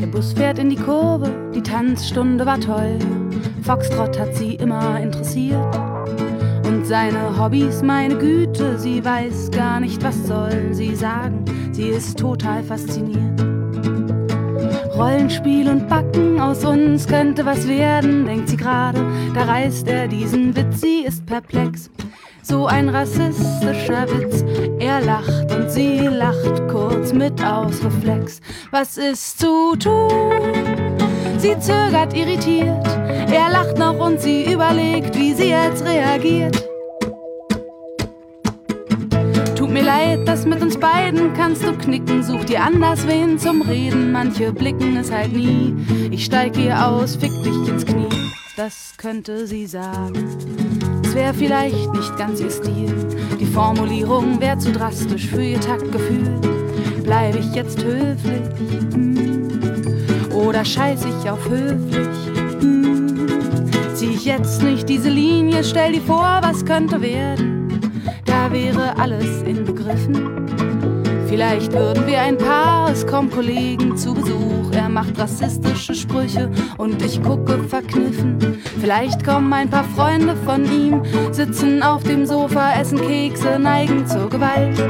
Der Bus fährt in die Kurve, die Tanzstunde war toll. Foxtrott hat sie immer interessiert. Und seine Hobbys, meine Güte, sie weiß gar nicht, was soll sie sagen. Sie ist total fasziniert. Rollenspiel und Backen, aus uns könnte was werden, denkt sie gerade. Da reißt er diesen Witz, sie ist perplex. So ein rassistischer Witz. Er lacht und sie lacht kurz mit aus Reflex. Was ist zu tun? Sie zögert irritiert. Er lacht noch und sie überlegt, wie sie jetzt reagiert. Tut mir leid, das mit uns beiden kannst du knicken. Such dir anders wen zum Reden. Manche blicken es halt nie. Ich steig hier aus, fick dich ins Knie. Das könnte sie sagen. Es wär vielleicht nicht ganz ihr Stil. Die Formulierung wär zu drastisch für ihr Taktgefühl. Bleib ich jetzt höflich? Hm. Oder scheiß ich auf höflich? Hm. Zieh ich jetzt nicht diese Linie, stell dir vor, was könnte werden. Da wäre alles inbegriffen. Vielleicht würden wir ein Paar, es kommen Kollegen zu Besuch. Er macht rassistische Sprüche und ich gucke verkniffen. Vielleicht kommen ein paar Freunde von ihm, sitzen auf dem Sofa, essen Kekse, neigen zur Gewalt.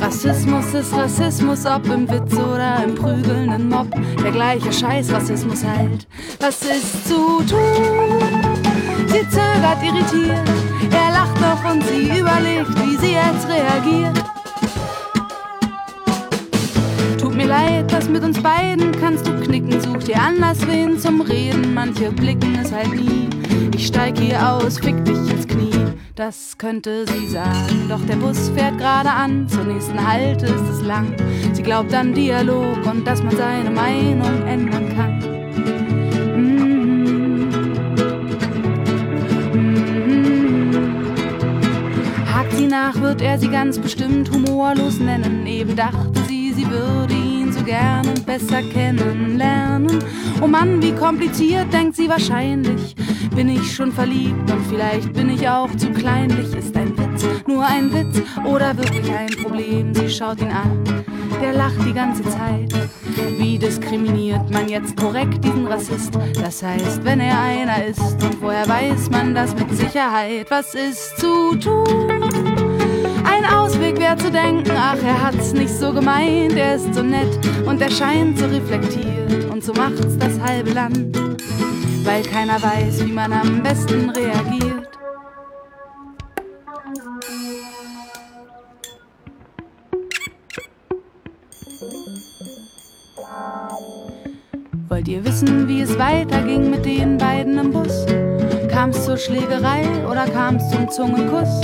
Rassismus ist Rassismus, ob im Witz oder im prügelnden Mob. Der gleiche Scheiß Rassismus halt. Was ist zu tun? Sie zögert irritiert. Er lacht noch und sie überlegt, wie sie jetzt reagiert. Mir leid, das mit uns beiden kannst du knicken. Such dir anders wen zum Reden. Manche blicken es halt nie. Ich steig hier aus, fick dich ins Knie. Das könnte sie sagen, doch der Bus fährt gerade an. Zur nächsten Halte ist es lang. Sie glaubt an Dialog und dass man seine Meinung ändern kann. Mhm. Mhm. Sie nach, wird er sie ganz bestimmt humorlos nennen. Eben dachte sie, sie würde gerne besser kennenlernen. Oh Mann, wie kompliziert, denkt sie wahrscheinlich. Bin ich schon verliebt und vielleicht bin ich auch zu kleinlich. Ist ein Witz, nur ein Witz oder wirklich ein Problem? Sie schaut ihn an, der lacht die ganze Zeit. Wie diskriminiert man jetzt korrekt diesen Rassist? Das heißt, wenn er einer ist und woher weiß man das mit Sicherheit? Was ist zu tun? Ein Ausweg wäre zu denken, ach, er hat's nicht so gemeint, er ist so nett und er scheint so reflektiert und so macht's das halbe Land, weil keiner weiß, wie man am besten reagiert. Wollt ihr wissen, wie es weiterging mit den beiden im Bus? Kam's zur Schlägerei oder kam's zum Zungenkuss?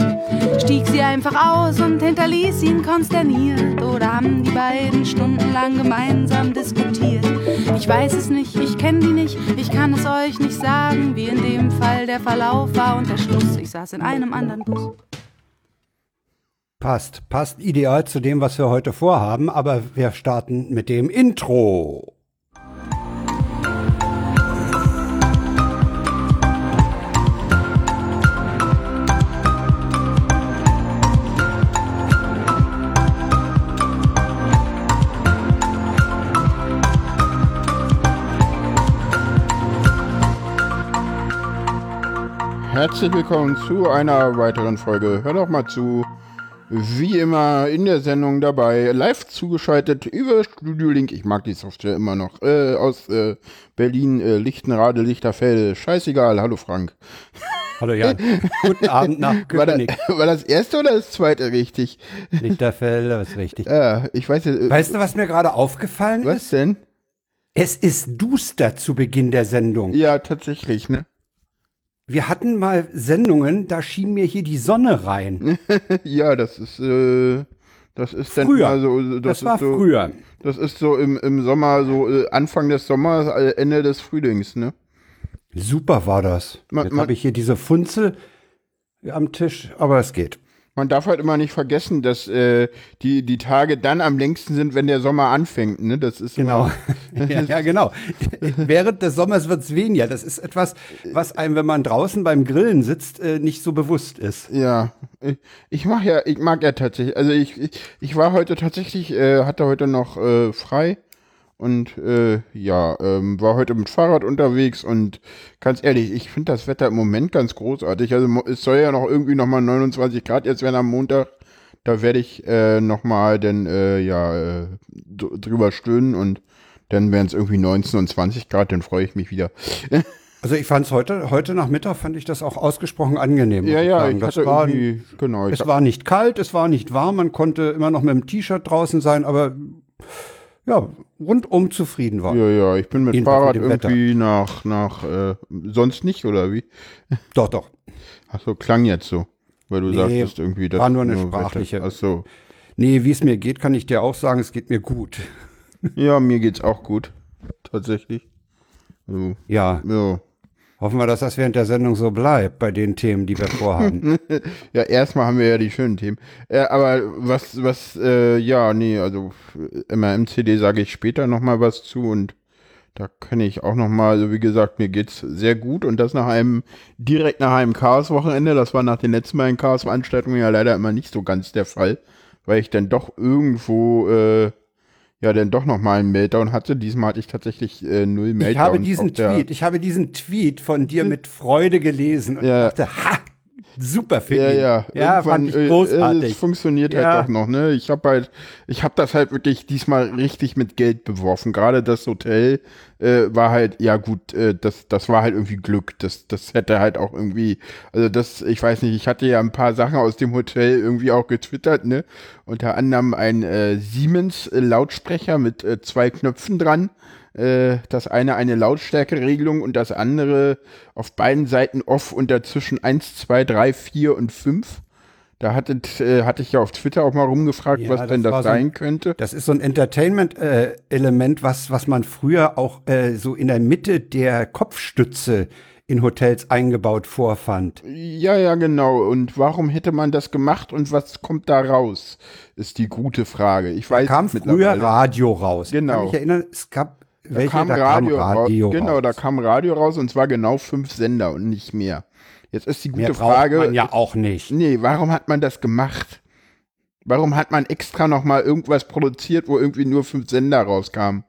Stieg sie einfach aus und hinterließ ihn konsterniert? Oder haben die beiden stundenlang gemeinsam diskutiert? Ich weiß es nicht, ich kenne die nicht, ich kann es euch nicht sagen, wie in dem Fall der Verlauf war und der Schluss. Ich saß in einem anderen Bus. Passt, passt ideal zu dem, was wir heute vorhaben, aber wir starten mit dem Intro. Herzlich willkommen zu einer weiteren Folge. Hör doch mal zu. Wie immer in der Sendung dabei, live zugeschaltet über Studio Link. Ich mag die Software immer noch. Äh, aus äh, Berlin, äh, Lichtenrade, Lichterfelde. Scheißegal. Hallo Frank. Hallo Jan. Guten Abend nach War, da, Köpenick. war das erste oder das zweite richtig? Lichterfelde, ist richtig. Ja, ich weiß jetzt. äh, Weißt du, was mir gerade aufgefallen was ist? denn? Es ist duster zu Beginn der Sendung. Ja, tatsächlich, ne? Wir hatten mal Sendungen, da schien mir hier die Sonne rein. ja, das ist, äh, das ist dann Früher. mal so, Das, das, war so, früher. Das ist so im, im Sommer, so äh, Anfang des Sommers, äh, Ende des Frühlings, ne? Super war das. Ma- Jetzt habe ich hier diese Funzel am Tisch, aber es geht. Man darf halt immer nicht vergessen, dass äh, die, die Tage dann am längsten sind, wenn der Sommer anfängt. Ne? Das ist Genau. ja, ja, genau. Während des Sommers wird's weniger. Das ist etwas, was einem, wenn man draußen beim Grillen sitzt, äh, nicht so bewusst ist. Ja, ich, mag ja, ich mag ja tatsächlich, also ich, ich, ich war heute tatsächlich, äh, hatte heute noch äh, frei und äh, ja, ähm, war heute mit Fahrrad unterwegs und ganz ehrlich, ich finde das Wetter im Moment ganz großartig. Also es soll ja noch irgendwie nochmal 29 Grad jetzt werden am Montag. Da werde ich äh, nochmal dann äh, ja äh, dr- drüber stöhnen und dann werden es irgendwie 19 und 20 Grad, dann freue ich mich wieder. Also ich fand es heute, heute Nachmittag fand ich das auch ausgesprochen angenehm. Ja, ja, ich das war, genau, es war nicht kalt, es war nicht warm, man konnte immer noch mit dem T-Shirt draußen sein, aber ja, rundum zufrieden war. Ja, ja, ich bin mit Jedenfalls Fahrrad mit dem Wetter. irgendwie nach, nach, äh, sonst nicht, oder wie? Doch, doch. Ach so, klang jetzt so. Weil du Nee, sagtest irgendwie, das war nur eine Wetter- sprachliche. Ach so. Nee, wie es mir geht, kann ich dir auch sagen, es geht mir gut. Ja, mir geht's auch gut. Tatsächlich. So, Ja, ja. Hoffen wir, dass das während der Sendung so bleibt bei den Themen, die wir vorhaben. ja, erstmal haben wir ja die schönen Themen. Äh, aber was, was, äh, ja, nee, also äh, MRM-CD sage ich später nochmal was zu und da kann ich auch nochmal, also wie gesagt, mir geht's sehr gut und das nach einem, direkt nach einem Chaos-Wochenende, das war nach den letzten beiden Chaos-Veranstaltungen ja leider immer nicht so ganz der Fall, weil ich dann doch irgendwo, äh, ja, dann doch nochmal einen Meltdown hatte. Diesmal hatte ich tatsächlich äh, null Meltdowns. Ich habe diesen Tweet, ich habe diesen Tweet von dir mit Freude gelesen und Ja. dachte, ha, super für Ja, ihn. ja. ja fand ich Irgendwann, äh, großartig. Äh, es funktioniert Ja. halt doch noch, ne? Ich habe halt, ich habe das halt wirklich diesmal richtig mit Geld beworfen. Gerade das Hotel äh, war halt, ja gut, äh, das, das war halt irgendwie Glück. Das, das hätte halt auch irgendwie, also das, ich weiß nicht, ich hatte ja ein paar Sachen aus dem Hotel irgendwie auch getwittert, ne? Unter anderem ein äh, Siemens äh, Lautsprecher mit äh, zwei Knöpfen dran. Äh, das eine eine Lautstärkeregelung und das andere auf beiden Seiten off und dazwischen 1, 2, 3, 4 und 5. Da hattet, äh, hatte ich ja auf Twitter auch mal rumgefragt, Ja, was das denn das war so ein- sein könnte. Das ist so ein Entertainment-Element, was, was man früher auch äh, so in der Mitte der Kopfstütze in Hotels eingebaut vorfand. Ja, ja, genau. Und warum hätte man das gemacht und was kommt da raus? Ist die gute Frage. Ich weiß Kam es früher. Radio raus. Genau. Ich kann mich erinnern, es gab Da kam da Radio, kam Radio raus. Genau, da kam Radio raus und zwar genau fünf Sender und nicht mehr. Jetzt ist die gute Mehr Frage. man ja auch nicht. Nee, warum hat man das gemacht? Warum hat man extra noch mal irgendwas produziert, wo irgendwie nur fünf Sender rauskamen?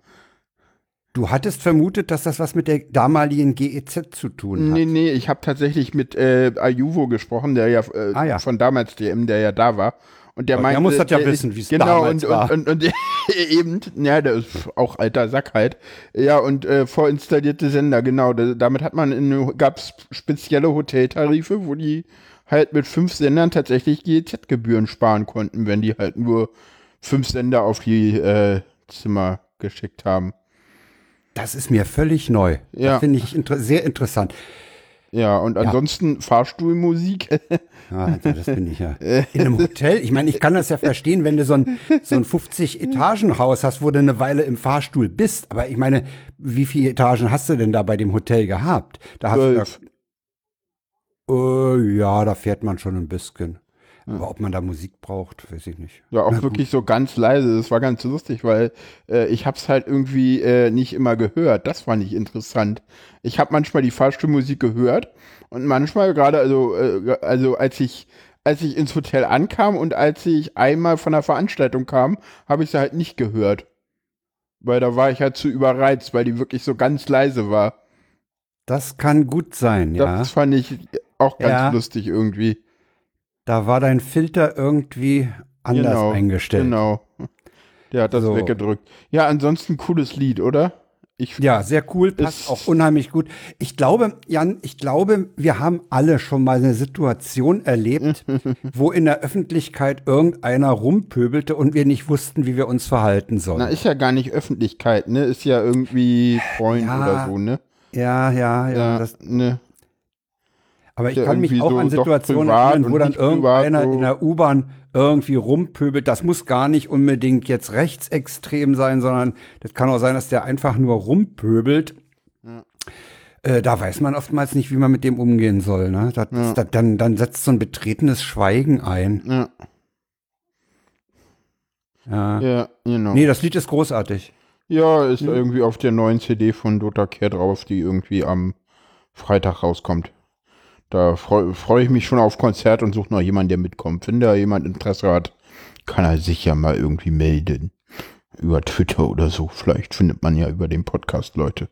Du hattest vermutet, dass das was mit der damaligen GEZ zu tun hat. Nee, nee, ich habe tatsächlich mit äh, Ayuvo gesprochen, der ja, äh, Ah, ja. von damals DM, der ja da war. Und der Aber der meinte, muss das ja wissen, wie's genau, damals und, war. Und, und, und eben, ja, der ist auch alter Sack halt. Ja, und äh, vorinstallierte Sender, genau. Da, damit hat man in, gab's spezielle Hoteltarife, wo die halt mit fünf Sendern tatsächlich GEZ-Gebühren sparen konnten, wenn die halt nur fünf Sender auf die äh, Zimmer geschickt haben. Das ist mir völlig neu. Ja. Das finde ich inter sehr interessant. Ja, und ansonsten Fahrstuhlmusik. Ja, also das finde ich ja. In einem Hotel, ich meine, ich kann das ja verstehen, wenn du so ein, so ein 50-Etagen-Haus hast, wo du eine Weile im Fahrstuhl bist. Aber ich meine, wie viele Etagen hast du denn da bei dem Hotel gehabt? Da hast Zwölf. du da, äh, ja, da fährt man schon ein bisschen. Aber ob man da Musik braucht, weiß ich nicht. Ja, auch wirklich so ganz leise. Das war ganz lustig, weil äh, ich hab's halt irgendwie äh, nicht immer gehört. Das fand ich interessant. Ich habe manchmal die Fahrstuhlmusik gehört und manchmal gerade, also, äh, also als ich als ich ins Hotel ankam und als ich einmal von der Veranstaltung kam, habe ich sie halt nicht gehört. Weil da war ich halt zu überreizt, weil die wirklich so ganz leise war. Das kann gut sein, ja. Das fand ich auch ganz Ja. lustig irgendwie. Da war dein Filter irgendwie anders genau, eingestellt. Genau. Der hat das So. weggedrückt. Ja, ansonsten cooles Lied, oder? Ich, Ja, sehr cool, passt Ist- auch unheimlich gut. Ich glaube, Jan, ich glaube, wir haben alle schon mal eine Situation erlebt, wo in der Öffentlichkeit irgendeiner rumpöbelte und wir nicht wussten, wie wir uns verhalten sollen. Na, ist ja gar nicht Öffentlichkeit, ne? Ist ja irgendwie Freund Ja, oder so, ne? ja, ja, ja. Ja, das, ne? Aber ich ja kann mich auch so an Situationen erinnern, wo dann irgendeiner so. in der U-Bahn irgendwie rumpöbelt. Das muss gar nicht unbedingt jetzt rechtsextrem sein, sondern das kann auch sein, dass der einfach nur rumpöbelt. äh, da weiß man oftmals nicht, wie man mit dem umgehen soll. Ne? Das, Ja. das, dann, dann setzt so ein betretenes Schweigen ein. Ja, Ja. ja, genau. Nee, das Lied ist großartig. Ja, ist irgendwie auf der neuen CD von Dota Care drauf, die irgendwie am Freitag rauskommt. Da freue freu ich mich schon auf Konzert und suche noch jemanden, der mitkommt. Wenn da jemand Interesse hat, kann er sich ja mal irgendwie melden. Über Twitter oder so. Vielleicht findet man ja über den Podcast Leute.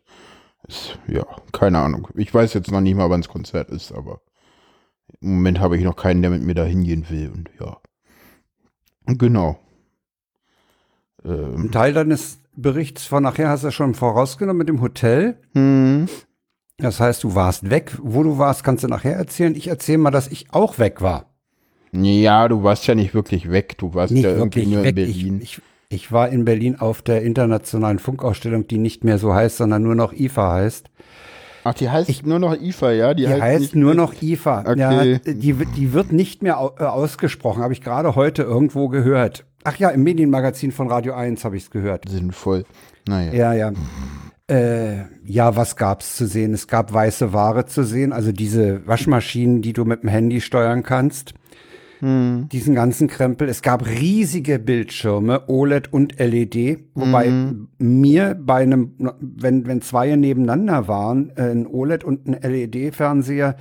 Ist, ja, keine Ahnung. Ich weiß jetzt noch nicht mal, wann das Konzert ist, aber im Moment habe ich noch keinen, der mit mir da hingehen will. Und ja. Genau. Ähm, Ein Teil deines Berichts von nachher hast du schon vorausgenommen mit dem Hotel. hm. Das heißt, du warst weg. Wo du warst, kannst du nachher erzählen. Ich erzähle mal, dass ich auch weg war. Ja, du warst ja nicht wirklich weg. Du warst Nicht ja irgendwie nur weg. in Berlin. Ich, ich, ich war in Berlin auf der internationalen Funkausstellung, die nicht mehr so heißt, sondern nur noch IFA heißt. Ach, die heißt nur noch IFA, ja? Die heißt nicht- nur noch IFA. Okay. Ja, die, wird- die wird nicht mehr äh, ausgesprochen, habe ich gerade heute irgendwo gehört. Ach ja, im Medienmagazin von Radio 1 habe ich es gehört. sinnvoll. Naja. Ja, ja. Äh, ja, was gab's zu sehen? Es gab weiße Ware zu sehen, also diese Waschmaschinen, die du mit dem Handy steuern kannst. Diesen ganzen Krempel. Es gab riesige Bildschirme, OLED und LED, wobei mir bei einem, wenn, wenn zwei nebeneinander waren, äh, ein OLED und ein LED-Fernseher,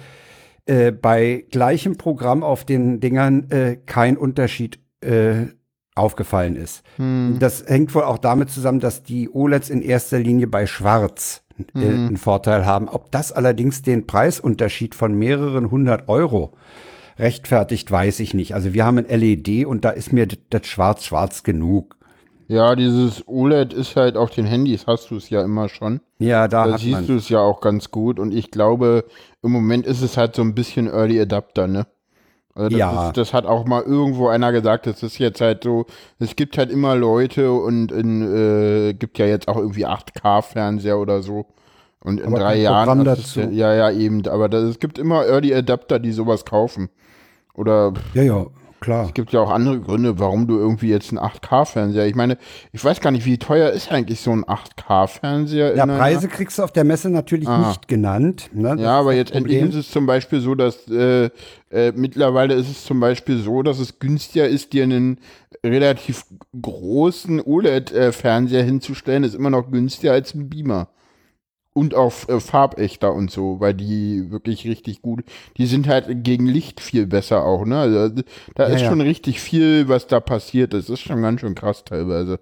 äh, bei gleichem Programm auf den Dingern äh, kein Unterschied äh, aufgefallen ist. Das hängt wohl auch damit zusammen, dass die OLEDs in erster Linie bei Schwarz äh, einen Vorteil haben. Ob das allerdings den Preisunterschied von mehreren hundert Euro rechtfertigt, weiß ich nicht. Also wir haben ein LED und da ist mir das Schwarz schwarz genug. Ja, dieses OLED ist halt auf den Handys, hast du es ja immer schon. Ja, da Da siehst du es ja auch ganz gut. Und ich glaube, im Moment ist es halt so ein bisschen Early Adapter, ne? Also das, Ja. ist, das hat auch mal irgendwo einer gesagt, das ist jetzt halt so, es gibt halt immer Leute und in, äh, gibt ja jetzt auch irgendwie 8K-Fernseher oder so. Und in Aber drei Jahren. Dazu. Ja, ja, eben. Aber das, es gibt immer Early Adapter, die sowas kaufen. Oder Ja, ja, klar. es gibt ja auch andere Gründe, warum du irgendwie jetzt einen 8K-Fernseher. Ich meine, ich weiß gar nicht, wie teuer ist eigentlich so ein 8K-Fernseher? Ja, Preise kriegst du auf der Messe natürlich Ah. nicht genannt. Ne? Ja, aber jetzt das endlich Problem. ist es zum Beispiel so, dass äh, äh, mittlerweile ist es zum Beispiel so, dass es günstiger ist, dir einen relativ großen OLED-Fernseher hinzustellen, ist immer noch günstiger als ein Beamer. Und auch äh, farbechter und so, weil die wirklich richtig gut, die sind halt gegen Licht viel besser auch, ne? Also, da Ja, ist ja. schon richtig viel, was da passiert. Das ist schon ganz schön krass teilweise.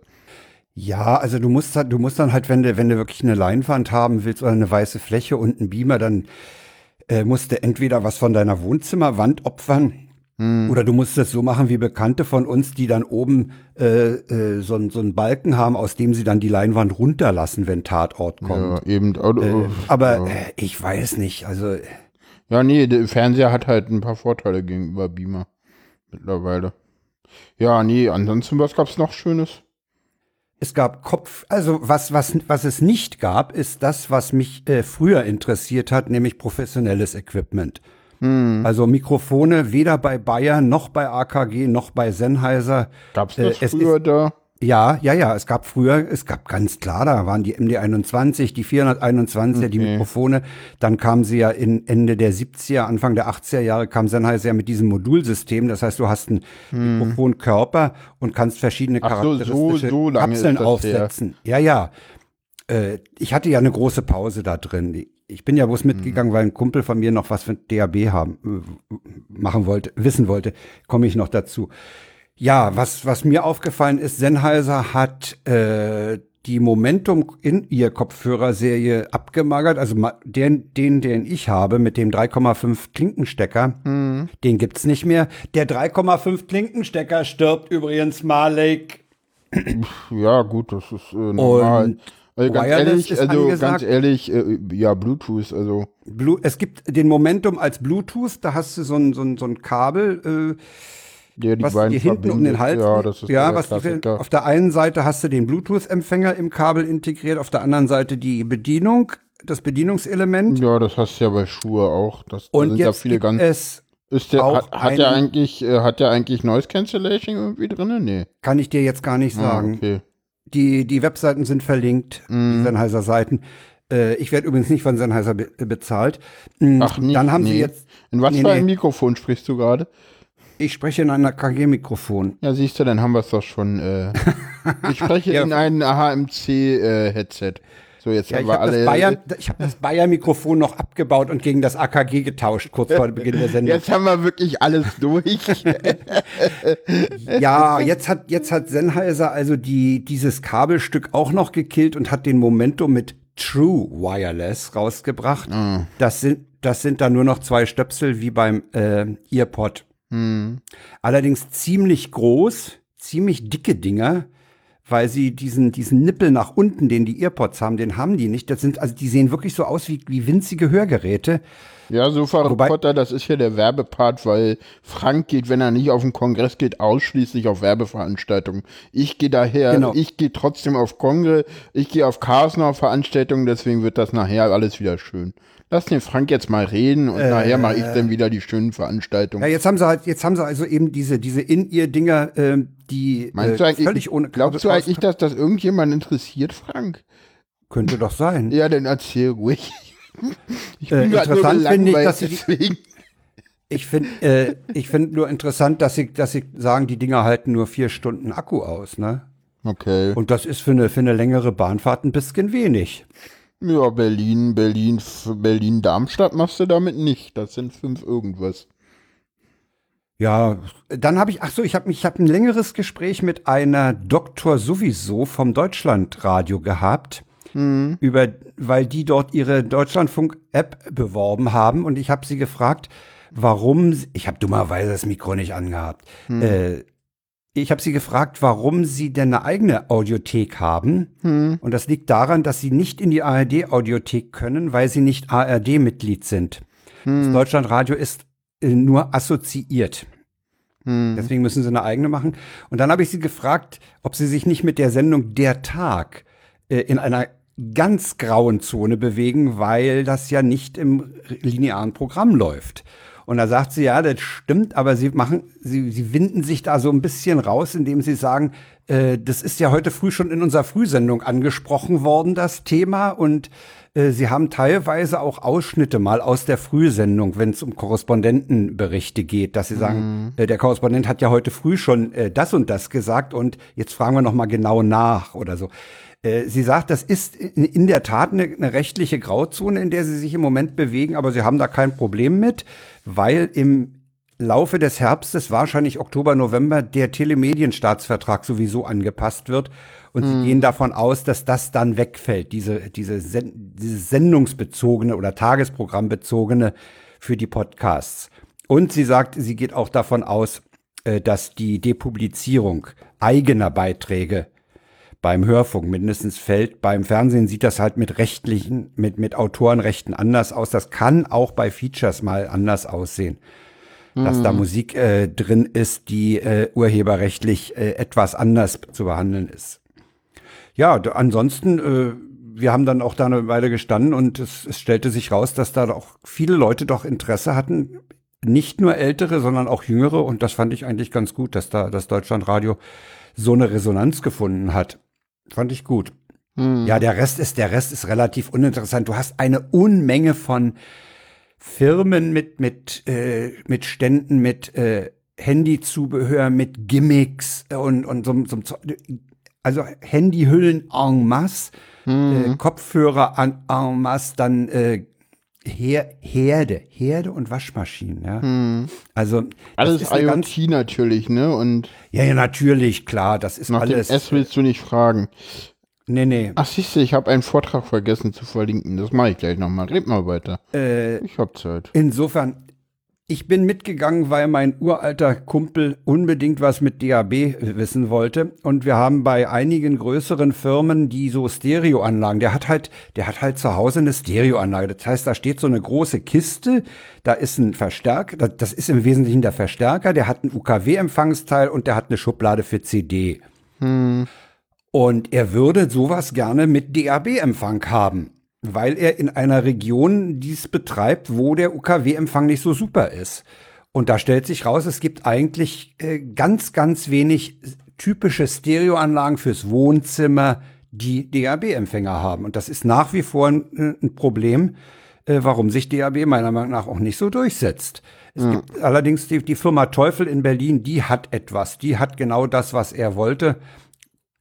Ja, also du musst, halt- du musst dann halt, wenn du, wenn du wirklich eine Leinwand haben willst oder eine weiße Fläche und einen Beamer, dann äh, musst du entweder was von deiner Wohnzimmerwand opfern oder du musst es so machen wie Bekannte von uns, die dann oben äh, äh, so, so einen Balken haben, aus dem sie dann die Leinwand runterlassen, wenn Tatort kommt. Ja, eben. Äh, oh, aber ja. äh, ich weiß nicht, also Ja, nee, der Fernseher hat halt ein paar Vorteile gegenüber Beamer mittlerweile. Ja, nee, ansonsten, was gab's noch Schönes? Es gab Kopf, also was, was, was es nicht gab, ist das, was mich äh, früher interessiert hat, nämlich professionelles Equipment. Also Mikrofone weder bei Bayer noch bei AKG noch bei Sennheiser. Gab's Äh, es früher da? Ja, ja, ja, es gab früher, es gab ganz klar, da waren die MD21, die 421er, die Okay. Mikrofone. Dann kamen sie ja in Ende der 70er, Anfang der 80er Jahre kam Sennheiser ja mit diesem Modulsystem. Das heißt, du hast einen Mikrofonkörper und kannst verschiedene Ach so, so- charakteristische so lange Kapseln ist das her. aufsetzen. Ja, ja. Äh, ich hatte ja eine große Pause da drin. Ich bin ja bloß Mhm. mitgegangen, weil ein Kumpel von mir noch was für DAB haben, äh, machen wollte, wissen wollte. Komme ich noch dazu. Ja, was, was mir aufgefallen ist, Sennheiser hat äh, die Momentum in ihr Kopfhörerserie abgemagert. Also den, den, den ich habe mit dem 3,5 Klinkenstecker, Mhm. den gibt's nicht mehr. Der 3,5 Klinkenstecker stirbt übrigens malig. Ja, gut, das ist äh, normal. Und also ganz Wireless ehrlich, ist also angesagt. ganz ehrlich, äh, ja, Bluetooth, also Blue, es gibt den Momentum als Bluetooth, da hast du so ein, so ein, so ein Kabel, äh, der die was dir hinten um den. Hals Ja, das ist ja, was die, auf der einen Seite hast du den Bluetooth-Empfänger im Kabel integriert, auf der anderen Seite die Bedienung, das Bedienungselement. Ja, das hast du ja bei Schuhe auch. Das, da Und sind ja jetzt viele gibt ganz. es, Ist der, hat, hat der eigentlich, äh, hat der eigentlich Noise Cancellation irgendwie drin? Nee. kann ich dir jetzt gar nicht Ah, sagen. okay. Die, die Webseiten sind verlinkt, Mhm. die Sennheiser Seiten. Äh, ich werde übrigens nicht von Sennheiser be bezahlt. Mm, Ach, nicht, Dann haben nee. sie jetzt, In was Nee, für einem nee. Mikrofon sprichst du gerade? ich spreche in einer KG-Mikrofon. Ja, siehst du, dann haben wir es doch schon. Äh, ich spreche Ja. in ein HMC-Headset. So, jetzt Ja, haben ich wir habe das alle. Bayer, ich hab das Bayer-Mikrofon noch abgebaut und gegen das AKG getauscht, kurz vor Beginn der Sendung. Jetzt haben wir wirklich alles durch. Ja, jetzt hat, jetzt hat Sennheiser also die, dieses Kabelstück auch noch gekillt und hat den Momento mit True Wireless rausgebracht. Das sind, das sind dann nur noch zwei Stöpsel wie beim äh, EarPod. Allerdings ziemlich groß, ziemlich dicke Dinger, weil sie diesen, diesen Nippel nach unten, den die EarPods haben, den haben die nicht. Das sind, also die sehen wirklich so aus wie, wie winzige Hörgeräte. ja, so Wobei- Potter, das ist ja der Werbepart, weil Frank geht, wenn er nicht auf den Kongress geht, ausschließlich auf Werbeveranstaltungen. Ich gehe daher, Genau. ich gehe trotzdem auf Kongress, ich gehe auf Chaosnau Veranstaltungen, deswegen wird das nachher alles wieder schön. Lass den Frank jetzt mal reden und nachher mache ich dann wieder die schönen Veranstaltungen. Ja, jetzt haben sie halt, jetzt haben sie also eben diese, diese In-Ear-Dinger, ähm, die Meinst äh, völlig ohne glaubst du eigentlich, dass das irgendjemand interessiert, Frank? Könnte doch sein. Ja, dann erzähl ruhig. Ich Äh, grad nur interessant finde ich, dass sie deswegen. Ich finde äh, ich find nur interessant, dass sie, dass sie sagen, die Dinger halten nur vier Stunden Akku aus, ne? Okay. Und das ist für eine, für eine längere Bahnfahrt ein bisschen wenig. Ja, Berlin, Berlin, Berlin, Darmstadt machst du damit nicht. Das sind fünf irgendwas. Ja, dann habe ich, ach so, ich habe ich hab ein längeres Gespräch mit einer Doktor sowieso vom Deutschlandradio gehabt, über, weil die dort ihre Deutschlandfunk-App beworben haben und ich habe sie gefragt, warum, ich habe dummerweise das Mikro nicht angehabt, äh, ich habe sie gefragt, warum sie denn eine eigene Audiothek haben. Und das liegt daran, dass sie nicht in die ARD-Audiothek können, weil sie nicht ARD-Mitglied sind. Das Deutschlandradio ist äh, nur assoziiert. Deswegen müssen sie eine eigene machen. Und dann habe ich sie gefragt, ob sie sich nicht mit der Sendung Der Tag äh, in einer ganz grauen Zone bewegen, weil das ja nicht im linearen Programm läuft. Und da sagt sie, ja, das stimmt, aber sie machen, sie, sie winden sich da so ein bisschen raus, indem sie sagen, äh, das ist ja heute früh schon in unserer Frühsendung angesprochen worden, das Thema. Und äh, sie haben teilweise auch Ausschnitte mal aus der Frühsendung, wenn es um Korrespondentenberichte geht, dass sie sagen, äh, der Korrespondent hat ja heute früh schon äh, das und das gesagt und jetzt fragen wir noch mal genau nach oder so. Äh, Sie sagt, das ist in der Tat eine, eine rechtliche Grauzone, in der Sie sich im Moment bewegen, aber Sie haben da kein Problem mit, weil im Laufe des Herbstes, wahrscheinlich Oktober, November, der Telemedienstaatsvertrag sowieso angepasst wird. Und sie gehen davon aus, dass das dann wegfällt, diese, diese, diese sendungsbezogene oder tagesprogrammbezogene für die Podcasts. Und sie sagt, sie geht auch davon aus, äh, dass die Depublizierung eigener Beiträge beim Hörfunk mindestens fällt. Beim Fernsehen sieht das halt mit rechtlichen, mit, mit Autorenrechten anders aus. Das kann auch bei Features mal anders aussehen. Dass da Musik äh, drin ist, die äh, urheberrechtlich äh, etwas anders zu behandeln ist. Ja, ansonsten, äh, wir haben dann auch da eine Weile gestanden und es, es stellte sich raus, dass da auch viele Leute doch Interesse hatten. Nicht nur ältere, sondern auch jüngere. Und das fand ich eigentlich ganz gut, dass da das Deutschlandradio so eine Resonanz gefunden hat. Fand ich gut. Ja, der Rest ist, der Rest ist relativ uninteressant. Du hast eine Unmenge von Firmen mit, mit, äh, mit Ständen, mit äh, Handyzubehör, mit Gimmicks und, und so, so, so also Handyhüllen en masse, äh, Kopfhörer en, en masse, dann äh, Her Herde, Herde und Waschmaschinen, ja. Also das Alles ist eine ganz, IoT natürlich, ne? Und ja, ja, natürlich, klar, das ist nach alles. dem S willst du nicht fragen. nee, nee. Ach, siehst du, ich habe einen Vortrag vergessen zu verlinken. Das mache ich gleich nochmal. Red mal weiter. Äh, Ich hab Zeit. Insofern, ich bin mitgegangen, weil mein uralter Kumpel unbedingt was mit DAB wissen wollte. Und wir haben bei einigen größeren Firmen, die so Stereoanlagen, der hat halt, der hat halt zu Hause eine Stereoanlage. Das heißt, da steht so eine große Kiste, da ist ein Verstärker, das- ist im Wesentlichen der Verstärker, der hat ein UKW-Empfangsteil und der hat eine Schublade für CD. Und er würde sowas gerne mit DAB-Empfang haben, weil er in einer Region dies betreibt, wo der UKW-Empfang nicht so super ist. Und da stellt sich raus, es gibt eigentlich äh, ganz, ganz wenig typische Stereoanlagen fürs Wohnzimmer, die DAB-Empfänger haben. Und das ist nach wie vor ein, ein Problem, äh, warum sich DAB meiner Meinung nach auch nicht so durchsetzt. Es ja. gibt allerdings die, die Firma Teufel in Berlin, die hat etwas, die hat genau das, was er wollte,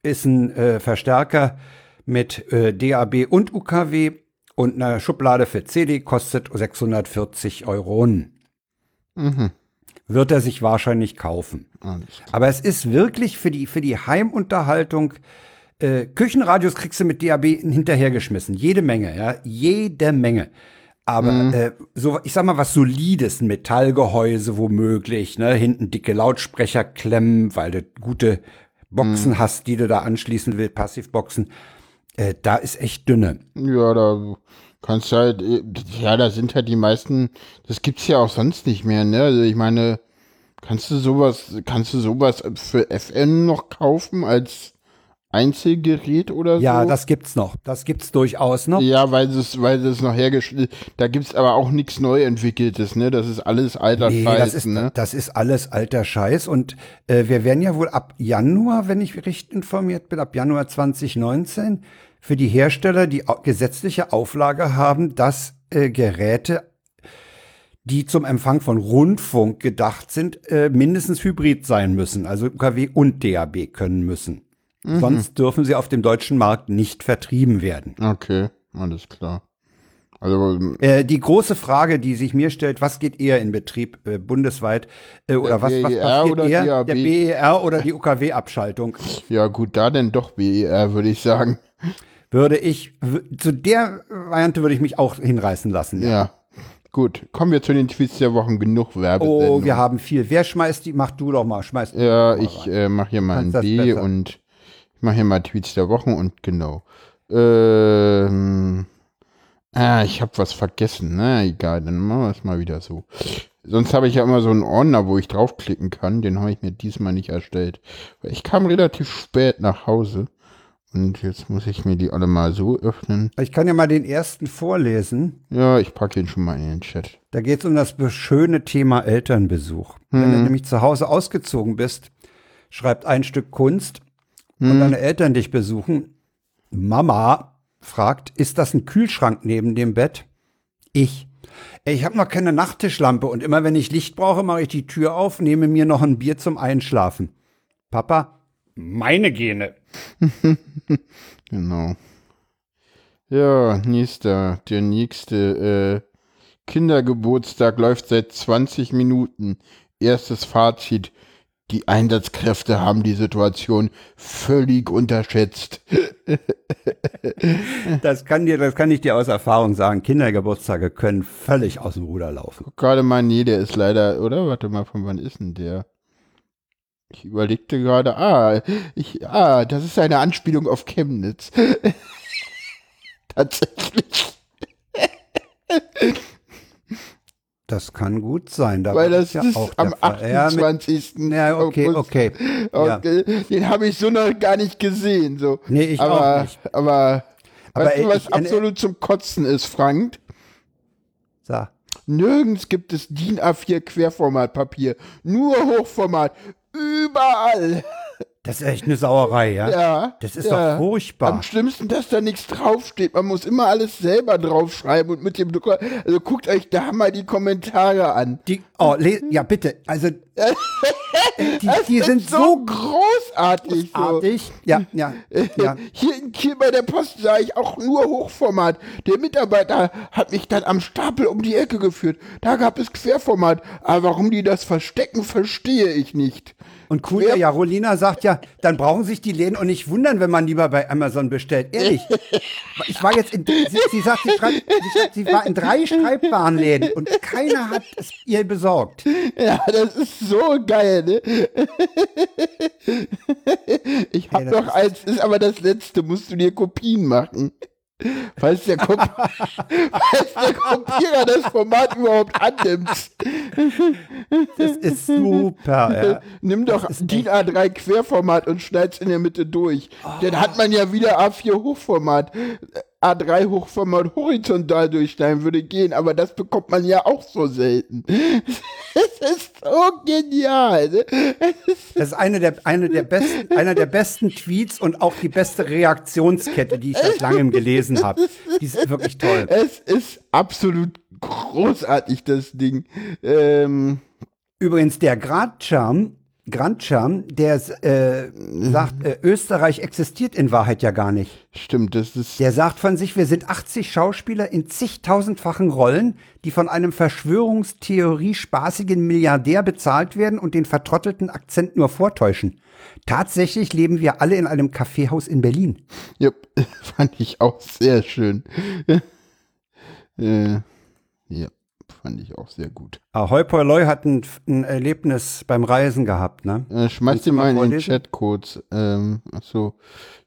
ist ein äh, Verstärker mit äh, DAB und UKW und eine Schublade für CD kostet 640 Euro. Mhm. Wird er sich wahrscheinlich kaufen. Aber es ist wirklich für die, für die Heimunterhaltung, äh, Küchenradios kriegst du mit DAB hinterhergeschmissen. Jede Menge, ja, jede Menge. Aber mhm. äh, so, ich sag mal, was solides, ein Metallgehäuse womöglich, ne, hinten dicke Lautsprecher klemmen, weil du gute Boxen mhm. hast, die du da anschließen willst, Passivboxen. Äh, da ist echt dünne. Ja, da kannst du halt, äh, ja, da sind halt die meisten, das gibt's ja auch sonst nicht mehr, ne? Also ich meine, kannst du sowas, kannst du sowas für FN noch kaufen als Einzelgerät oder so? Ja, das gibt's noch. Das gibt's durchaus noch. Ja, weil es, weil es noch hergestellt, da gibt's aber auch nichts neu entwickeltes, ne? Das ist alles alter nee, Scheiß, das ist, ne? Das ist alles alter Scheiß und äh, wir werden ja wohl ab Januar, wenn ich richtig informiert bin, ab Januar 2019 für die Hersteller die gesetzliche Auflage haben, dass äh, Geräte die zum Empfang von Rundfunk gedacht sind, äh, mindestens hybrid sein müssen, also UKW und DAB können müssen. Mhm. Sonst dürfen sie auf dem deutschen Markt nicht vertrieben werden. Okay, alles klar. Also, äh, die große Frage, die sich mir stellt, was geht eher in Betrieb äh, bundesweit äh, oder was, was passiert oder eher, DAB? der BER oder die UKW-Abschaltung? Ja gut, da denn doch BER, würde ich sagen. Würde ich, zu der Variante würde ich mich auch hinreißen lassen. Ja. ja. Gut, kommen wir zu den Tweets der Wochen. Genug Werbesendung. Oh, wir haben viel. Wer schmeißt die? Mach du doch mal. Schmeiß ja, ich äh, mache hier mal Kannst ein B und ich mache hier mal Tweets der Wochen und genau. Ähm, ah, ich habe was vergessen. Na, egal, dann machen wir es mal wieder so. Sonst habe ich ja immer so einen Ordner, wo ich draufklicken kann. Den habe ich mir diesmal nicht erstellt. Ich kam relativ spät nach Hause. Und jetzt muss ich mir die alle mal so öffnen. Ich kann ja mal den ersten vorlesen. Ja, ich packe ihn schon mal in den Chat. Da geht es um das schöne Thema Elternbesuch. Hm. Wenn du nämlich zu Hause ausgezogen bist, schreibt ein Stück Kunst hm. und deine Eltern dich besuchen. Mama fragt, ist das ein Kühlschrank neben dem Bett? Ich. Ich habe noch keine Nachttischlampe und immer wenn ich Licht brauche, mache ich die Tür auf, nehme mir noch ein Bier zum Einschlafen. Papa, meine Gene. genau. Ja, nächster, der nächste äh, Kindergeburtstag läuft seit 20 Minuten. Erstes Fazit. Die Einsatzkräfte haben die Situation völlig unterschätzt. das kann dir, das kann ich dir aus Erfahrung sagen. Kindergeburtstage können völlig aus dem Ruder laufen. Gerade mal, nee, der ist leider, oder? Warte mal, von wann ist denn der? Ich überlegte gerade, ah, ich, ah, das ist eine Anspielung auf Chemnitz. Tatsächlich. Das kann gut sein. Da Weil das ja ist am 28. Ja, okay, okay. okay. Ja. Den habe ich so noch gar nicht gesehen. So. Nee, ich aber, auch nicht. Aber, aber weißt du, was ich, absolut zum Kotzen ist, Frank? So. Nirgends gibt es DIN A4 Querformatpapier. Nur Hochformat überall. Das ist echt eine Sauerei, ja? Ja. Das ist ja. doch furchtbar. Am schlimmsten, dass da nichts draufsteht. Man muss immer alles selber draufschreiben und mit dem Drucker. Also guckt euch da mal die Kommentare an. Die, oh, ja, bitte. Also, die, die sind so großartig. Großartig. So. Ja, ja, ja. Hier, hier bei der Post sah ich auch nur Hochformat. Der Mitarbeiter hat mich dann am Stapel um die Ecke geführt. Da gab es Querformat. Aber warum die das verstecken, verstehe ich nicht. Und cool, ja, Rolina sagt ja, dann brauchen sich die Läden und nicht wundern, wenn man lieber bei Amazon bestellt. Ehrlich. Ich war jetzt in, sie, sie sagt, sie, schreibt, sie, sie, war in drei Schreibwarenläden und keiner hat es ihr besorgt. Ja, das ist so geil, ne? Ich hab hey, noch eins, ist aber das letzte, musst du dir Kopien machen. Falls der, Kop falls der Kopierer das Format überhaupt annimmt. Das ist super. Ja. Nimm doch DIN A3 Querformat und schneid's in der Mitte durch. Oh. Dann hat man ja wieder A4 Hochformat. A3 Hochformat horizontal durchschneiden würde gehen, aber das bekommt man ja auch so selten. Es ist so genial. Ne? Das ist eine der, eine der besten, einer der besten Tweets und auch die beste Reaktionskette, die ich seit langem gelesen habe. Die ist wirklich toll. Es ist absolut großartig, das Ding. Ähm, Übrigens, der Grandcharme, Grandcharme, der äh, sagt, äh, Österreich existiert in Wahrheit ja gar nicht. stimmt, das ist. Der sagt von sich, wir sind 80 Schauspieler in zigtausendfachen Rollen, die von einem Verschwörungstheorie spaßigen Milliardär bezahlt werden und den vertrottelten Akzent nur vortäuschen. Tatsächlich leben wir alle in einem Kaffeehaus in Berlin. Ja, fand ich auch sehr schön. äh, ja, fand ich auch sehr gut. Ahoi Poiloi hat ein, ein Erlebnis beim Reisen gehabt, ne? Äh, schmeiß dir mal in den? Chat kurz. Ähm, achso,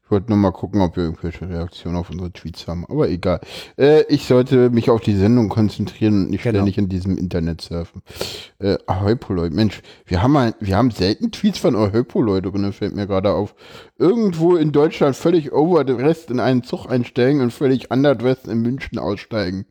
ich wollte nur mal gucken, ob wir irgendwelche Reaktionen auf unsere Tweets haben. Aber egal. Äh, ich sollte mich auf die Sendung konzentrieren und nicht Genau. ständig in diesem Internet surfen. Äh, Ahoi Poloi, Mensch, wir haben mal, wir haben selten Tweets von Ahoi Poloi drin, fällt mir gerade auf. Irgendwo in Deutschland völlig overdressed in einen Zug einsteigen und völlig underdressed in München aussteigen.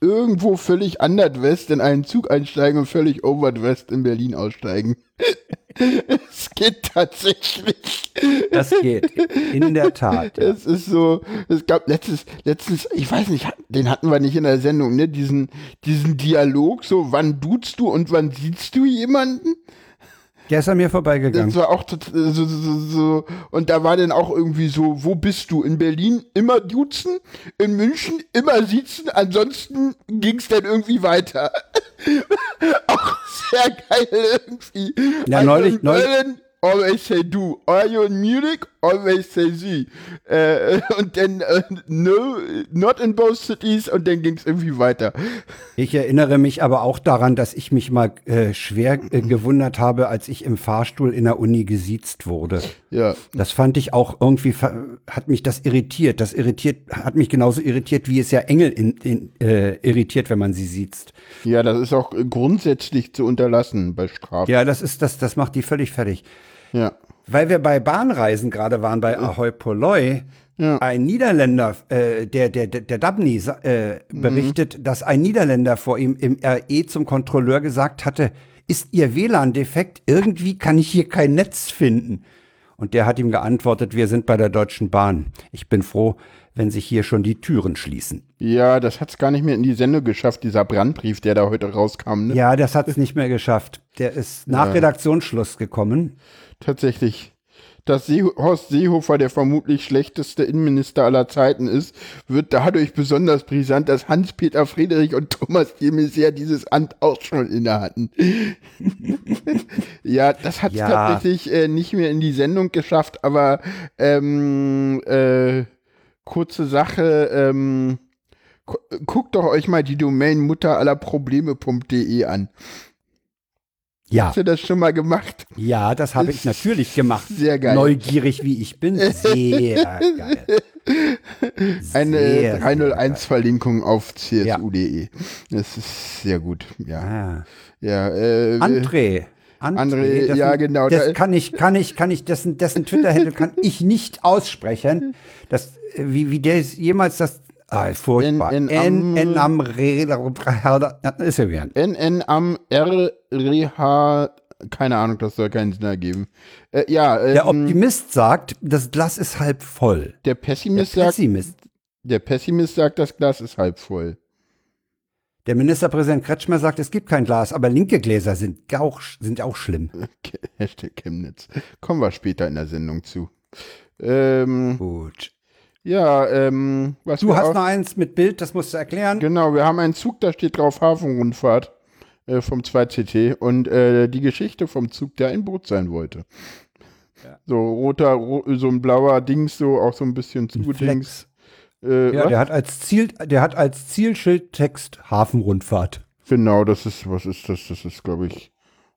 Irgendwo völlig underdressed in einen Zug einsteigen und völlig overdressed in Berlin aussteigen. es geht tatsächlich. Das geht. In der Tat. Ja. Es ist so, es gab letztes, letztens, ich weiß nicht, den hatten wir nicht in der Sendung, ne? Diesen, diesen Dialog, so, wann duzt du und wann siehst du jemanden? Der ist an mir Das vorbeigegangen. war auch tot- so, so, so, und da war dann auch irgendwie so, wo bist du? In Berlin immer duzen, in München immer sitzen, ansonsten ging's dann irgendwie weiter. auch sehr geil irgendwie. Ja, neulich- in Berlin, always say do. Are you in Munich? Always say sie. Äh, und dann äh, no, not in both cities und dann ging's irgendwie weiter. Ich erinnere mich aber auch daran, dass ich mich mal äh, schwer äh, gewundert habe, als ich im Fahrstuhl in der Uni gesiezt wurde. Ja. Das fand ich auch irgendwie, hat mich das irritiert. Das irritiert, hat mich genauso irritiert, wie es ja Engel in, in, äh, irritiert, wenn man sie sieht. Ja, das ist auch grundsätzlich zu unterlassen bei Strafen. Ja, das ist, das, das macht die völlig fertig. Ja. Weil wir bei Bahnreisen gerade waren, bei Ahoy Polloi, Ja. ein Niederländer, äh, der, der, der, Dabney äh, berichtet, dass ein Niederländer vor ihm im RE zum Kontrolleur gesagt hatte, ist Ihr WLAN defekt? Irgendwie kann ich hier kein Netz finden. Und der hat ihm geantwortet, wir sind bei der Deutschen Bahn. Ich bin froh, wenn sich hier schon die Türen schließen. Ja, das hat's gar nicht mehr in die Sendung geschafft, dieser Brandbrief, der da heute rauskam. Ne? Ja, das hat es nicht mehr geschafft. Der ist nach Redaktionsschluss gekommen. Tatsächlich. Dass See Horst Seehofer der vermutlich schlechteste Innenminister aller Zeiten ist, wird dadurch besonders brisant, dass Hans-Peter Friedrich und Thomas de Maizière dieses Amt auch schon inne hatten. ja, das hat Ja. tatsächlich äh, nicht mehr in die Sendung geschafft, aber ähm, äh, kurze Sache, ähm, gu- guckt doch euch mal die Domain mutter aller Probleme.de an. Ja, Hast du das schon mal gemacht? ja, das habe ich natürlich gemacht. Sehr geil. Neugierig wie ich bin. Sehr geil. Eine Sehr, sehr 301-Verlinkung auf csu.de. Das ist sehr gut. Ja, Ah. ja. Äh, André. André, dessen- ja, genau, Das da- kann ich, kann ich, kann ich, dessen, dessen Twitter-Handle kann ich nicht aussprechen. Das, äh, wie, wie der jemals das, ah, furchtbar. N- N, N- N, am, ist er wieder. NN am RRH, keine Ahnung, das soll keinen Sinn ergeben. Äh, ja, ähm, Der Optimist sagt, das Glas ist halb voll. der Der Pessimist sagt, Pessimist. der Pessimist sagt, das Glas ist halb voll. Der Ministerpräsident Kretschmer sagt, es gibt kein Glas, aber linke Gläser sind auch, sind auch schlimm. Hashtag Chemnitz. Kommen wir später in der Sendung zu. Ähm, Gut. Ja, ähm, was Du hast auch- noch eins mit Bild, das musst du erklären. Genau, wir haben einen Zug, da steht drauf Hafenrundfahrt äh, vom 2CT und äh, die Geschichte vom Zug, der ein Boot sein wollte. So roter, ro so ein blauer Dings, so auch so ein bisschen Zugdings. Äh, Ja, was? der hat als Ziel, der hat als Zielschildtext Hafenrundfahrt. genau, das ist, was ist das? Das ist, glaube ich,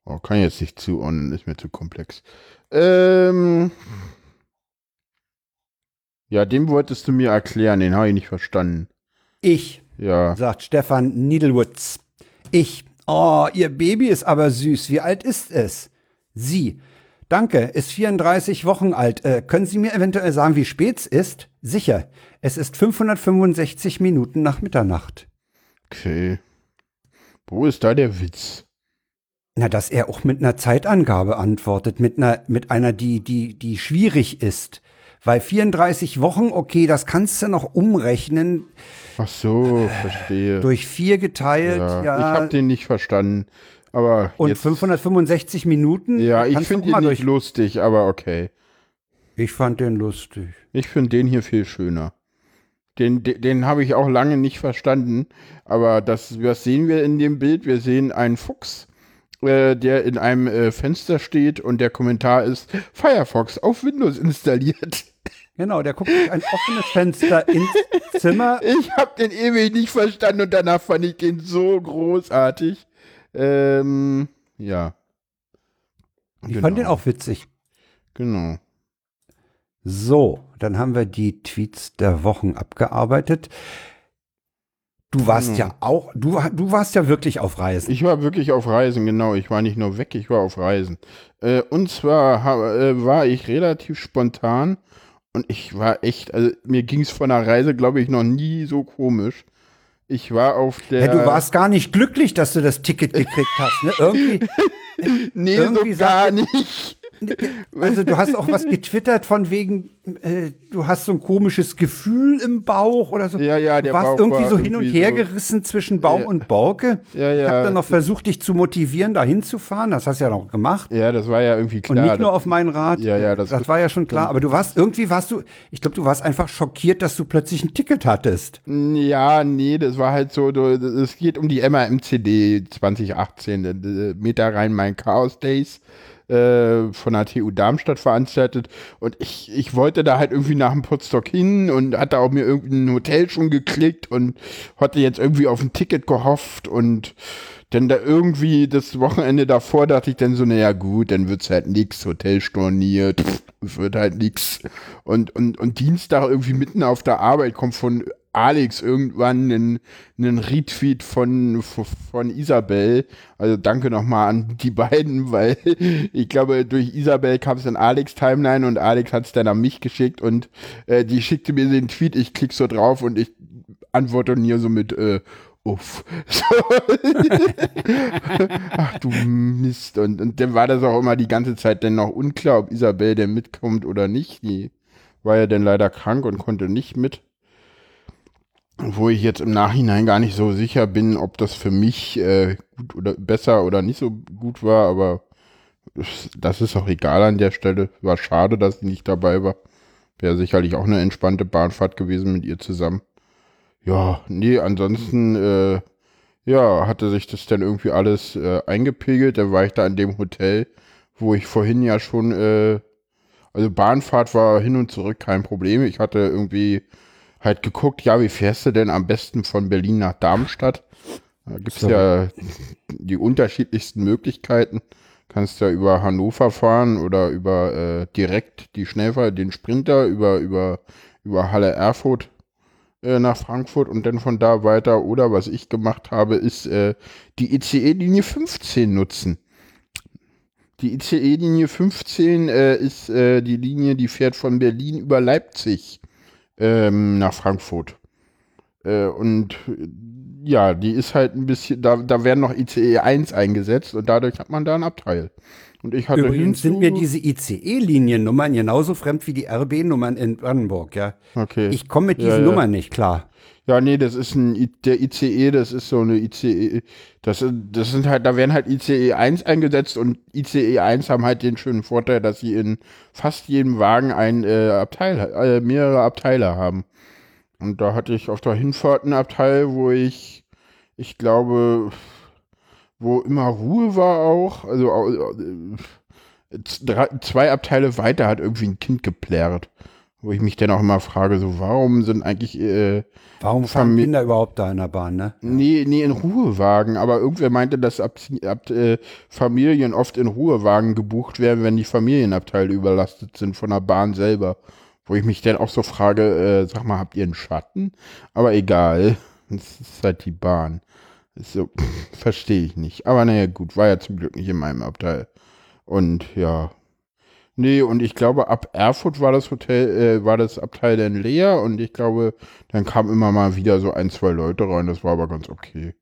oh, kann ich jetzt nicht zuordnen, ist mir zu komplex. Ähm, ja, den wolltest du mir erklären, den habe ich nicht verstanden. Ich, Ja, sagt Stefan Niedelwutz. Ich, oh, ihr Baby ist aber süß. Wie alt ist es? Sie, danke, ist 34 Wochen alt. Äh, können Sie mir eventuell sagen, wie spät es ist? Sicher, es ist 565 Minuten nach Mitternacht. okay. Wo ist da der Witz? Na, dass er auch mit einer Zeitangabe antwortet, mit einer, mit einer, die, die, die schwierig ist. Weil 34 Wochen, okay, das kannst du noch umrechnen. Ach so, verstehe. Durch vier geteilt, ja. ja. Ich habe den nicht verstanden. Aber und jetzt, 565 Minuten? Ja, ich finde ihn nicht lustig, aber okay. Ich fand den lustig. Ich finde den hier viel schöner. Den, den, den habe ich auch lange nicht verstanden. Aber das, was sehen wir in dem Bild? Wir sehen einen Fuchs, äh, der in einem äh, Fenster steht und der Kommentar ist Firefox auf Windows installiert. Genau, der guckt durch ein offenes Fenster ins Zimmer. Ich habe den ewig nicht verstanden und danach fand ich den so großartig. Ähm, ja. Ich fand den auch witzig. Genau. So, dann haben wir die Tweets der Wochen abgearbeitet. Du warst Hm. ja auch, du, du warst ja wirklich auf Reisen. Ich war wirklich auf Reisen, genau. Ich war nicht nur weg, ich war auf Reisen. Äh, und zwar äh, war ich relativ spontan und ich war echt, also mir ging es von der Reise, glaube ich, noch nie so komisch. Ich war auf der. ja, du warst gar nicht glücklich, dass du das Ticket gekriegt hast. Ne? Irgendwie, Nee, irgendwie so gar nicht. Also du hast auch was getwittert von wegen, äh, du hast so ein komisches Gefühl im Bauch oder so. Ja, ja, du der warst Bauch irgendwie war so hin und her so- gerissen zwischen Baum Ja. und Borke. Ja, Ich ja. habe dann noch versucht, dich zu motivieren, da hinzufahren. Das hast du ja noch gemacht. Ja, das war ja irgendwie Und klar. nicht nur auf meinen Rat. Ja, ja, das- das war ja schon klar. Aber du warst, irgendwie warst du, ich glaube, du warst einfach schockiert, dass du plötzlich ein Ticket hattest. Ja, nee, das war halt so, du- es geht um die MAMCD 2018, äh, Meter rein mein Chaos Days äh, von der TU Darmstadt veranstaltet und ich, ich wollte da halt irgendwie nach dem Potsdok hin und hatte auch mir irgendein Hotel schon geklickt und hatte jetzt irgendwie auf ein Ticket gehofft und dann da irgendwie das Wochenende davor dachte ich dann so, naja gut, dann wird's halt nix, Hotel storniert, pff, wird halt nix. Und, und, und Dienstag irgendwie mitten auf der Arbeit kommt von Alex irgendwann einen, einen Retweet von, von Isabel. Also danke nochmal an die beiden, weil ich glaube, durch Isabel kam es in Alex Timeline und Alex hat es dann an mich geschickt und äh, die schickte mir den Tweet, ich klick so drauf und ich antworte mir so mit äh, uff. Ach du Mist. Und, und dann war das auch immer die ganze Zeit dann noch unklar, ob Isabel denn mitkommt oder nicht. Die war ja dann leider krank und konnte nicht mit. Wo ich jetzt im Nachhinein gar nicht so sicher bin, ob das für mich äh, gut oder besser oder nicht so gut war, aber das ist auch egal an der Stelle. War schade, dass sie nicht dabei war. Wäre sicherlich auch eine entspannte Bahnfahrt gewesen mit ihr zusammen. Ja, nee, ansonsten, äh, ja, hatte sich das dann irgendwie alles äh, eingepegelt. Dann war ich da in dem Hotel, wo ich vorhin ja schon, äh, also Bahnfahrt war hin und zurück kein Problem. Ich hatte irgendwie halt geguckt, ja, wie fährst du denn am besten von Berlin nach Darmstadt? Da gibt's So. ja die unterschiedlichsten Möglichkeiten. Kannst ja über Hannover fahren oder über äh, direkt die Schnellfahrt, den Sprinter, über, über, über Halle Erfurt äh, nach Frankfurt und dann von da weiter. Oder was ich gemacht habe, ist äh, die ICE-Linie 15 nutzen. Die ICE-Linie 15 äh, ist äh, die Linie, die fährt von Berlin über Leipzig ähm, nach Frankfurt. Äh, und ja, die ist halt ein bisschen, da, da werden noch ICE 1 eingesetzt und dadurch hat man da einen Abteil. Und ich hatte Übrigens sind mir diese ICE-Liniennummern genauso fremd wie die RB-Nummern in Brandenburg, ja. Okay. Ich komme mit Ja, diesen ja. Nummern nicht klar. Ja, nee, das ist ein, der ICE, das ist so eine ICE, das, das sind halt, da werden halt ICE 1 eingesetzt und ICE 1 haben halt den schönen Vorteil, dass sie in fast jedem Wagen ein äh, Abteil, äh, mehrere Abteile haben. Und da hatte ich auf der Hinfahrt einen Abteil, wo ich, ich glaube, wo immer Ruhe war auch, also äh, zwei Abteile weiter hat irgendwie ein Kind geplärrt. Wo ich mich dann auch immer frage, so warum sind eigentlich äh, Warum fahren Kinder überhaupt da in der Bahn, ne? Nee, nee, in Ruhewagen. Aber irgendwer meinte, dass ab, ab, äh, Familien oft in Ruhewagen gebucht werden, wenn die Familienabteile überlastet sind von der Bahn selber. Wo ich mich dann auch so frage, äh, sag mal, habt ihr einen Schatten? Aber egal. Es ist halt die Bahn. So, verstehe ich nicht. Aber naja, gut, war ja zum Glück nicht in meinem Abteil. Und ja. Nee, und ich glaube, ab Erfurt war das Hotel, äh, war das Abteil dann leer und ich glaube, dann kamen immer mal wieder so ein, zwei Leute rein, das war aber ganz okay.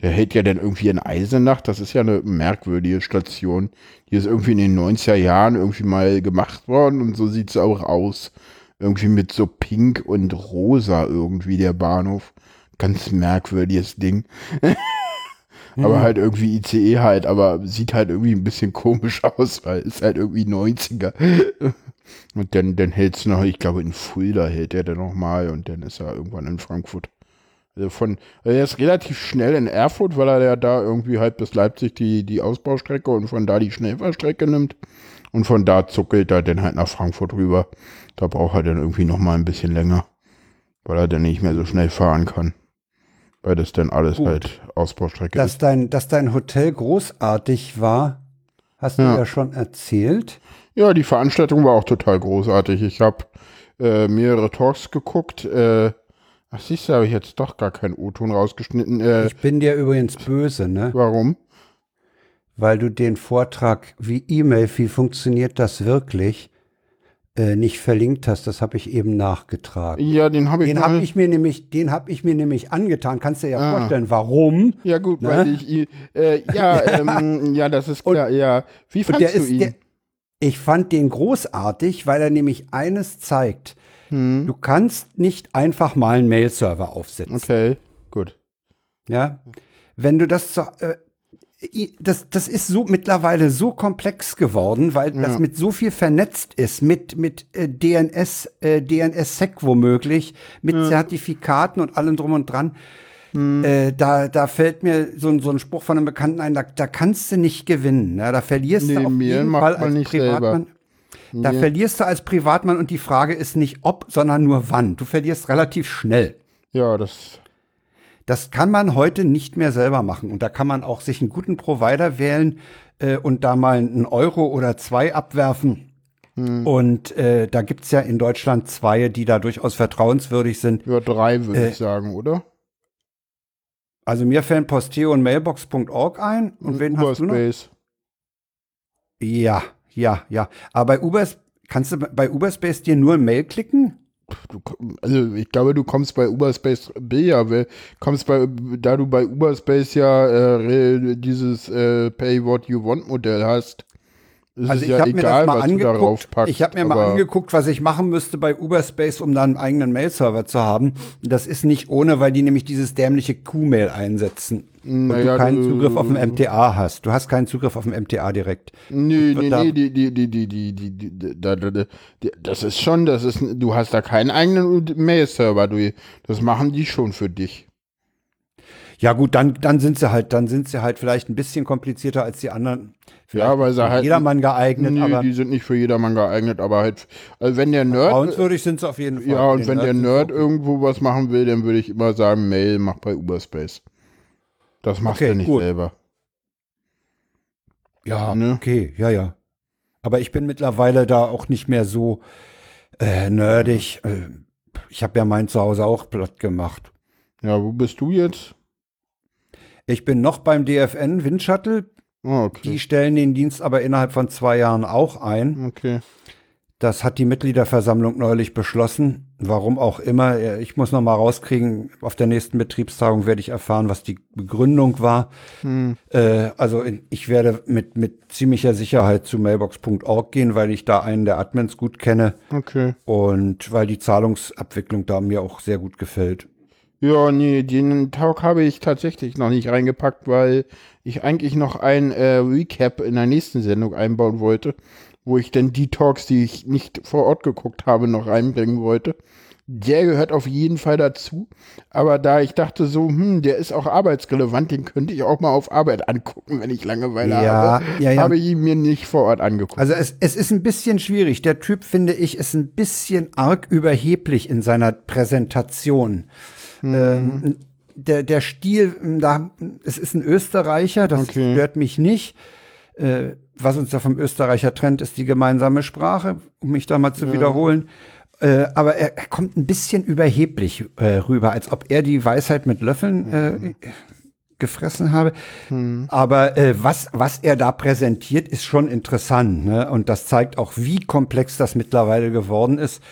der hält ja dann irgendwie in Eisenach. Das ist ja eine merkwürdige Station. Die ist irgendwie in den 90er Jahren irgendwie mal gemacht worden und so sieht es auch aus. Irgendwie mit so pink und rosa irgendwie der Bahnhof. Ganz merkwürdiges Ding. aber halt irgendwie ICE halt, aber sieht halt irgendwie ein bisschen komisch aus, weil es halt irgendwie 90er. Und dann, dann hält's noch, ich glaube in Fulda hält er dann noch mal und dann ist er irgendwann in Frankfurt. Also von, also er ist relativ schnell in Erfurt, weil er ja da irgendwie halt bis Leipzig die, die Ausbaustrecke und von da die Schnellfahrstrecke nimmt. Und von da zuckelt er dann halt nach Frankfurt rüber. Da braucht er dann irgendwie noch mal ein bisschen länger, weil er dann nicht mehr so schnell fahren kann. Weil das dann alles Gut. halt Ausbaustrecke dass ist. Dein, dass dein Hotel großartig war, hast ja. du ja schon erzählt. Ja, die Veranstaltung war auch total großartig. Ich habe äh, mehrere Talks geguckt. Äh, ach, siehst du, habe ich jetzt doch gar keinen O-Ton rausgeschnitten. Äh, ich bin dir übrigens böse, ne? Warum? Weil du den Vortrag wie E-Mail, wie funktioniert das wirklich, äh, nicht verlinkt hast, das habe ich eben nachgetragen. Ja, den habe ich. Den habe ich mir nämlich, den habe ich mir nämlich angetan. Kannst du dir ja ah. vorstellen, warum? Ja gut, ne? weil ich, äh, ja, ähm, ja, das ist klar. Und, ja, wie fandest du ist, ihn? Der, ich fand den großartig, weil er nämlich eines zeigt. Hm. Du kannst nicht einfach mal einen Mail-Server aufsetzen. Okay, gut. Ja, wenn du das, äh, das, das ist so mittlerweile so komplex geworden, weil ja. das mit so viel vernetzt ist, mit, mit äh, DNS, äh, DNS-Sec womöglich, mit ja. Zertifikaten und allem drum und dran. Hm. Äh, da, da fällt mir so, so ein Spruch von einem Bekannten ein, da, da kannst du nicht gewinnen. Ja, da verlierst nee, du auf jeden Fall als Privatmann. Da nee. verlierst du als Privatmann und die Frage ist nicht ob, sondern nur wann. Du verlierst relativ schnell. Ja, das das kann man heute nicht mehr selber machen. Und da kann man auch sich einen guten Provider wählen äh, und da mal einen Euro oder zwei abwerfen. Hm. Und äh, da gibt's ja in Deutschland zwei, die da durchaus vertrauenswürdig sind. Ja, drei würde äh, ich sagen, oder? Also mir fällt Posteo und Mailbox.org ein. Und, und wen Uberspace. hast du noch? Ja, ja, ja. Aber bei Ubers kannst du bei Uberspace dir nur Mail klicken? Du, also ich glaube, du kommst bei Uberspace B ja, kommst bei, da du bei Uberspace ja äh, dieses äh, Pay What You Want Modell hast. Ist also ich ja habe mir das mal angeguckt. Packst, ich habe mir mal angeguckt, was ich machen müsste bei Uberspace, um dann einen eigenen Mail-Server zu haben. Das ist nicht ohne, weil die nämlich dieses dämliche Q-Mail einsetzen. Naja, und du keinen du, Zugriff auf den MTA hast. Du hast keinen Zugriff auf den MTA direkt. Nee, nee, nee, die, die, die, die, die, die, die, da, da, da, das ist schon, das ist, du hast da keinen eigenen Mail-Server, du, das machen die schon für dich. Ja gut, dann, dann sind sie halt, dann sind sie halt vielleicht ein bisschen komplizierter als die anderen. Vielleicht ja, weil sie halt jedermann geeignet, nee, aber die sind nicht für jedermann geeignet, aber halt, also wenn der Nerd vertrauenswürdig sind sie auf jeden Fall. Ja, und wenn Nerd der Nerd irgendwo was machen will, dann würde ich immer sagen, Mail mach bei Uberspace. Das macht okay, er nicht gut. selber. Ja, ne? okay, ja, ja. Aber ich bin mittlerweile da auch nicht mehr so äh, nerdig. Äh, ich habe ja mein Zuhause auch platt gemacht. Ja, wo bist du jetzt? Ich bin noch beim DFN Windshuttle. Oh, okay. Die stellen den Dienst aber innerhalb von zwei Jahren auch ein. Okay. Das hat die Mitgliederversammlung neulich beschlossen. Warum auch immer. Ich muss noch mal rauskriegen. Auf der nächsten Betriebstagung werde ich erfahren, was die Begründung war. Hm. Äh, also ich werde mit, mit ziemlicher Sicherheit zu mailbox.org gehen, weil ich da einen der Admins gut kenne. Okay. Und weil die Zahlungsabwicklung da mir auch sehr gut gefällt. Ja, nee, den Talk habe ich tatsächlich noch nicht reingepackt, weil ich eigentlich noch ein äh, Recap in der nächsten Sendung einbauen wollte wo ich dann die Talks, die ich nicht vor Ort geguckt habe, noch reinbringen wollte. Der gehört auf jeden Fall dazu. Aber da ich dachte so, hm, der ist auch arbeitsrelevant, den könnte ich auch mal auf Arbeit angucken, wenn ich Langeweile ja, habe, ja, ja. habe ich ihn mir nicht vor Ort angeguckt. Also es, es ist ein bisschen schwierig. Der Typ, finde ich, ist ein bisschen arg überheblich in seiner Präsentation. Mhm. Ähm, der, der Stil, da, es ist ein Österreicher, das okay. stört mich nicht. Äh, was uns da vom Österreicher trennt, ist die gemeinsame Sprache, um mich da mal zu ja. wiederholen. Äh, aber er, er, kommt ein bisschen überheblich äh, rüber, als ob er die Weisheit mit Löffeln äh, gefressen habe. Hm. Aber äh, was, was er da präsentiert, ist schon interessant. Ne? Und das zeigt auch, wie komplex das mittlerweile geworden ist.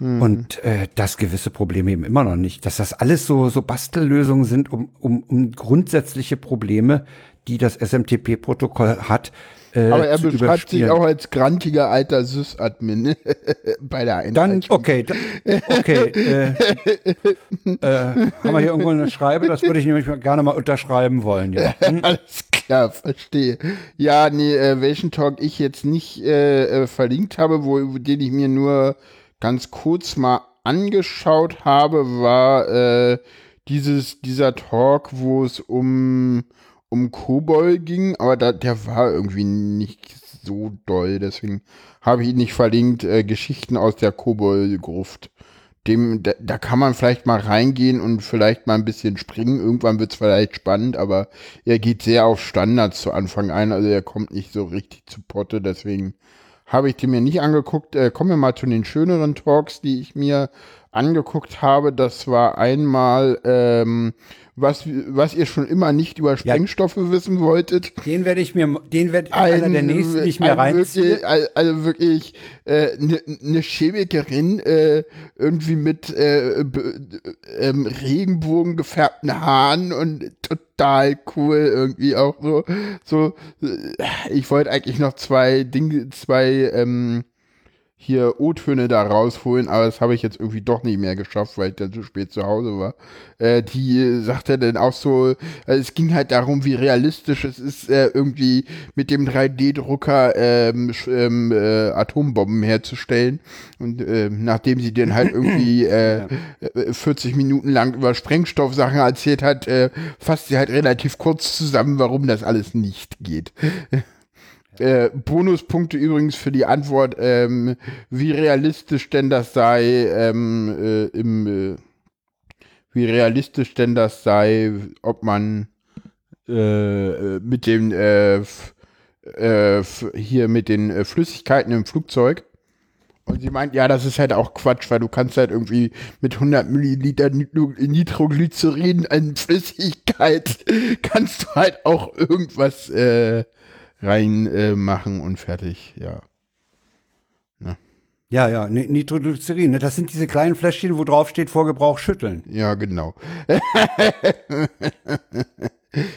Mhm. Und äh, dass gewisse Probleme eben immer noch nicht. Dass das alles so, so Bastellösungen sind, um, um, um grundsätzliche Probleme, die das SMTP-Protokoll hat, äh, Aber er beschreibt sich auch als grantiger alter Sys-Admin bei der Einrichtung. Dann, okay, da, okay. äh, äh, haben wir hier irgendwo eine Schreibe? Das würde ich nämlich gerne mal unterschreiben wollen. Ja. Hm? Alles klar, verstehe. Ja, nee, äh, welchen Talk ich jetzt nicht äh, äh, verlinkt habe, wo, den ich mir nur ganz kurz mal angeschaut habe, war äh, dieses, dieser Talk, wo es um um Kobol ging, aber da, der war irgendwie nicht so doll, deswegen habe ich ihn nicht verlinkt. Äh, Geschichten aus der Kobol-Gruft. Dem, da, da, kann man vielleicht mal reingehen und vielleicht mal ein bisschen springen. Irgendwann wird es vielleicht spannend, aber er geht sehr auf Standards zu Anfang ein, also er kommt nicht so richtig zu Potte, deswegen habe ich den mir nicht angeguckt. Äh, kommen wir mal zu den schöneren Talks, die ich mir angeguckt habe. Das war einmal ähm, was, was ihr schon immer nicht über Sprengstoffe ja. wissen wolltet. Den werde ich mir, den werde einer ein, der nächsten nicht mehr reinziehen. also wirklich eine äh, ne, ne Chemikerin äh, irgendwie mit äh, ähm, Regenbogen gefärbten Haaren und total cool irgendwie auch so. So, äh, ich wollte eigentlich noch zwei Dinge, zwei ähm, hier O-Töne da rausholen, aber das habe ich jetzt irgendwie doch nicht mehr geschafft, weil ich dann zu spät zu Hause war. Äh, die sagte dann auch so, also es ging halt darum, wie realistisch es ist, äh, irgendwie mit dem 3D-Drucker ähm, ähm, äh, Atombomben herzustellen. Und äh, nachdem sie dann halt irgendwie äh, 40 Minuten lang über Sprengstoffsachen erzählt hat, äh, fasst sie halt relativ kurz zusammen, warum das alles nicht geht. Äh, Bonuspunkte übrigens für die Antwort, ähm, wie realistisch denn das sei, ähm, äh, im, äh, wie realistisch denn das sei, ob man äh, mit dem äh, äh, hier mit den Flüssigkeiten im Flugzeug. Und sie meint, ja, das ist halt auch Quatsch, weil du kannst halt irgendwie mit 100 Milliliter Nitroglycerin an Flüssigkeit kannst du halt auch irgendwas äh, reinmachen äh, und fertig, ja. Ne? Ja, ja, Nitroglycerin, ne? das sind diese kleinen Fläschchen, wo drauf steht, vor Gebrauch schütteln. Ja, genau.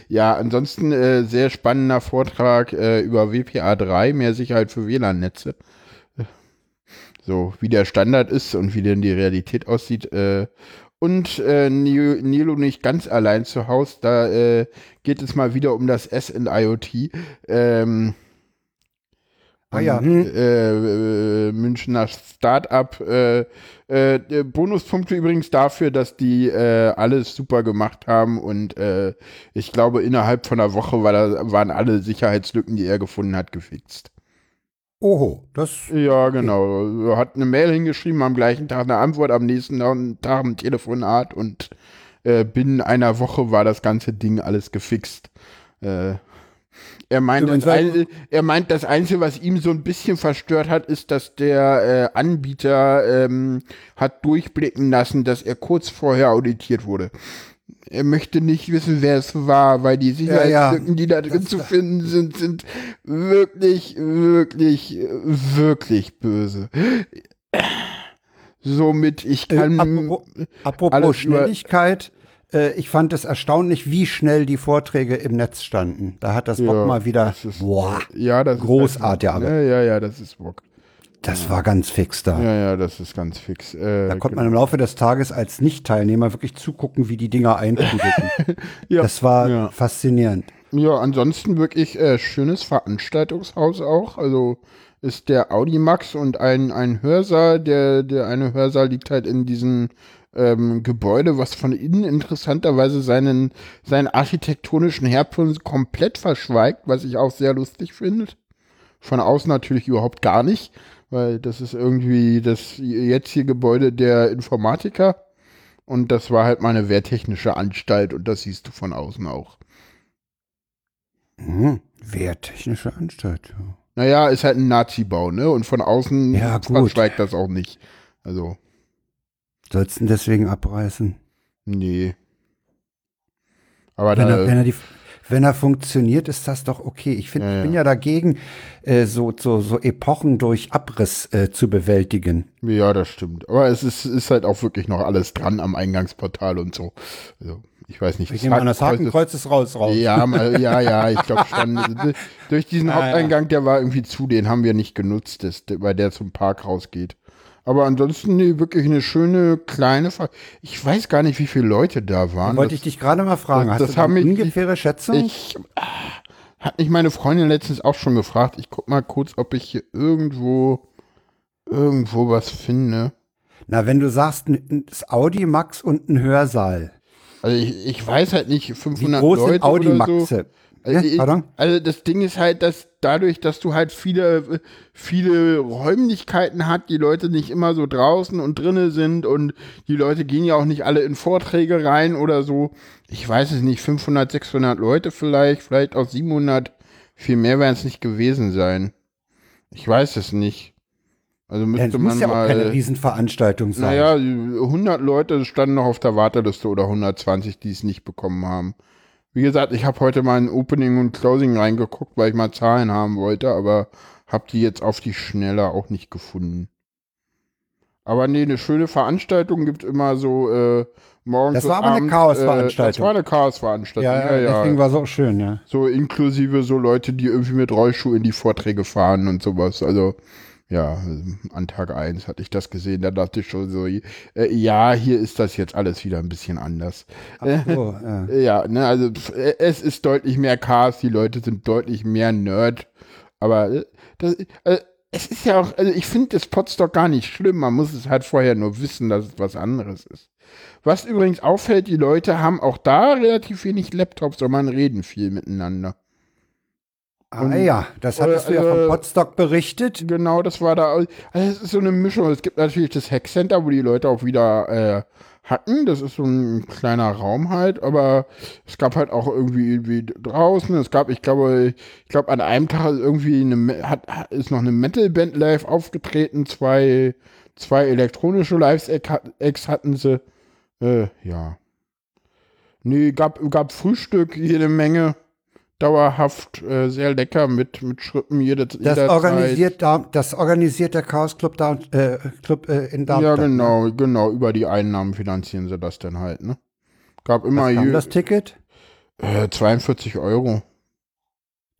ja, ansonsten äh, sehr spannender Vortrag äh, über WPA3, mehr Sicherheit für WLAN-Netze. So, wie der Standard ist und wie denn die Realität aussieht. Äh, und äh, Nilo nicht ganz allein zu Hause. Da äh, geht es mal wieder um das S in IoT. Ähm, ah ja. Hm. Äh, äh, Münchner Startup. Äh, äh, Bonuspunkte übrigens dafür, dass die äh, alles super gemacht haben und äh, ich glaube, innerhalb von einer Woche war da, waren alle Sicherheitslücken, die er gefunden hat, gefixt. Oho, das. Ja, genau. Hat eine Mail hingeschrieben, am gleichen Tag eine Antwort, am nächsten Tag ein Telefonat und äh, binnen einer Woche war das ganze Ding alles gefixt. Äh, er meint, das ein, er meint, das Einzige, was ihm so ein bisschen verstört hat, ist, dass der äh, Anbieter ähm, hat durchblicken lassen, dass er kurz vorher auditiert wurde er möchte nicht wissen, wer es war, weil die Sicherheitslücken, ja, ja. die da drin das zu finden sind, sind wirklich, wirklich, wirklich böse. Somit, ich äh, kann. Äh, apropos, apropos Schnelligkeit, äh, ich fand es erstaunlich, wie schnell die Vorträge im Netz standen. Da hat das ja, Bock mal wieder ist, boah, ja, das großartig. Ist, ja, ja, ja, das ist Bock. Das war ganz fix da. Ja, ja, das ist ganz fix. Äh, da konnte man im Laufe des Tages als Nicht-Teilnehmer wirklich zugucken, wie die Dinger eintrudelten. ja, das war ja. faszinierend. Ja, ansonsten wirklich äh, schönes Veranstaltungshaus auch. Also ist der Audimax und ein, ein Hörsaal. Der, der eine Hörsaal liegt halt in diesem ähm, Gebäude, was von innen interessanterweise seinen, seinen architektonischen Herkunft komplett verschweigt, was ich auch sehr lustig finde. Von außen natürlich überhaupt gar nicht weil das ist irgendwie das jetzige Gebäude der Informatiker und das war halt mal eine wehrtechnische Anstalt und das siehst du von außen auch. Hm, wehrtechnische Anstalt, ja. Naja, ist halt ein Nazi-Bau, ne? Und von außen ja, verschweigt das auch nicht. Also. Sollst du deswegen abreißen? Nee. Aber wenn, da, er, wenn er die wenn er funktioniert, ist das doch okay. Ich finde, Ja, ich bin ja. dagegen, äh, so, so, so Epochen durch Abriss äh, zu bewältigen. Ja, das stimmt. Aber es ist, ist halt auch wirklich noch alles dran am Eingangsportal und so. Also, ich weiß nicht. Ich nehme an, das Hakenkreuz ist raus, raus. Ja, mal, ja, ja, ich glaube schon. Durch diesen Ah. Haupteingang, der war irgendwie zu, den haben wir nicht genutzt, das, weil der zum Park rausgeht. Aber ansonsten nee, wirklich eine schöne kleine. Ver ich weiß gar nicht, wie viele Leute da waren. Wollte Das- ich dich gerade mal fragen. das- Hast das du haben eine ungefähre Schätzung? Ich ah, hat mich meine Freundin letztens auch schon gefragt. Ich guck mal kurz, ob ich hier irgendwo irgendwo was finde. Na, wenn du sagst, ein ein Audi Max und ein Hörsaal. Also ich, ich weiß halt nicht, Wie 500 groß Leute sind Audi oder so. Also, Ja, ich, also das Ding ist halt, dass dadurch, dass du halt viele, viele Räumlichkeiten hast, die Leute nicht immer so draußen und drinnen sind und die Leute gehen ja auch nicht alle in Vorträge rein oder so. Ich weiß es nicht, 500, 600 Leute vielleicht, vielleicht auch 700. Viel mehr werden es nicht gewesen sein. Ich weiß es nicht. Also Ja, müsste das man muss ja auch mal. keine Riesenveranstaltung sein. Naja, 100 Leute standen noch auf der Warteliste oder 120, die es nicht bekommen haben. Wie gesagt, ich habe heute mal in Opening und Closing reingeguckt, weil ich mal Zahlen haben wollte, aber habe die jetzt auf die Schnelle auch nicht gefunden. Aber nee, eine schöne Veranstaltung gibt immer so äh, morgens Das war aber eine abends, Chaosveranstaltung. Äh, das war eine Chaosveranstaltung, ja, ja, deswegen war es auch schön, ja. so inklusive so Leute, die irgendwie mit Rollschuh in die Vorträge fahren und sowas. Also ja, an Tag eins hatte ich das gesehen. Da dachte ich schon so, äh, ja, hier ist das jetzt alles wieder ein bisschen anders. So, ja. Ja, ne, also äh, es ist deutlich mehr Chaos, die Leute sind deutlich mehr Nerd. Aber äh, das, äh, es ist ja auch, also ich finde das Podstock gar nicht schlimm. Man muss es halt vorher nur wissen, dass es was anderes ist. Was übrigens auffällt, die Leute haben auch da relativ wenig Laptops, sondern reden viel miteinander. Ah ja, das hattest du ja äh, vom Podstock berichtet. Genau, das war da. Also es ist so eine Mischung. Es gibt natürlich das Hackcenter, wo die Leute auch wieder äh, hacken. Das ist so ein kleiner Raum halt, aber es gab halt auch irgendwie, draußen. Es gab, ich glaube, ich glaube, an einem Tag ist irgendwie eine, hat, ist noch eine Metalband live aufgetreten. Zwei, zwei elektronische Live-Acts hatten sie. Äh, ja. Nee, gab, gab Frühstück, jede Menge. Dauerhaft, äh, sehr lecker mit, mit Schritten jede, Das organisiert, da, das organisiert der Chaos Club, da, äh, Club äh, in Darmstadt. Ja, genau, genau. Über die Einnahmen finanzieren sie das dann halt, ne? Gab immer Was kam das Ticket? äh, 42 Euro.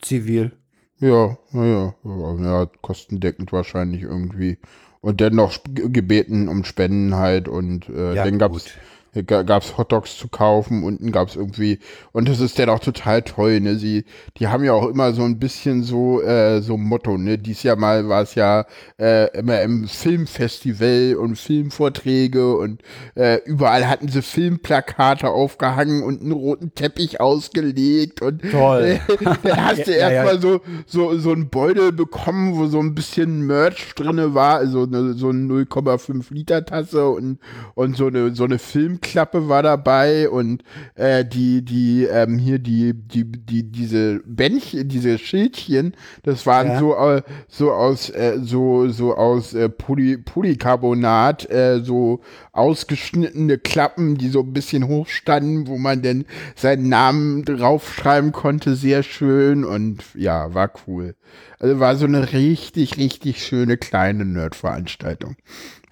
Zivil. Ja, ja, ja, kostendeckend wahrscheinlich irgendwie. Und dann noch sp- gebeten um Spenden halt und äh, Ja, dann gab's gut. Ga- gab's Hotdogs zu kaufen, unten gab's irgendwie und das ist dann auch total toll, ne? Sie, die haben ja auch immer so ein bisschen so äh, so ein Motto, ne? Dies Jahr mal war es ja äh, immer im Filmfestival und Filmvorträge und äh, überall hatten sie Filmplakate aufgehangen und einen roten Teppich ausgelegt und Toll. dann hast du Ja, ja, ja. erstmal so, so, so ein Beutel bekommen, wo so ein bisschen Merch drinne war, also eine, so eine 0,5 Liter Tasse und, und so eine, so eine Filmklappe war dabei und äh, die, die, ähm, hier die, die, die, diese Bändchen, diese Schildchen, das waren Ja. so, äh, so aus, äh, so, so aus äh, Poly, Polycarbonat, äh, so ausgeschnittene Klappen, die so ein bisschen hoch standen, wo man denn seinen Namen draufschreiben konnte, sehr schön und ja, war cool. Also war so eine richtig, richtig schöne kleine Nerd-Veranstaltung.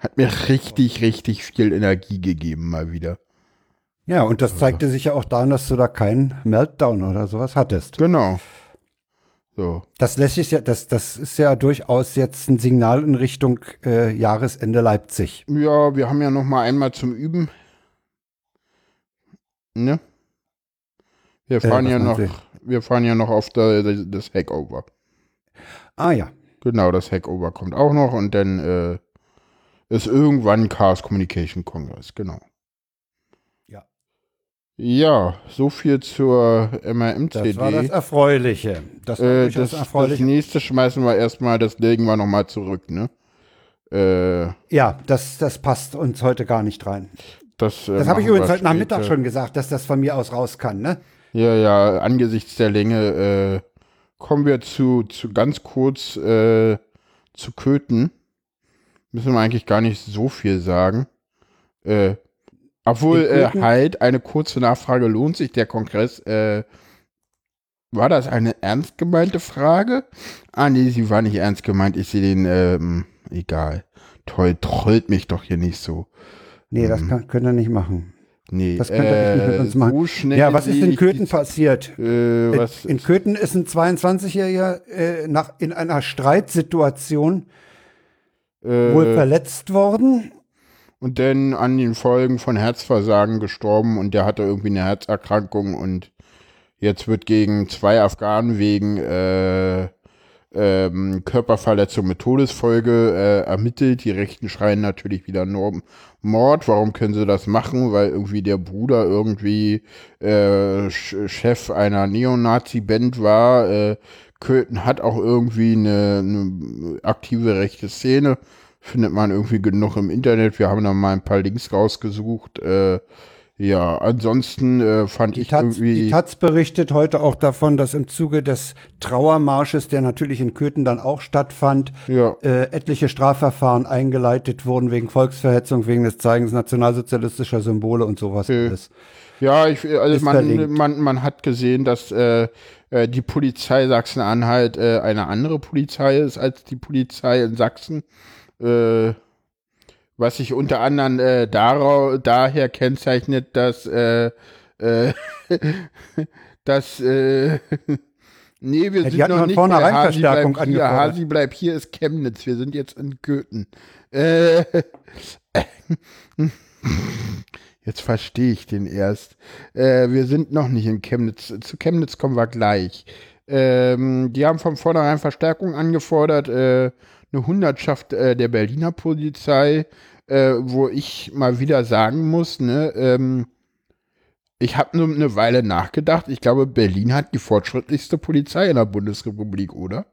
Hat mir richtig, richtig viel Energie gegeben mal wieder. Ja, und das zeigte sich ja auch daran, dass du da keinen Meltdown oder sowas hattest. Genau. So. Das lässt sich ja, das, das ist ja durchaus jetzt ein Signal in Richtung äh, Jahresende Leipzig. Ja, wir haben ja noch mal einmal zum Üben. Ne? Wir fahren was ja noch, wir fahren ja noch auf der, das Hackover. Ah ja. Genau, das Hackover kommt auch noch und dann äh, ist irgendwann Chaos Communication Congress, genau. Ja. Ja, so viel zur MRM-CD. Das war das Erfreuliche. Das war äh, das, das erfreulich. nächste schmeißen wir erstmal, das legen wir nochmal zurück, ne? Äh, Ja, das, das passt uns heute gar nicht rein. das äh, Das habe ich übrigens heute Nachmittag schon gesagt, dass das von mir aus raus kann, ne? Ja, ja, angesichts der Länge äh, kommen wir zu, zu ganz kurz äh, zu Köthen. Müssen wir eigentlich gar nicht so viel sagen. Äh, obwohl, In äh, halt, eine kurze Nachfrage lohnt sich der Kongress. Äh, war das eine ernst gemeinte Frage? Ah, nee, sie war nicht ernst gemeint. Ich sehe den, ähm, egal. Toll, trollt mich doch hier nicht so. Nee, das kann, könnt ihr nicht machen. Nee, Das könnt ihr echt nicht mit uns machen. so Ja, was ist in Köthen passiert? Äh, was in Köthen ist ein 22-Jähriger äh, nach, in einer Streitsituation wohl äh, verletzt worden. und dann an den Folgen von Herzversagen gestorben und der hatte irgendwie eine Herzerkrankung und jetzt wird gegen zwei Afghanen wegen äh, ähm, Körperverletzung mit Todesfolge äh, ermittelt. Die Rechten schreien natürlich wieder Norm Mord. Warum können sie das machen? Weil irgendwie der Bruder irgendwie äh, Chef einer Neonazi-Band war. Äh, Köthen hat auch irgendwie eine, eine aktive rechte Szene. Findet man irgendwie genug im Internet. Wir haben da mal ein paar Links rausgesucht. Äh, ja, ansonsten äh, fand Die ich Taz, irgendwie. die Taz berichtet heute auch davon, dass im Zuge des Trauermarsches, der natürlich in Köthen dann auch stattfand, ja, äh, etliche Strafverfahren eingeleitet wurden wegen Volksverhetzung, wegen des Zeigens nationalsozialistischer Symbole und sowas Okay. alles. Ja, ich, also man, man, man hat gesehen, dass äh, äh, die Polizei Sachsen-Anhalt äh, eine andere Polizei ist als die Polizei in Sachsen. Äh, was sich unter anderem äh, darau, daher kennzeichnet, dass äh, äh, dass äh, nee, wir Ja, sind noch nicht vornherein bei Hasi Verstärkung bleib hier. Hasi bleib hier ist Chemnitz, wir sind jetzt in Köthen. Äh, Jetzt verstehe ich den erst. Äh, wir sind noch nicht in Chemnitz. Zu Chemnitz kommen wir gleich. Ähm, die haben von vornherein Verstärkung angefordert, äh, eine Hundertschaft äh, der Berliner Polizei, äh, wo ich mal wieder sagen muss, ne, ähm, ich habe nur eine Weile nachgedacht. Ich glaube, Berlin hat die fortschrittlichste Polizei in der Bundesrepublik, oder?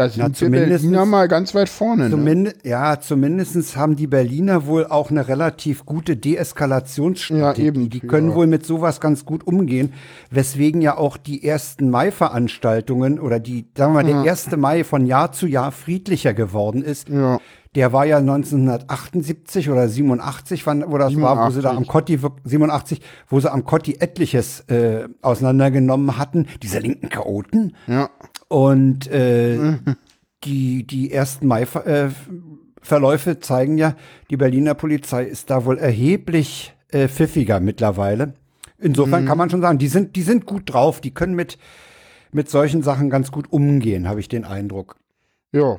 Da sind wir Berliner mal ganz weit vorne. Ne? Zumindest, ja, zumindest haben die Berliner wohl auch eine relativ gute Deeskalationsstrategie. Ja, eben, die können ja. wohl mit sowas ganz gut umgehen, weswegen ja auch die ersten Mai-Veranstaltungen oder die, sagen wir mal, der 1. Mai von Jahr zu Jahr friedlicher geworden ist. Ja. Der war ja 1978 oder 87, wann, wo das war, wo sie da am 87. Kotti, wirk- 87, wo sie am Kotti etliches äh, auseinandergenommen hatten, diese linken Chaoten. Ja. Und äh, die, die ersten Mai-Verläufe zeigen ja, die Berliner Polizei ist da wohl erheblich äh, pfiffiger mittlerweile. Insofern kann man schon sagen, die sind, die sind gut drauf, die können mit, mit solchen Sachen ganz gut umgehen, habe ich den Eindruck. Ja.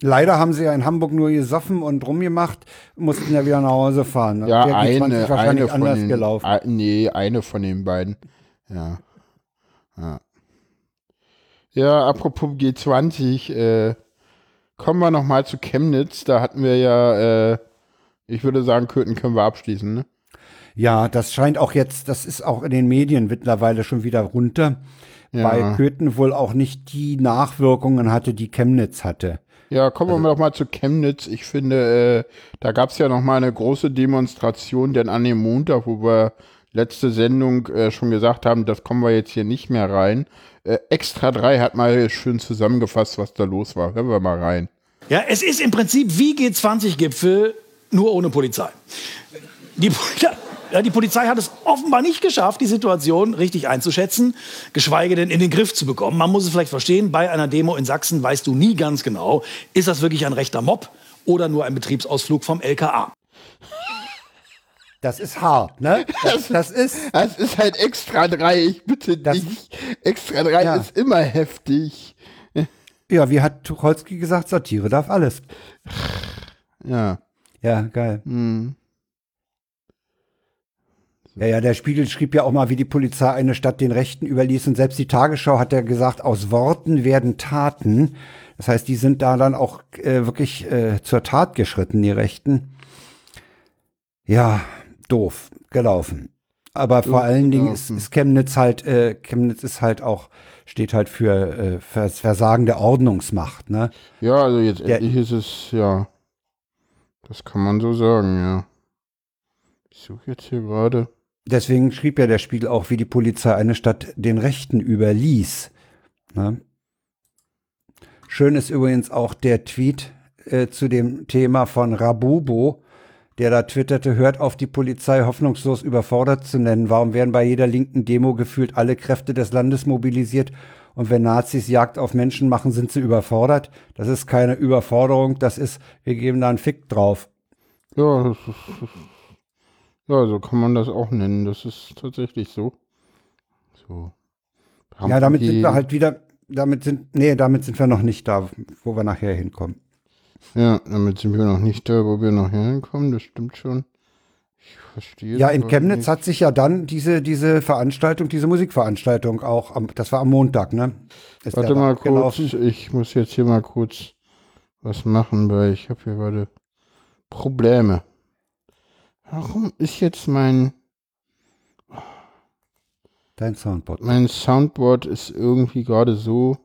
Leider haben sie ja in Hamburg nur gesoffen und rumgemacht, mussten ja wieder nach Hause fahren. ne? Ja, 20 eine, wahrscheinlich eine von anders den, gelaufen. Ein, nee, eine von den beiden. Ja. Ja, ja apropos G20, äh, kommen wir noch mal zu Chemnitz. Da hatten wir ja, äh, ich würde sagen, Köthen können wir abschließen, ne? Ja, das scheint auch jetzt, das ist auch in den Medien mittlerweile schon wieder runter, Ja. weil Köthen wohl auch nicht die Nachwirkungen hatte, die Chemnitz hatte. Ja, kommen wir doch mal zu Chemnitz. Ich finde, äh, da gab es ja noch mal eine große Demonstration, denn an dem Montag, wo wir letzte Sendung äh, schon gesagt haben, das kommen wir jetzt hier nicht mehr rein. Äh, Extra 3 hat mal schön zusammengefasst, was da los war. Hören wir mal rein. Ja, es ist im Prinzip wie G20-Gipfel, nur ohne Polizei. Die, ja, die Polizei hat es offenbar nicht geschafft, die Situation richtig einzuschätzen, geschweige denn in den Griff zu bekommen. Man muss es vielleicht verstehen, bei einer Demo in Sachsen weißt du nie ganz genau, ist das wirklich ein rechter Mob oder nur ein Betriebsausflug vom LKA. Das ist hart, ne? Das, das ist, Das ist halt Extra 3, ich bitte Das- dich. Extra 3 Ja. ist immer heftig. ja, wie hat Tucholsky gesagt, Satire darf alles. Ja. Ja, geil. Hm. Ja, ja, der Spiegel schrieb ja auch mal, wie die Polizei eine Stadt den Rechten überließ. Und selbst die Tagesschau hat ja gesagt, aus Worten werden Taten. Das heißt, die sind da dann auch äh, wirklich äh, zur Tat geschritten, die Rechten. Ja, doof gelaufen. Aber vor allen Dingen ist, ist Chemnitz halt, äh, Chemnitz ist halt auch, steht halt für äh, Vers Versagen der Ordnungsmacht, ne? Ja, also jetzt Der- endlich ist es, ja. Das kann man so sagen, ja. Ich suche jetzt hier gerade. Deswegen schrieb ja der Spiegel auch, wie die Polizei eine Stadt den Rechten überließ. Ne? Schön ist übrigens auch der Tweet äh, zu dem Thema von Rabubo, der da twitterte, hört auf die Polizei hoffnungslos überfordert zu nennen. Warum werden bei jeder linken Demo gefühlt alle Kräfte des Landes mobilisiert? Und wenn Nazis Jagd auf Menschen machen, sind sie überfordert? Das ist keine Überforderung, das ist, wir geben da einen Fick drauf. Ja, das ist, ja, so kann man das auch nennen. Das ist tatsächlich so. So. Haben Ja, damit sind wir halt wieder, damit sind, nee, damit sind wir noch nicht da, wo wir nachher hinkommen. Ja, damit sind wir noch nicht da, wo wir noch hinkommen. Das stimmt schon. Ich verstehe. Ja, in Chemnitz nicht. hat sich ja dann diese, diese Veranstaltung, diese Musikveranstaltung auch, am, das war am Montag, ne? Ist Warte mal kurz. abgelaufen. Ich muss jetzt hier mal kurz was machen, weil ich habe hier gerade Probleme. Warum ist jetzt mein Dein Soundboard. mein Soundboard ist irgendwie gerade so,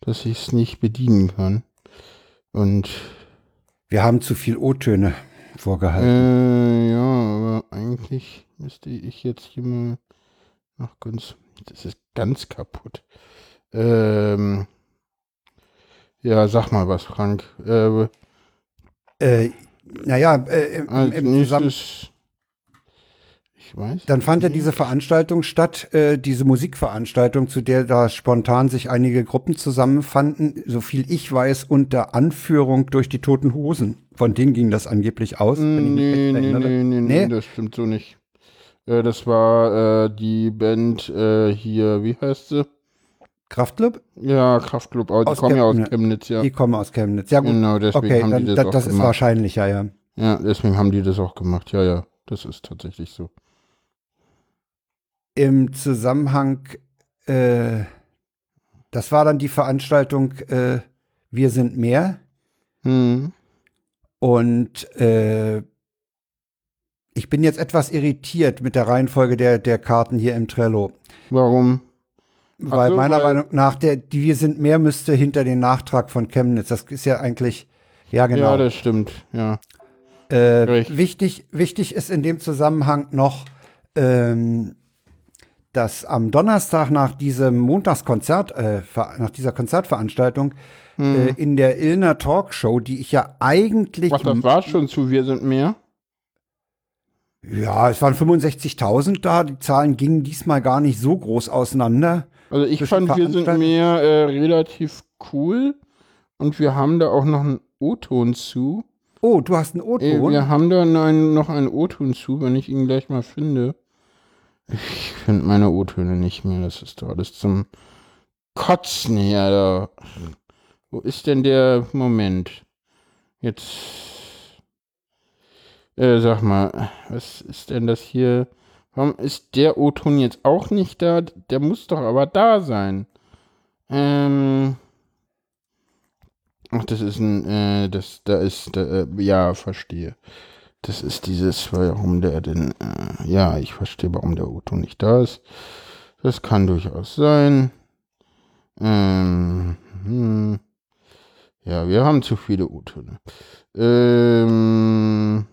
dass ich es nicht bedienen kann. Und Wir haben zu viel O-Töne vorgehalten. äh, ja, aber eigentlich müsste ich jetzt hier mal noch ganz. Das ist ganz kaputt. Ähm, ja, sag mal was, Frank. Äh, Äh, naja, äh, im, als im Zusammen. Ich weiß. dann fand ja diese Veranstaltung statt, äh, diese Musikveranstaltung, zu der da spontan sich einige Gruppen zusammenfanden, so viel ich weiß, unter Anführung durch die Toten Hosen. Von denen ging das angeblich aus. wenn ich mich Nee, nee, nee, nee, nee, das stimmt so nicht. Äh, das war äh, die Band äh, hier, wie heißt sie? Kraftclub? Ja, Kraftclub, aber die Aus kommen ja aus Chemnitz. Ja. Die kommen aus Chemnitz. Ja gut, Genau, deswegen okay, haben dann, die das das, auch das ist gemacht. wahrscheinlicher, ja. Ja, deswegen haben die das auch gemacht. Ja, ja, das ist tatsächlich so. Im Zusammenhang, äh, das war dann die Veranstaltung äh, Wir sind mehr. Hm. Und äh, ich bin jetzt etwas irritiert mit der Reihenfolge der, der Karten hier im Trello. Warum? Weil so, meiner weil- Meinung nach, der, die Wir sind mehr müsste hinter den Nachtrag von Chemnitz. Das ist ja eigentlich, ja genau. Ja, das stimmt, ja. Äh, wichtig, wichtig ist in dem Zusammenhang noch, ähm, dass am Donnerstag nach diesem Montagskonzert, äh, nach dieser Konzertveranstaltung Hm. äh, in der Illner Talkshow, die ich ja eigentlich, Ach, das war schon zu Wir sind mehr? ja, es waren 65.000 da, die Zahlen gingen diesmal gar nicht so groß auseinander. Also ich fand, wir sind mehr äh, relativ cool und wir haben da auch noch einen O-Ton zu. Oh, du hast einen Äh, O-Ton. wir haben da einen, noch einen O-Ton zu, wenn ich ihn gleich mal finde. Ich finde meine O-Töne nicht mehr. Das ist doch alles zum Kotzen hier. Da. Wo ist denn der Moment? Jetzt. Äh, sag mal, was ist denn das hier? Warum ist der O-Ton jetzt auch nicht da? Der muss doch aber da sein. Ähm. Ach, das ist ein, äh, das, da ist, da, äh, ja, verstehe. Das ist dieses, warum der denn, äh, ja, ich verstehe, warum der O-Ton nicht da ist. Das kann durchaus sein. Ähm, hm. Ja, wir haben zu viele O-Töne. Ähm,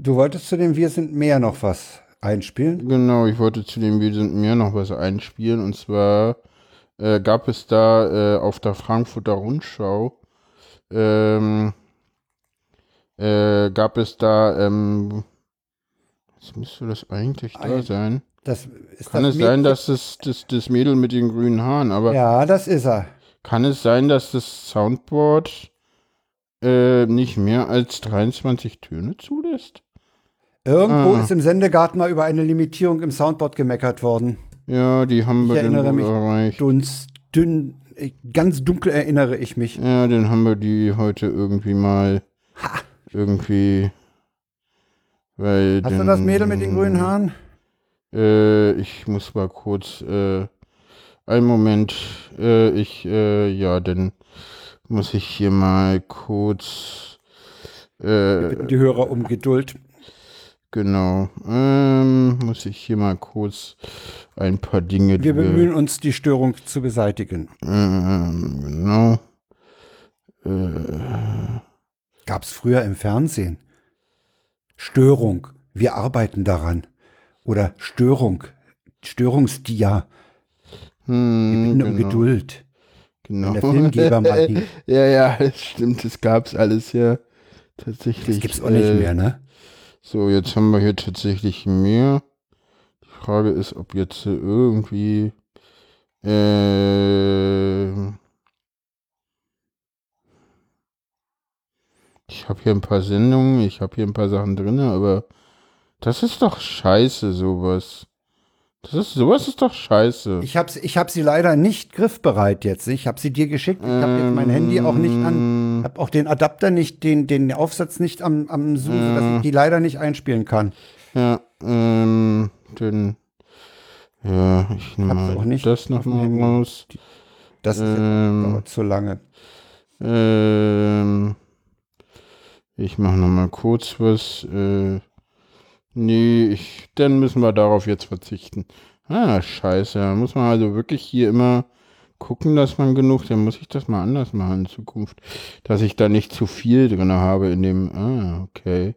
Du wolltest zu dem Wir sind mehr noch was einspielen? Genau, ich wollte zu dem Wir sind mehr noch was einspielen. Und zwar äh, gab es da äh, auf der Frankfurter Rundschau, ähm, äh, gab es da, ähm, was müsste das eigentlich da Ein- sein? Das Kann das es sein, dass es das, das Mädel mit den grünen Haaren, aber Ja, das ist er. kann es sein, dass das Soundboard äh, nicht mehr als 23 Töne zulässt? Irgendwo Ah. ist im Sendegarten mal über eine Limitierung im Soundboard gemeckert worden. Ja, die haben Ich wir erinnere mich erreicht. Dunst, dünn, äh, ganz dunkel erinnere ich mich. Ja, den haben wir die heute irgendwie mal irgendwie. Weil Hast du den- das Mädel mit den grünen Haaren? Äh, ich muss mal kurz, äh, einen Moment, äh, ich, äh, ja, dann muss ich hier mal kurz, äh, die Hörer um Geduld. genau, ähm, muss ich hier mal kurz ein paar Dinge, Wir bemühen uns, die Störung zu beseitigen. ähm, genau, äh, Gab es früher im Fernsehen. Störung. Wir arbeiten daran. Oder Störung. Störungsdia. Wir hm, bitten um genau, Geduld. genau. Wenn der Filmgeber mal hinkt. Ja, ja, das stimmt, das gab's alles ja tatsächlich. Das gibt's auch nicht äh, mehr, ne? So, jetzt haben wir hier tatsächlich mehr. Die Frage ist, ob jetzt irgendwie. Äh, ich habe hier ein paar Sendungen, ich habe hier ein paar Sachen drin, aber das ist doch scheiße, sowas. Das ist, sowas ist doch scheiße. Ich habe ich hab sie leider nicht griffbereit jetzt. Ich habe sie dir geschickt. Ich habe jetzt mein Handy auch nicht an. habe auch den Adapter nicht, den, den Aufsatz nicht am, am Zoom, sodass ich die leider nicht einspielen kann. Ja, ähm, den. Ja, ich nehme das nochmal raus. Das ist Ähm. zu lange. Ähm, ich mache nochmal kurz was. Äh, nee, ich, dann müssen wir darauf jetzt verzichten. Ah, scheiße. Da muss man also wirklich hier immer gucken, dass man genug, dann muss ich das mal anders machen in Zukunft. Dass ich da nicht zu viel drin habe in dem. Ah, okay.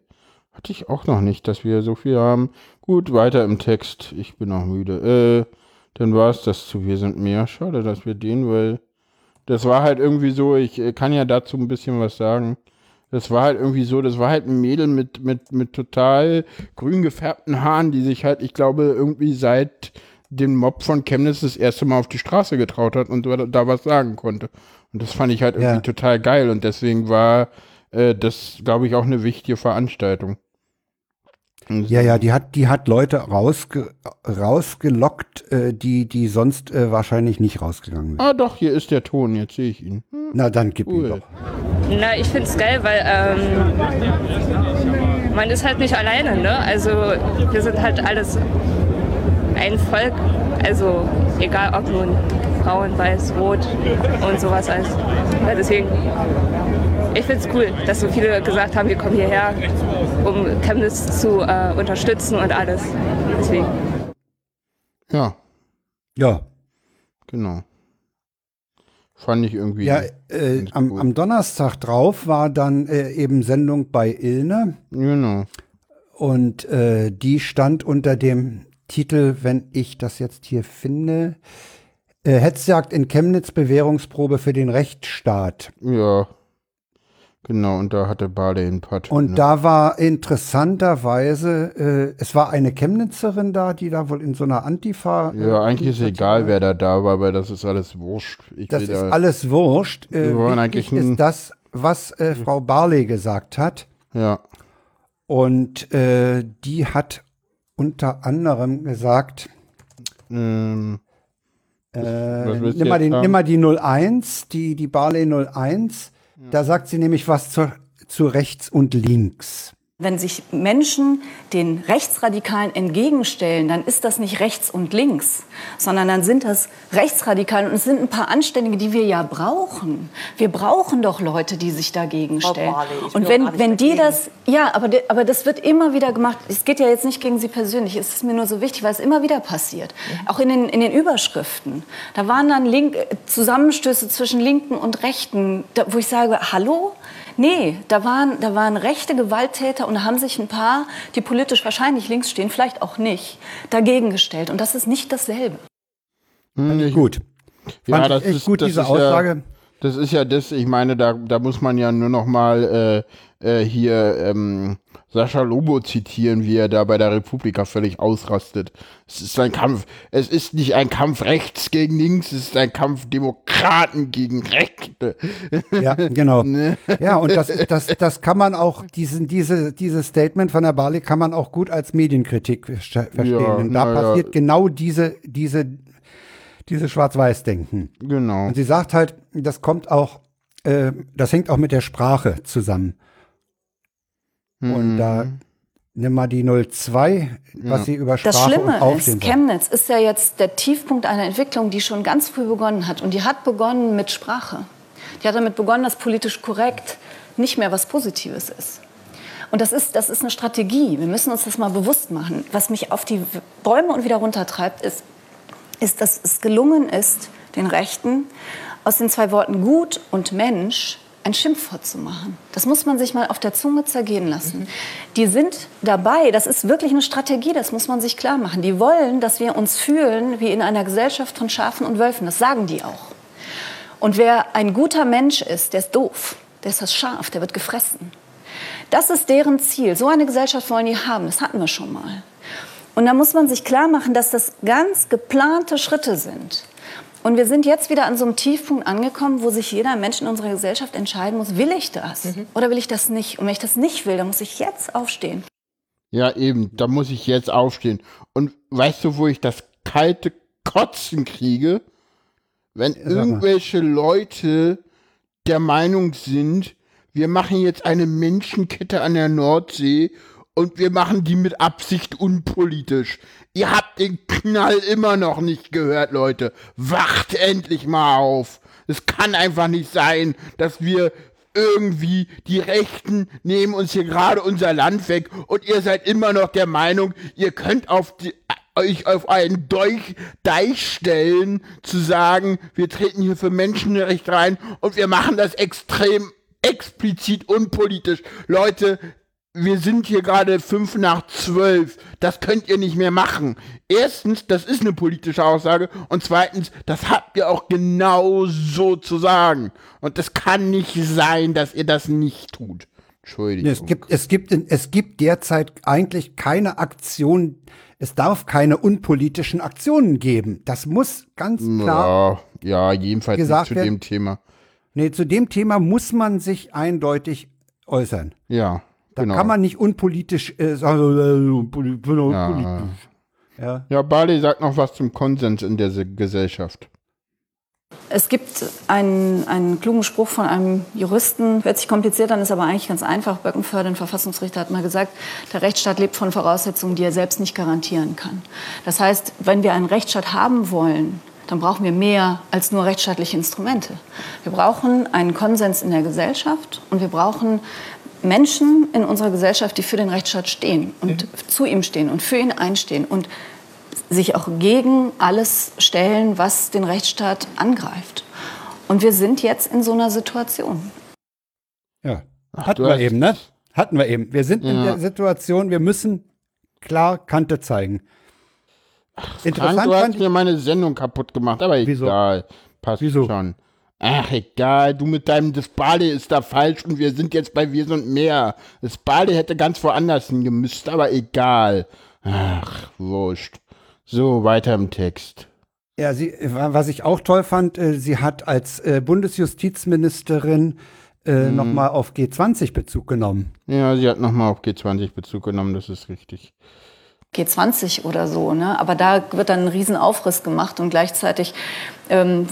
Hatte ich auch noch nicht, dass wir so viel haben. Gut, weiter im Text. Ich bin auch müde. Äh, dann war es das zu Wir sind mehr. Schade, dass wir den, weil das war halt irgendwie so, ich äh, kann ja dazu ein bisschen was sagen. Das war halt irgendwie so, das war halt ein Mädel mit, mit, mit total grün gefärbten Haaren, die sich halt, ich glaube, irgendwie seit dem Mob von Chemnitz das erste Mal auf die Straße getraut hat und da was sagen konnte. Und das fand ich halt irgendwie Ja. total geil und deswegen war äh, das, glaube ich, auch eine wichtige Veranstaltung. Ja, ja, die hat, die hat Leute rausge rausgelockt, äh, die, die sonst äh, wahrscheinlich nicht rausgegangen wären. Ah, doch, hier ist der Ton, jetzt sehe ich ihn. Hm, Na, dann gib ihn cool. doch. Na, ich find's geil, weil ähm, man ist halt nicht alleine, ne? Also wir sind halt alles ein Volk, also egal ob nun braun, weiß, rot und sowas alles. Ja, deswegen, ich find's cool, dass so viele gesagt haben, wir kommen hierher, um Chemnitz zu äh, unterstützen und alles. Deswegen. Ja, Ja, genau. Fand ich irgendwie. ja äh, Finde am, am Donnerstag drauf war dann äh, eben Sendung bei Ilne Genau. und äh, die stand unter dem Titel, wenn ich das jetzt hier finde, äh, Hetzjagd in Chemnitz, Bewährungsprobe für den Rechtsstaat. Ja. Genau, und da hatte Bade einen Part. Und ne? da war interessanterweise, äh, es war eine Chemnitzerin da, die da wohl in so einer Antifa. äh, Ja, eigentlich ist egal, wer da da war, weil das ist alles wurscht. Ich Das ist da, alles wurscht. Äh, Wir wollen eigentlich ein- ist das, was äh, Frau Barley gesagt hat. Ja. Und äh, die hat unter anderem gesagt, Ähm, äh, nimm, mal den, nimm mal die 01, die, die Barley 01. Da sagt sie nämlich was zu, zu rechts und links. Wenn sich Menschen den Rechtsradikalen entgegenstellen, dann ist das nicht rechts und links, sondern dann sind das Rechtsradikale und es sind ein paar Anständige, die wir ja brauchen. Wir brauchen doch Leute, die sich dagegen stellen. Und wenn, wenn die das, ja, aber, aber das wird immer wieder gemacht. Es geht ja jetzt nicht gegen Sie persönlich, es ist mir nur so wichtig, weil es immer wieder passiert. Auch in den, in den Überschriften. Da waren dann Link, äh, Zusammenstöße zwischen Linken und Rechten, wo ich sage, hallo? Nee, da waren, da waren rechte Gewalttäter und da haben sich ein paar, die politisch wahrscheinlich links stehen, vielleicht auch nicht, dagegen gestellt. Und das ist nicht dasselbe. hm, ich, Gut. ja, Fand das ist, gut, das diese ist Aussage. Ja, das ist ja das, ich meine, da, da muss man ja nur noch mal äh, äh, hier ähm, Sascha Lobo zitieren, wie er da bei der Republika völlig ausrastet. Es ist ein Kampf, es ist nicht ein Kampf rechts gegen links, es ist ein Kampf Demokraten gegen Rechte. Ja, genau. Ne? Ja, und das, das, das kann man auch, diesen, diese, dieses Statement von der Barley kann man auch gut als Medienkritik verste- verstehen. Ja, Denn da ja. passiert genau diese, diese, diese Schwarz-Weiß-Denken. Genau. Und sie sagt halt, das kommt auch, äh, das hängt auch mit der Sprache zusammen. Mhm. Und da nimm mal die 02, was sie über Das Schlimme und Aufstehen ist. Chemnitz ist ja jetzt der Tiefpunkt einer Entwicklung, die schon ganz früh begonnen hat. Und die hat begonnen mit Sprache. Die hat damit begonnen, dass politisch korrekt nicht mehr was Positives ist. Und das ist, das ist eine Strategie. Wir müssen uns das mal bewusst machen. Was mich auf die Bäume und wieder runtertreibt, ist, ist, dass es gelungen ist, den Rechten aus den zwei Worten gut und Mensch ein Schimpfwort zu machen. Das muss man sich mal auf der Zunge zergehen lassen. Die sind dabei, das ist wirklich eine Strategie, das muss man sich klar machen. Die wollen, dass wir uns fühlen wie in einer Gesellschaft von Schafen und Wölfen. Das sagen die auch. Und wer ein guter Mensch ist, der ist doof. Der ist das Schaf, der wird gefressen. Das ist deren Ziel. So eine Gesellschaft wollen die haben. Das hatten wir schon mal. Und da muss man sich klar machen, dass das ganz geplante Schritte sind. Und wir sind jetzt wieder an so einem Tiefpunkt angekommen, wo sich jeder Mensch in unserer Gesellschaft entscheiden muss, will ich das mhm. oder will ich das nicht? Und wenn ich das nicht will, dann muss ich jetzt aufstehen. Ja, eben, da muss ich jetzt aufstehen. Und weißt du, wo ich das kalte Kotzen kriege? Wenn irgendwelche Leute der Meinung sind, wir machen jetzt eine Menschenkette an der Nordsee und wir machen die mit Absicht unpolitisch. Ihr habt den Knall immer noch nicht gehört, Leute. Wacht endlich mal auf. Es kann einfach nicht sein, dass wir irgendwie die Rechten nehmen uns hier gerade unser Land weg und ihr seid immer noch der Meinung, ihr könnt auf die, euch auf einen Deich, Deich stellen, zu sagen, wir treten hier für Menschenrecht rein und wir machen das extrem explizit unpolitisch. Leute, wir sind hier gerade fünf nach zwölf. Das könnt ihr nicht mehr machen. Erstens, das ist eine politische Aussage. Und zweitens, das habt ihr auch genau so zu sagen. Und es kann nicht sein, dass ihr das nicht tut. Entschuldigung. Es gibt, es gibt, es gibt derzeit eigentlich keine Aktion. Es darf keine unpolitischen Aktionen geben. Das muss ganz klar. Ja, ja jedenfalls gesagt zu dem Thema. Nee, zu dem Thema muss man sich eindeutig äußern. Ja. Da genau. kann man nicht unpolitisch äh, sagen, äh, ja. Ja. ja, Bali sagt noch was zum Konsens in der Gesellschaft. Es gibt einen, einen klugen Spruch von einem Juristen, hört sich kompliziert an, ist aber eigentlich ganz einfach. Böckenförde, ein Verfassungsrichter, hat mal gesagt, der Rechtsstaat lebt von Voraussetzungen, die er selbst nicht garantieren kann. Das heißt, wenn wir einen Rechtsstaat haben wollen, dann brauchen wir mehr als nur rechtsstaatliche Instrumente. Wir brauchen einen Konsens in der Gesellschaft und wir brauchen Menschen in unserer Gesellschaft, die für den Rechtsstaat stehen und mhm. zu ihm stehen und für ihn einstehen und sich auch gegen alles stellen, was den Rechtsstaat angreift. Und wir sind jetzt in so einer Situation. Ja, hatten wir eben, ne? Hatten wir eben. Wir sind ja. in der Situation, wir müssen klar Kante zeigen. Ach, Interessant Frank, du hast mir meine Sendung kaputt gemacht, aber Wieso? egal. Passt Wieso? schon. Ach, egal, du mit deinem Das Bale ist da falsch und wir sind jetzt bei Wir sind mehr. Das Bale hätte ganz woanders hingemüsst, aber egal. Ach, wurscht. So, weiter im Text. Ja, sie, was ich auch toll fand, äh, sie hat als äh, Bundesjustizministerin äh, mhm. nochmal auf G20 Bezug genommen. Ja, sie hat nochmal auf G20 Bezug genommen, das ist richtig. G20 oder so. Ne? Aber da wird dann ein Riesenaufriss gemacht und gleichzeitig ähm,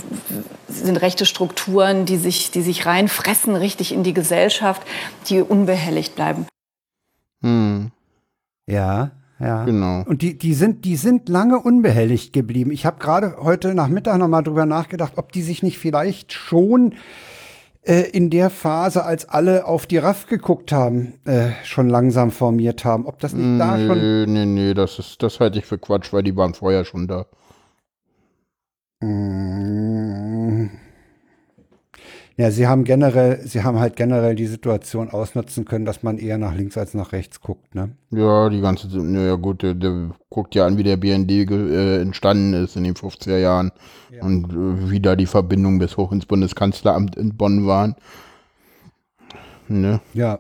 sind rechte Strukturen, die sich, die sich reinfressen richtig in die Gesellschaft, die unbehelligt bleiben. Hm. Ja, ja. Genau. Und die, die, sind, die sind lange unbehelligt geblieben. Ich habe gerade heute Nachmittag nochmal drüber nachgedacht, ob die sich nicht vielleicht schon äh, in der Phase, als alle auf die RAF geguckt haben, äh, schon langsam formiert haben. Ob das nicht nee, da schon. Nee, nee, das ist, das halte ich für Quatsch, weil die waren vorher schon da. Mmh. Ja, sie haben generell, sie haben halt generell die Situation ausnutzen können, dass man eher nach links als nach rechts guckt, ne? Ja, die ganze, naja gut, der, der guckt ja an, wie der BND äh, entstanden ist in den 50er Jahren ja. und äh, wie da die Verbindungen bis hoch ins Bundeskanzleramt in Bonn waren. Ne? Ja.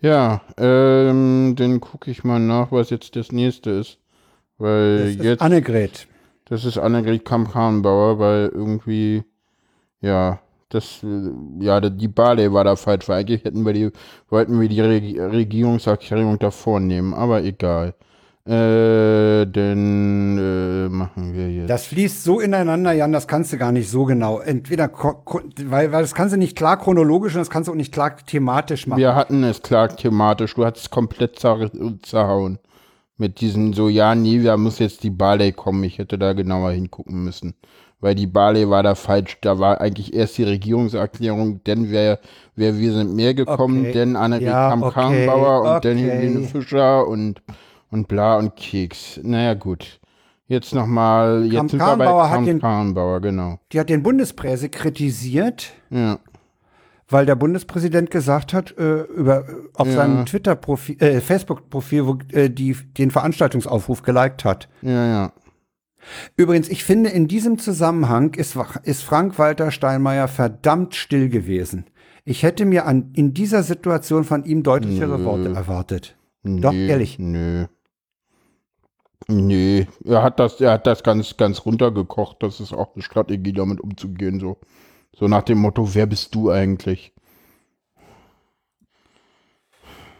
Ja, ähm, dann gucke ich mal nach, was jetzt das nächste ist. Weil das ist jetzt. Annegret. Das ist Annegret Kamp-Karrenbauer, weil irgendwie, ja, das, ja, die Bale war da falsch, weil eigentlich hätten wir die, wollten wir die Regierungserklärung da vornehmen, aber egal. Äh, denn äh, machen wir jetzt. Das fließt so ineinander, Jan, das kannst du gar nicht so genau. Entweder, weil, weil das kannst du nicht klar chronologisch und das kannst du auch nicht klar thematisch machen. Wir hatten es klar thematisch, du hattest es komplett zer zerhauen. Mit diesen so, ja, nee, da muss jetzt die Barley kommen, ich hätte da genauer hingucken müssen weil die Bale war da falsch. Da war eigentlich erst die Regierungserklärung, denn wer, wer wir sind mehr gekommen, okay. denn Annegret ja, Kramp-Karrenbauer okay. und okay. dann Helene Fischer und, und bla und Keks. Naja, gut. Jetzt nochmal, jetzt sind wir bei Kramp-Karrenbauer, genau. Die hat den Bundespresse kritisiert. Ja. Weil der Bundespräsident gesagt hat, äh, über, auf ja. seinem Twitter-Profil, äh, Facebook-Profil, wo äh, die den Veranstaltungsaufruf geliked hat. Ja, ja. Übrigens, ich finde, in diesem Zusammenhang ist, ist Frank-Walter Steinmeier verdammt still gewesen. Ich hätte mir an, in dieser Situation von ihm deutlichere Nö. Worte erwartet. Doch, Nee, ehrlich. Nö. Nee, er hat das, er hat das ganz, ganz runtergekocht. Das ist auch eine Strategie, damit umzugehen. So, so nach dem Motto, wer bist du eigentlich?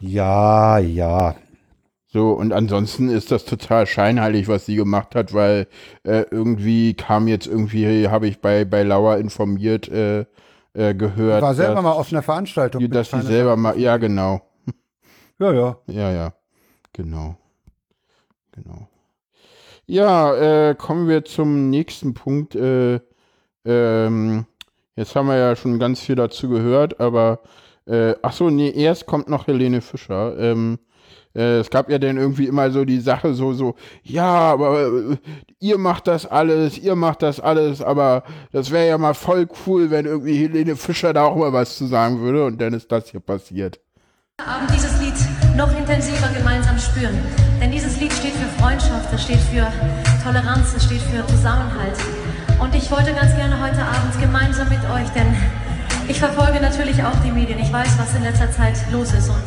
Ja, ja. So, und ansonsten ist das total scheinheilig, was sie gemacht hat, weil äh, irgendwie kam jetzt irgendwie, habe ich bei, bei Lauer informiert, äh, äh, gehört, War selber dass, mal auf einer Veranstaltung. dass sie selber mal, ja genau, Ja, ja. ja, ja, genau, genau. Ja, äh, kommen wir zum nächsten Punkt. Äh, ähm, jetzt haben wir ja schon ganz viel dazu gehört, aber äh, ach so, nee, erst kommt noch Helene Fischer. Ähm, äh, es gab ja dann irgendwie immer so die Sache so, so, ja, aber äh, ihr macht das alles, ihr macht das alles, aber das wäre ja mal voll cool, wenn irgendwie Helene Fischer da auch mal was zu sagen würde und dann ist das hier passiert. Abend dieses Lied noch intensiver gemeinsam spüren. Denn dieses Lied steht für Freundschaft, es steht für Toleranz, es steht für Zusammenhalt. Und ich wollte ganz gerne heute Abend gemeinsam mit euch, denn ich verfolge natürlich auch die Medien. Ich weiß, was in letzter Zeit los ist. Und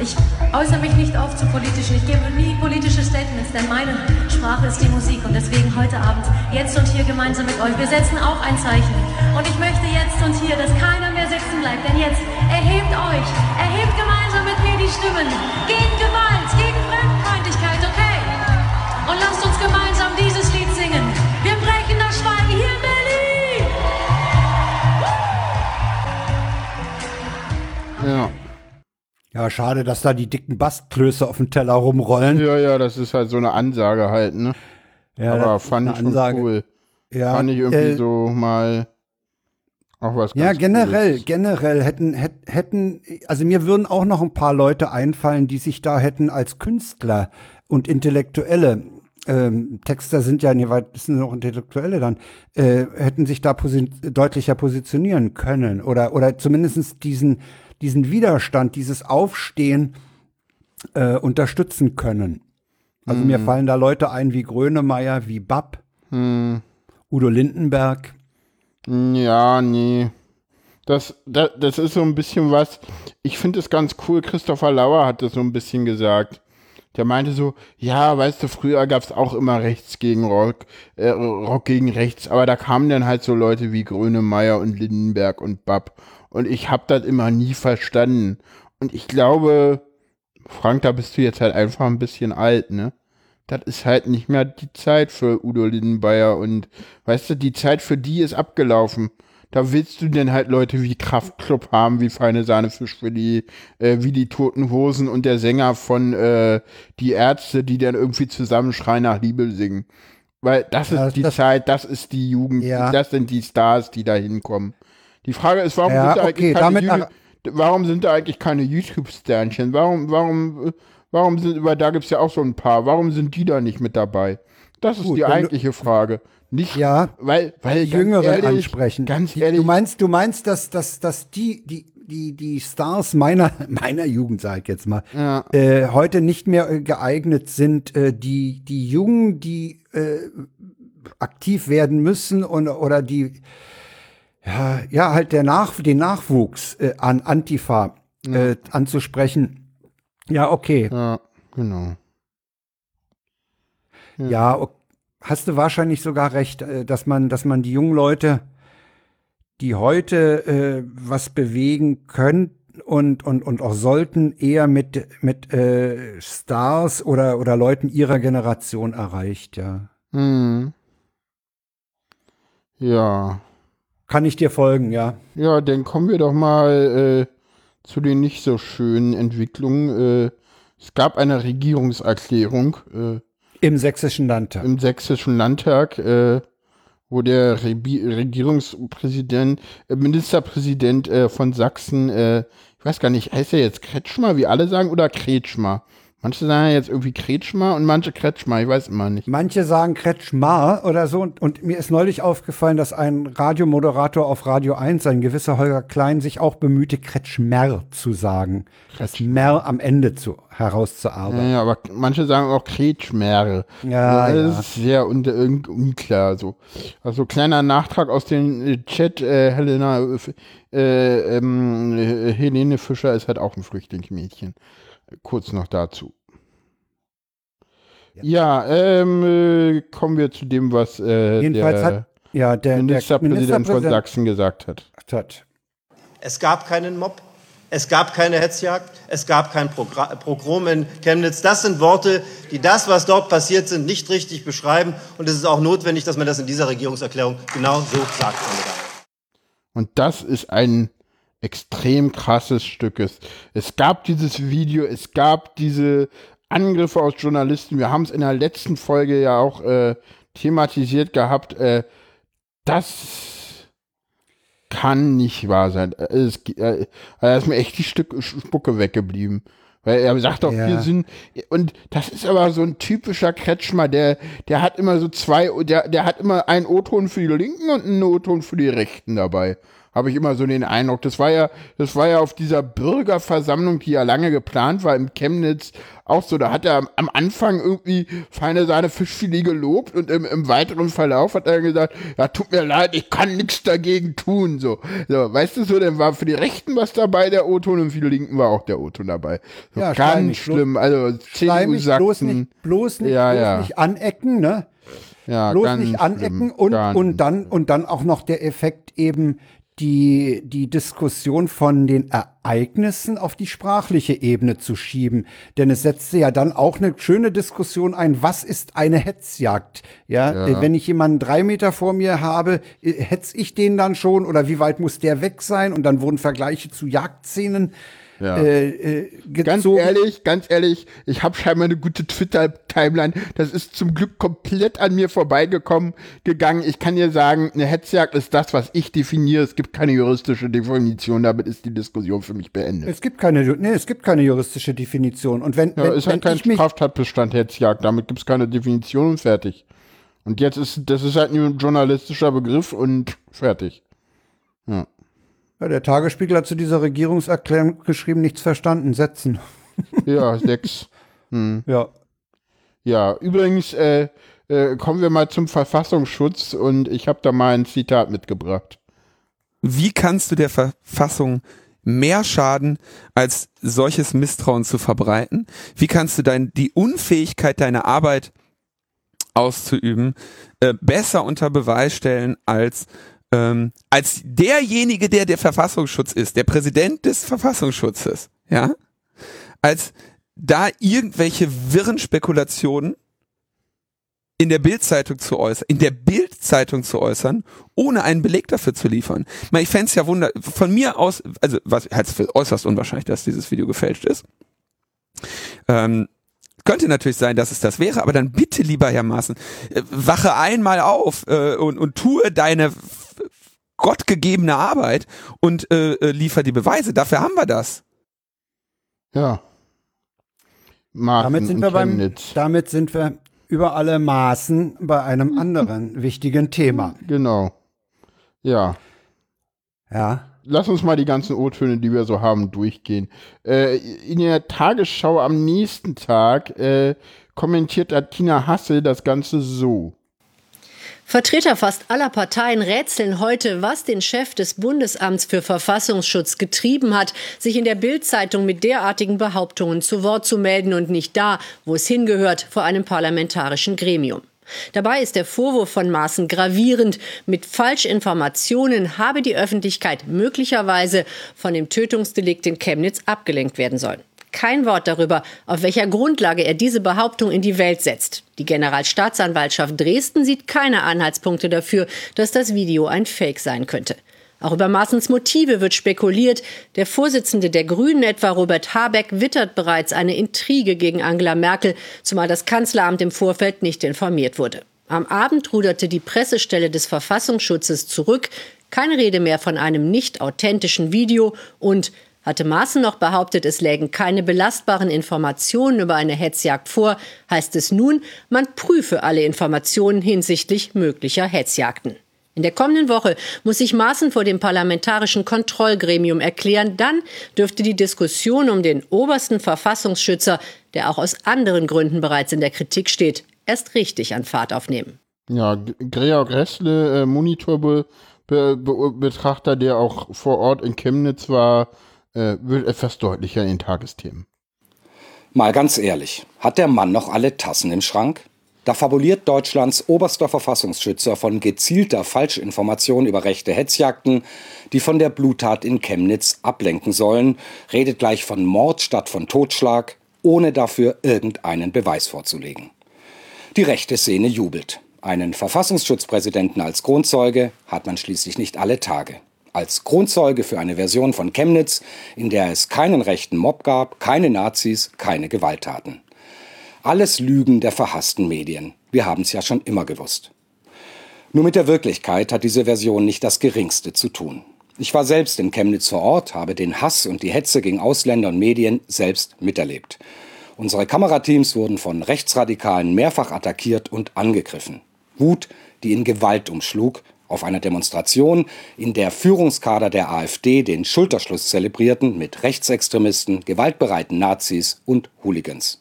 ich äußere mich nicht oft zu politischen. Ich gebe nie politische Statements, denn meine Sprache ist die Musik. Und deswegen heute Abend, jetzt und hier gemeinsam mit euch. Wir setzen auch ein Zeichen. Und ich möchte jetzt und hier, dass keiner mehr sitzen bleibt. Denn jetzt erhebt euch, erhebt gemeinsam mit mir die Stimmen gegen Gewalt, gegen Fremdenfeindlichkeit, okay? Und lasst uns gemeinsam dieses Lied singen. Wir brechen das Schweigen hier in Berlin. Ja. Ja, schade, dass da die dicken Bastklöße auf dem Teller rumrollen. Ja, ja, das ist halt so eine Ansage halt, ne? Ja, aber das ist fand ich schon cool. Ja, fand ich irgendwie äh, so mal auch was Ja, ganz generell, Cooles. generell hätten, hätt- hätten, also mir würden auch noch ein paar Leute einfallen, die sich da hätten als Künstler und Intellektuelle, ähm, Texter sind ja, nee, weit sind noch Intellektuelle dann, äh, hätten sich da posi deutlicher positionieren können oder, oder zumindest diesen, diesen Widerstand, dieses Aufstehen äh, unterstützen können. Also mir fallen da Leute ein wie Grönemeyer, wie Bapp, Udo Lindenberg. Ja, nee. Das, das, das ist so ein bisschen was. Ich finde es ganz cool. Christopher Lauer hat das so ein bisschen gesagt. Der meinte so, ja, weißt du, früher gab es auch immer Rechts gegen Rock, äh, Rock gegen Rechts, aber da kamen dann halt so Leute wie Grönemeyer und Lindenberg und Bapp. Und ich habe das immer nie verstanden. Und ich glaube, Frank, da bist du jetzt halt einfach ein bisschen alt, ne? Das ist halt nicht mehr die Zeit für Udo Lindenbayer und weißt du, die Zeit für die ist abgelaufen. Da willst du denn halt Leute wie Kraftklub haben, wie Feine Sahne Fischfilet, äh, wie die Toten Hosen und der Sänger von äh, Die Ärzte, die dann irgendwie zusammen Schrei nach Liebe singen. Weil das ist die das- Zeit, das ist die Jugend, Ja. das sind die Stars, die da hinkommen. Die Frage ist, warum Ja, sind da okay, eigentlich keine warum sind da eigentlich keine YouTube-Sternchen? Warum, warum, warum sind, weil da gibt's ja auch so ein paar, warum sind die da nicht mit dabei? Das ist Gut, die wenn du- eigentliche Frage. Nicht, Ja, weil, weil Jüngeren ehrlich, ansprechen. Ganz ehrlich, Du meinst, du meinst, dass, dass, dass die, die, die, die Stars meiner, meiner Jugend, sag ich jetzt mal, Ja. äh, heute nicht mehr äh, geeignet sind, äh, die, die Jungen, die äh, aktiv werden müssen und, oder die, ja, ja, halt der Nach, den Nachwuchs äh, an Antifa äh, anzusprechen. Ja, okay. ja, genau. Ja, o- hast du wahrscheinlich sogar recht, äh, dass man, dass man die jungen Leute, die heute äh, was bewegen können und, und, und auch sollten, eher mit, mit äh, Stars oder, oder Leuten ihrer Generation erreicht, ja. Hm. Ja. Kann ich dir folgen, ja. Ja, dann kommen wir doch mal äh, zu den nicht so schönen Entwicklungen. Äh, es gab eine Regierungserklärung äh, Im Sächsischen Landtag. im Sächsischen Landtag, äh, wo der Rebi Regierungspräsident, äh, Ministerpräsident äh, von Sachsen, ich weiß gar nicht, heißt er jetzt Kretschmer, wie alle sagen, oder Kretschmer? Manche sagen jetzt irgendwie Kretschmer und manche Kretschmer, ich weiß immer nicht. Manche sagen Kretschmar oder so. Und, und, mir ist neulich aufgefallen, dass ein Radiomoderator auf Radio 1, ein gewisser Holger Klein, sich auch bemühte, Kretschmer zu sagen. Das Mer am Ende zu, herauszuarbeiten. Ja, aber manche sagen auch Kretschmer. Ja, das ja. ist sehr un un unklar. So. Also kleiner Nachtrag aus dem äh, Chat, äh, Helena, äh, ähm, äh, Helene Fischer ist halt auch ein Flüchtlingsmädchen. Kurz noch dazu. Ja, ähm, äh, kommen wir zu dem, was äh, Jedenfalls der hat ja der, der Ministerpräsident von Sachsen gesagt hat. hat. Es gab keinen Mob, es gab keine Hetzjagd, es gab kein Progra Pogrom in Chemnitz. Das sind Worte, die das, was dort passiert sind, nicht richtig beschreiben. Und es ist auch notwendig, dass man das in dieser Regierungserklärung genau so sagt. Und das ist ein extrem krasses Stück. Es, es gab dieses Video, es gab diese Angriffe aus Journalisten. Wir haben es in der letzten Folge ja auch äh, thematisiert gehabt. Äh, das kann nicht wahr sein. Äh, Es, äh, da ist mir echt die Stück Spucke weggeblieben. Weil er sagt doch, Ja. wir sind, und das ist aber so ein typischer Kretschmer, der, der hat immer so zwei, der, der hat immer einen O-Ton für die Linken und einen O-Ton für die Rechten dabei. Habe ich immer so den Eindruck. Das war ja, das war ja auf dieser Bürgerversammlung, die ja lange geplant war im Chemnitz, auch so. Da hat er am, Anfang irgendwie feine Sahne Fischfilet gelobt und im, im weiteren Verlauf hat er gesagt, ja, tut mir leid, ich kann nichts dagegen tun, so. So, weißt du so, dann war für die Rechten was dabei, der O-Ton, und für die Linken war auch der O-Ton dabei. So, Ja, ganz schlimm. Also, CDU Schleimig, bloß nicht, bloß nicht, Ja, bloß ja. nicht anecken, ne? Ja, bloß nicht anecken schlimm. und, und dann und dann auch noch der Effekt eben die die Diskussion von den Ereignissen auf die sprachliche Ebene zu schieben, denn es setzte ja dann auch eine schöne Diskussion ein. Was ist eine Hetzjagd? Ja, Ja. wenn ich jemanden drei Meter vor mir habe, äh, hetz ich den dann schon oder wie weit muss der weg sein? Und dann wurden Vergleiche zu Jagdszenen Ja. äh, äh. Ganz ehrlich, ganz ehrlich, ich habe scheinbar eine gute Twitter-Timeline. Das ist zum Glück komplett an mir vorbeigekommen, gegangen. Ich kann dir sagen, eine Hetzjagd ist das, was ich definiere. Es gibt keine juristische Definition. Damit ist die Diskussion für mich beendet. Es gibt keine, nee, es gibt keine juristische Definition. Und wenn, Ja, wenn, ist wenn halt kein ich mich, Straftatbestand Hetzjagd. Damit gibt es keine Definition und fertig. Und jetzt ist, das ist halt ein journalistischer Begriff und fertig. Ja. der Tagesspiegel hat zu dieser Regierungserklärung geschrieben, nichts verstanden, setzen. Ja, sechs. Ja. Ja, übrigens äh, äh, kommen wir mal zum Verfassungsschutz und ich habe da mal ein Zitat mitgebracht. Wie kannst du der Verfassung mehr schaden, als solches Misstrauen zu verbreiten? Wie kannst du dein, die Unfähigkeit deiner Arbeit auszuüben äh, besser unter Beweis stellen als ähm, als derjenige, der der Verfassungsschutz ist, der Präsident des Verfassungsschutzes, ja, als da irgendwelche wirren Spekulationen in der Bildzeitung zu äußern, in der Bildzeitung zu äußern, ohne einen Beleg dafür zu liefern. Ich, fände es ja wunder, von mir aus, also was halt für äußerst unwahrscheinlich, dass dieses Video gefälscht ist. Ähm, könnte natürlich sein, dass es das wäre, aber dann bitte lieber Herr Maaßen, äh, wache einmal auf äh, und, und tue deine gottgegebene Arbeit und äh, äh, liefer die Beweise. Dafür haben wir das. Ja. Martin Damit sind wir beim, damit sind wir über alle Maßen bei einem anderen wichtigen Thema. Genau. Ja. Ja. Lass uns mal die ganzen O-Töne, die wir so haben, durchgehen. Äh, in der Tagesschau am nächsten Tag äh, kommentiert Tina Hassel das Ganze so. Vertreter fast aller Parteien rätseln heute, was den Chef des Bundesamts für Verfassungsschutz getrieben hat, sich in der Bild-Zeitung mit derartigen Behauptungen zu Wort zu melden und nicht da, wo es hingehört, vor einem parlamentarischen Gremium. Dabei ist der Vorwurf von Maaßen gravierend. Mit Falschinformationen habe die Öffentlichkeit möglicherweise von dem Tötungsdelikt in Chemnitz abgelenkt werden sollen. Kein Wort darüber, auf welcher Grundlage er diese Behauptung in die Welt setzt. Die Generalstaatsanwaltschaft Dresden sieht keine Anhaltspunkte dafür, dass das Video ein Fake sein könnte. Auch über Maaßens Motive wird spekuliert. Der Vorsitzende der Grünen, etwa Robert Habeck, wittert bereits eine Intrige gegen Angela Merkel, zumal das Kanzleramt im Vorfeld nicht informiert wurde. Am Abend ruderte die Pressestelle des Verfassungsschutzes zurück. Keine Rede mehr von einem nicht authentischen Video und Hatte Maaßen noch behauptet, es lägen keine belastbaren Informationen über eine Hetzjagd vor, heißt es nun, man prüfe alle Informationen hinsichtlich möglicher Hetzjagden. In der kommenden Woche muss sich Maaßen vor dem parlamentarischen Kontrollgremium erklären. Dann dürfte die Diskussion um den obersten Verfassungsschützer, der auch aus anderen Gründen bereits in der Kritik steht, erst richtig an Fahrt aufnehmen. Ja, Georg Ressle, äh, Monitorbetrachter, der auch vor Ort in Chemnitz war, äh, wird etwas deutlicher in den Tagesthemen. Mal ganz ehrlich, hat der Mann noch alle Tassen im Schrank? Da fabuliert Deutschlands oberster Verfassungsschützer von gezielter Falschinformation über rechte Hetzjagden, die von der Bluttat in Chemnitz ablenken sollen, redet gleich von Mord statt von Totschlag, ohne dafür irgendeinen Beweis vorzulegen. Die rechte Szene jubelt. Einen Verfassungsschutzpräsidenten als Kronzeuge hat man schließlich nicht alle Tage. Als Kronzeuge für eine Version von Chemnitz, in der es keinen rechten Mob gab, keine Nazis, keine Gewalttaten. Alles Lügen der verhassten Medien. Wir haben es ja schon immer gewusst. Nur mit der Wirklichkeit hat diese Version nicht das geringste zu tun. Ich war selbst in Chemnitz vor Ort, habe den Hass und die Hetze gegen Ausländer und Medien selbst miterlebt. Unsere Kamerateams wurden von Rechtsradikalen mehrfach attackiert und angegriffen. Wut, die in Gewalt umschlug, auf einer Demonstration, in der Führungskader der AfD den Schulterschluss zelebrierten mit Rechtsextremisten, gewaltbereiten Nazis und Hooligans.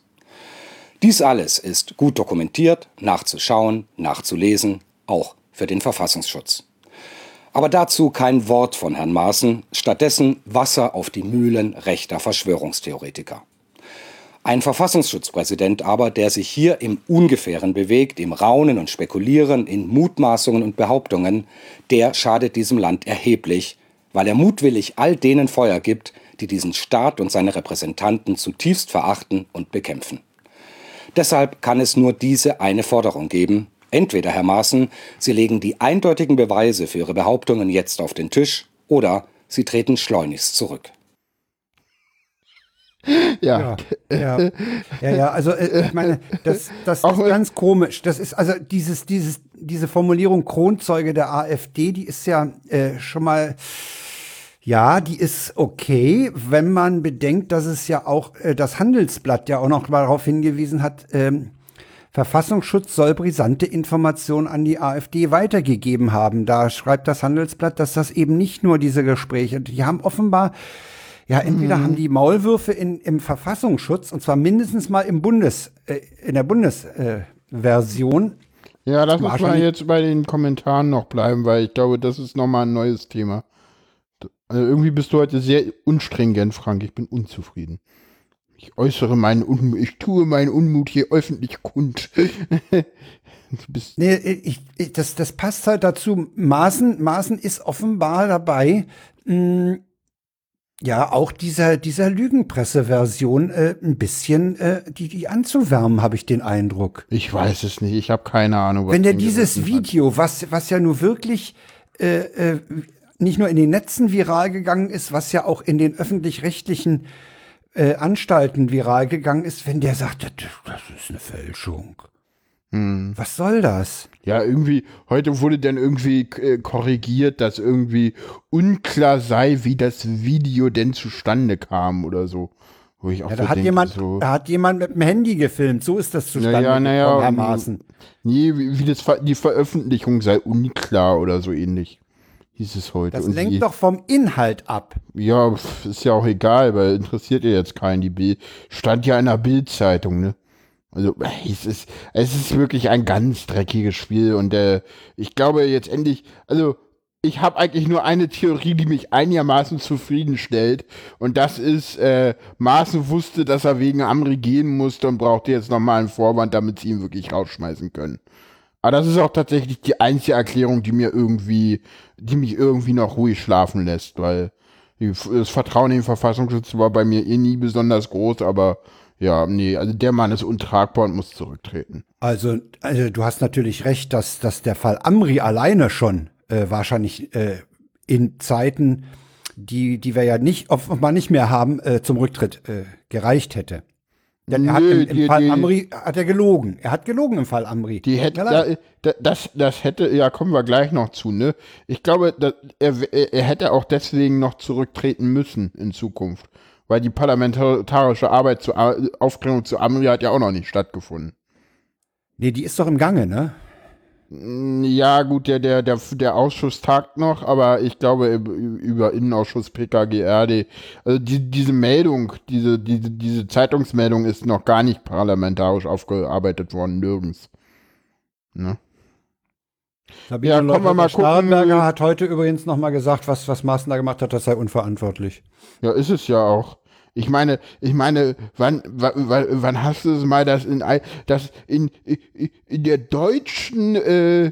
Dies alles ist gut dokumentiert, nachzuschauen, nachzulesen, auch für den Verfassungsschutz. Aber dazu kein Wort von Herrn Maaßen, stattdessen Wasser auf die Mühlen rechter Verschwörungstheoretiker. Ein Verfassungsschutzpräsident aber, der sich hier im Ungefähren bewegt, im Raunen und Spekulieren, in Mutmaßungen und Behauptungen, der schadet diesem Land erheblich, weil er mutwillig all denen Feuer gibt, die diesen Staat und seine Repräsentanten zutiefst verachten und bekämpfen. Deshalb kann es nur diese eine Forderung geben. Entweder, Herr Maaßen, Sie legen die eindeutigen Beweise für Ihre Behauptungen jetzt auf den Tisch, oder Sie treten schleunigst zurück. Ja. Ja, ja, ja, ja also äh, ich meine, das, das ist ganz komisch. Das ist also dieses, dieses, diese Formulierung Kronzeuge der AfD, die ist ja äh, schon mal ja, die ist okay, wenn man bedenkt, dass es ja auch äh, das Handelsblatt ja auch noch mal darauf hingewiesen hat, ähm, Verfassungsschutz soll brisante Informationen an die AfD weitergegeben haben. Da schreibt das Handelsblatt, dass das eben nicht nur diese Gespräche, die haben offenbar ja, entweder mhm. haben die Maulwürfe in, im Verfassungsschutz, und zwar mindestens mal im Bundes, äh, in der Bundesversion. Äh, ja, lass uns mal jetzt bei den Kommentaren noch bleiben, weil ich glaube, das ist nochmal ein neues Thema. Also irgendwie bist du heute sehr unstringent, Frank. Ich bin unzufrieden. Ich äußere meinen Unmut, ich tue meinen Unmut hier öffentlich kund. nee, ich, ich, das, das passt halt dazu. Maßen, Maßen ist offenbar dabei, mh, ja, auch dieser, dieser Lügenpresse-Version äh, ein bisschen äh, die, die anzuwärmen, habe ich den Eindruck. Ich weiß es nicht, ich habe keine Ahnung. Was Wenn der dieses Video, was, was ja nur wirklich äh, äh, nicht nur in den Netzen viral gegangen ist, was ja auch in den öffentlich-rechtlichen äh, Anstalten viral gegangen ist, wenn der sagt, das, das ist eine Fälschung. Hm. Was soll das? Ja, irgendwie, heute wurde dann irgendwie äh, korrigiert, dass irgendwie unklar sei, wie das Video denn zustande kam oder so. Wo ich auch ja, da, hat denke, jemand, so da hat jemand mit dem Handy gefilmt, so ist das zustande ja, naja, gekommen, Nee, wie, wie das, die Veröffentlichung sei unklar oder so ähnlich hieß es heute. Das lenkt doch vom Inhalt ab. Ja, ist ja auch egal, weil interessiert ja jetzt keinen. Die Bild stand ja in der Bildzeitung, ne? Also es ist, es ist wirklich ein ganz dreckiges Spiel und äh, ich glaube jetzt endlich, also ich habe eigentlich nur eine Theorie, die mich einigermaßen zufriedenstellt und das ist, äh, Maaßen wusste, dass er wegen Amri gehen musste und brauchte jetzt nochmal einen Vorwand, damit sie ihn wirklich rausschmeißen können. Aber das ist auch tatsächlich die einzige Erklärung, die mir irgendwie, die mich irgendwie noch ruhig schlafen lässt, weil das Vertrauen in den Verfassungsschutz war bei mir eh nie besonders groß, aber ja, nee, also der Mann ist untragbar und muss zurücktreten. Also, also du hast natürlich recht, dass, dass der Fall Amri alleine schon äh, wahrscheinlich äh, in Zeiten, die, die wir ja nicht offenbar nicht mehr haben, äh, zum Rücktritt äh, gereicht hätte. Denn er hat im, im die- Fall die- Amri hat er gelogen. Er hat gelogen im Fall Amri. Die hätte, da, da, das, das hätte, ja, kommen wir gleich noch zu, ne? Ich glaube, dass er er hätte auch deswegen noch zurücktreten müssen in Zukunft. Weil die parlamentarische Arbeit zur A- Aufklärung zu Amri hat ja auch noch nicht stattgefunden. nee, die ist doch im Gange, ne? Mm, Ja, gut, der, der, der, der Ausschuss tagt noch, aber ich glaube über, über Innenausschuss PKGRD, also die, diese Meldung, diese, diese, diese Zeitungsmeldung ist noch gar nicht parlamentarisch aufgearbeitet worden, nirgends. Ne? Sabine Ja, kommen wir mal gucken. Starrenberger hat heute übrigens nochmal gesagt, was, was Maaßen da gemacht hat, das sei unverantwortlich. Ja, ist es ja auch. Ich meine, ich meine, wann, wann, wann hast du es mal, dass in, dass in, in der deutschen, äh,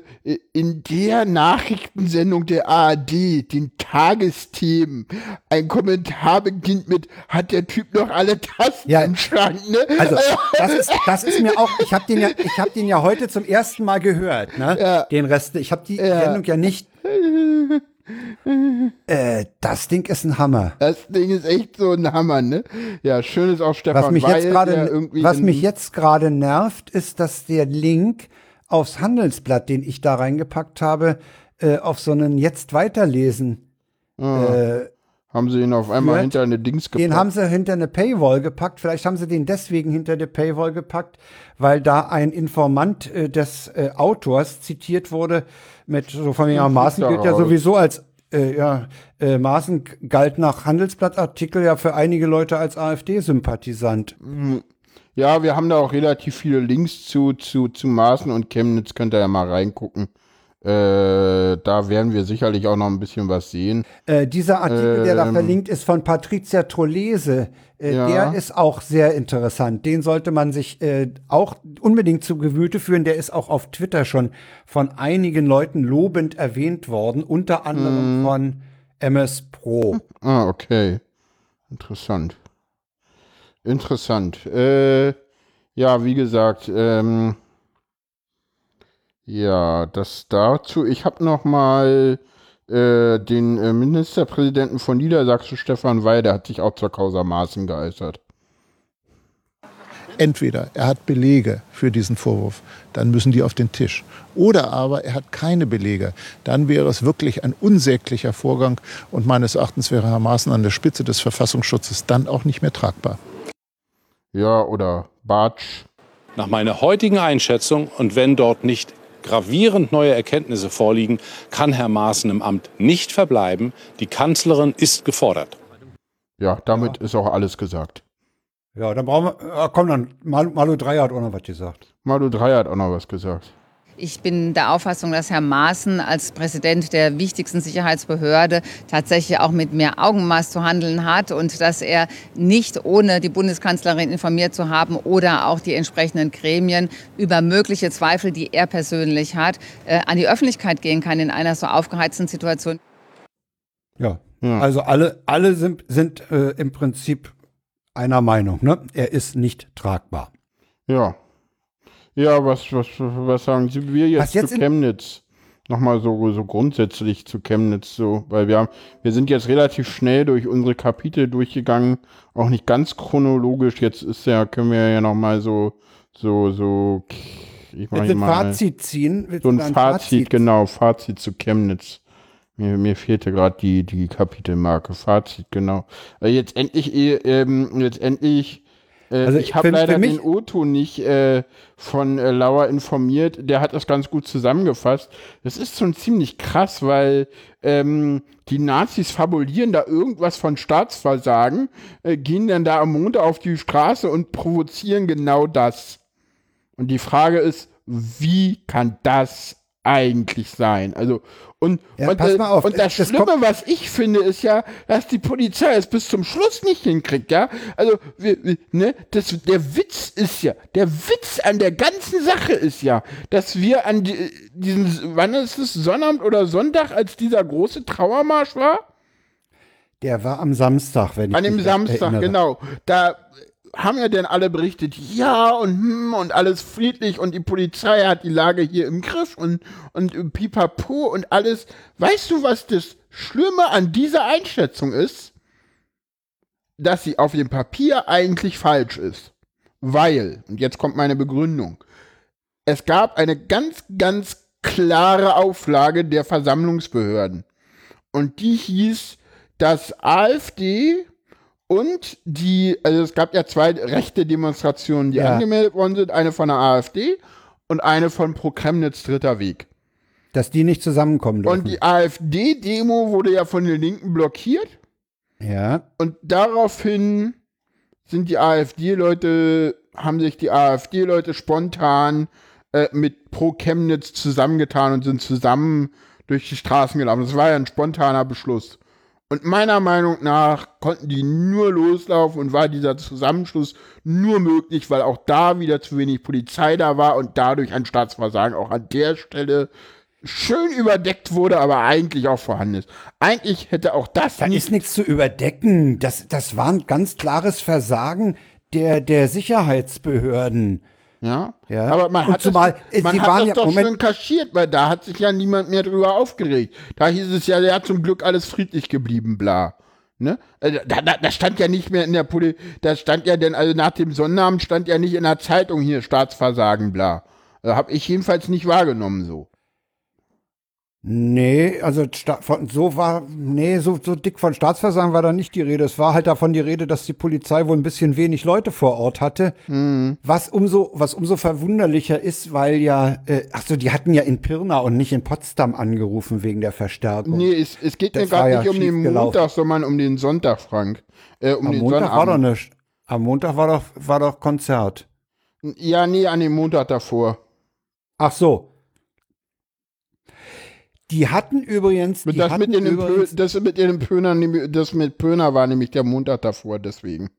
in der Nachrichtensendung der ARD, den Tagesthemen, ein Kommentar beginnt mit, hat der Typ noch alle Tasten Ja. im Schrank, ne? Also, das ist, das ist mir auch, ich habe den, ja, ich hab den ja heute zum ersten Mal gehört, ne? Ja. Den Rest, ich habe die Sendung ja nicht. Äh, das Ding ist ein Hammer. Das Ding ist echt so ein Hammer, ne? Ja, schön ist auch Stefan Was mich Weil, jetzt irgendwie was mich jetzt gerade nervt, ist, dass der Link aufs Handelsblatt, den ich da reingepackt habe, äh, auf so einen jetzt weiterlesen. Äh, haben sie ihn auf einmal führt. hinter eine Dings gepackt. den haben sie hinter eine Paywall gepackt. Vielleicht haben sie den deswegen hinter eine Paywall gepackt, weil da ein Informant äh, des äh, Autors zitiert wurde mit so von ja, Maaßen gilt ja sowieso als äh, ja, äh, Maaßen galt nach Handelsblattartikel ja für einige Leute als AfD-Sympathisant. Ja, wir haben da auch relativ viele Links zu, zu, zu Maßen und Chemnitz, könnt ihr ja mal reingucken. Äh, da werden wir sicherlich auch noch ein bisschen was sehen. Äh, dieser Artikel, der da Ähm. verlinkt ist von Patricia Trolese, äh, Ja. der ist auch sehr interessant. Den sollte man sich äh, auch unbedingt zu Gewüte führen. Der ist auch auf Twitter schon von einigen Leuten lobend erwähnt worden, unter anderem Mhm. von MS Pro. Ah, okay. Interessant. Interessant. Äh, ja, wie gesagt, ähm, ja, das dazu. Ich habe noch mal äh, den äh, Ministerpräsidenten von Niedersachsen, Stefan Weil, der hat sich auch zur Causa Maaßen geäußert. Entweder er hat Belege für diesen Vorwurf, dann müssen die auf den Tisch. Oder aber er hat keine Belege. Dann wäre es wirklich ein unsäglicher Vorgang und meines Erachtens wäre Herr Maaßen an der Spitze des Verfassungsschutzes dann auch nicht mehr tragbar. Ja, oder Bartsch. Nach meiner heutigen Einschätzung und wenn dort nicht gravierend neue Erkenntnisse vorliegen, kann Herr Maaßen im Amt nicht verbleiben. Die Kanzlerin ist gefordert. Ja, damit ist auch alles gesagt. Ja, dann brauchen wir, ah, komm dann, Mal, Malu Dreier hat auch noch was gesagt. Malu Dreier hat auch noch was gesagt. Ich bin der Auffassung, dass Herr Maaßen als Präsident der wichtigsten Sicherheitsbehörde tatsächlich auch mit mehr Augenmaß zu handeln hat und dass er nicht ohne die Bundeskanzlerin informiert zu haben oder auch die entsprechenden Gremien über mögliche Zweifel, die er persönlich hat, äh, an die Öffentlichkeit gehen kann in einer so aufgeheizten Situation. Ja. Also alle, alle sind, sind äh, im Prinzip einer Meinung. Ne? Er ist nicht tragbar. Ja. Ja, was, was, was sagen Sie wir jetzt, Was jetzt zu Chemnitz? Nochmal so, so grundsätzlich zu Chemnitz, so, weil wir haben, wir sind jetzt relativ schnell durch unsere Kapitel durchgegangen, auch nicht ganz chronologisch. Jetzt ist ja, können wir ja nochmal so, so, so, ich mach Willst ein mal Fazit ziehen? Willst so ein ein Fazit, Fazit? genau, Fazit zu Chemnitz. Mir, mir fehlte gerade die, die Kapitelmarke. Fazit, genau. Äh, jetzt endlich, äh, ähm, jetzt endlich, äh, Also ich habe leider den Otto nicht äh, von äh, Lauer informiert. Der hat das ganz gut zusammengefasst. Das ist schon ziemlich krass, weil ähm, die Nazis fabulieren da irgendwas von Staatsversagen, äh, gehen dann da am Montag auf die Straße und provozieren genau das. Und die Frage ist, wie kann das eigentlich sein? Also, und, Ja, und, pass äh, mal auf, und das das Schlimme, was ich finde, ist ja, dass die Polizei es bis zum Schluss nicht hinkriegt, ja? Also, wir, wir, ne, das, der Witz ist ja, der Witz an der ganzen Sache ist ja, dass wir an die, diesen, wann ist es, Sonnabend oder Sonntag, als dieser große Trauermarsch war? Der war am Samstag, wenn ich An dem Samstag, erinnere. genau. Da haben ja dann alle berichtet, ja und hm, und alles friedlich und die Polizei hat die Lage hier im Griff und, und pipapo und alles. Weißt du, was das Schlimme an dieser Einschätzung ist? Dass sie auf dem Papier eigentlich falsch ist. Weil, und jetzt kommt meine Begründung, es gab eine ganz, ganz klare Auflage der Versammlungsbehörden. Und die hieß, dass AfD und die, also es gab ja zwei rechte Demonstrationen, die Ja. angemeldet worden sind, eine von der AfD und eine von Pro Chemnitz Dritter Weg. Dass die nicht zusammenkommen dürfen. Und die AfD-Demo wurde ja von den Linken blockiert. ja. Und daraufhin sind die AfD-Leute, haben sich die AfD-Leute spontan äh, mit Pro Chemnitz zusammengetan und sind zusammen durch die Straßen gelaufen. Das war ja ein spontaner Beschluss. Und meiner Meinung nach konnten die nur loslaufen und war dieser Zusammenschluss nur möglich, weil auch da wieder zu wenig Polizei da war und dadurch ein Staatsversagen auch an der Stelle schön überdeckt wurde, aber eigentlich auch vorhanden ist. Eigentlich hätte auch das Da ist nichts zu überdecken. Das, das war ein ganz klares Versagen der, der Sicherheitsbehörden. Ja, ja. aber man Und hat zumal, es, äh, man hat das doch Moment, schön kaschiert, weil da hat sich ja niemand mehr drüber aufgeregt. Da hieß es ja, ja zum Glück alles friedlich geblieben, bla. Ne? Also Da, da, da stand ja nicht mehr in der Poli, da stand ja denn, also nach dem Sonnennamen stand ja nicht in der Zeitung hier Staatsversagen, bla. Also Hab ich jedenfalls nicht wahrgenommen so. Nee, also von, so war, nee, so, so dick von Staatsversagen war da nicht die Rede. Es war halt davon die Rede, dass die Polizei wohl ein bisschen wenig Leute vor Ort hatte. Mhm. Was umso, was umso verwunderlicher ist, weil ja, äh, ach so, die hatten ja in Pirna und nicht in Potsdam angerufen wegen der Verstärkung. Nee, es, es geht mir Das war gerade ja nicht um den. Montag, sondern um den Sonntag, Frank. Äh, um Am den Montag war doch nicht. Am Montag war doch, war doch Konzert. Ja, nee, an dem Montag davor. Ach so. Die hatten übrigens, die Das hatten mit, übrigens, das mit den Pöner, nehm- das mit Pöner war nämlich der Montag davor, deswegen.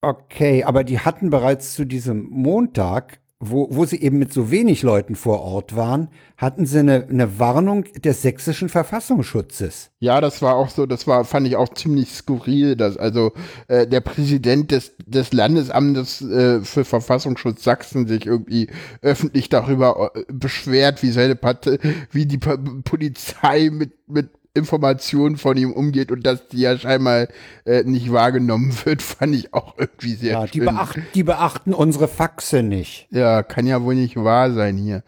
Okay, aber die hatten bereits zu diesem Montag, wo, wo sie eben mit so wenig Leuten vor Ort waren, hatten sie eine, eine Warnung des sächsischen Verfassungsschutzes. Ja, das war auch so, das war, fand ich auch ziemlich skurril, dass also äh, der Präsident des, des Landesamtes äh, für Verfassungsschutz Sachsen sich irgendwie öffentlich darüber äh, beschwert, wie seine Partei, wie die Polizei mit, mit Informationen von ihm umgeht und dass die ja scheinbar äh, nicht wahrgenommen wird, fand ich auch irgendwie sehr Ja, die, schön. beachten, die beachten unsere Faxe nicht. Ja, kann ja wohl nicht wahr sein hier.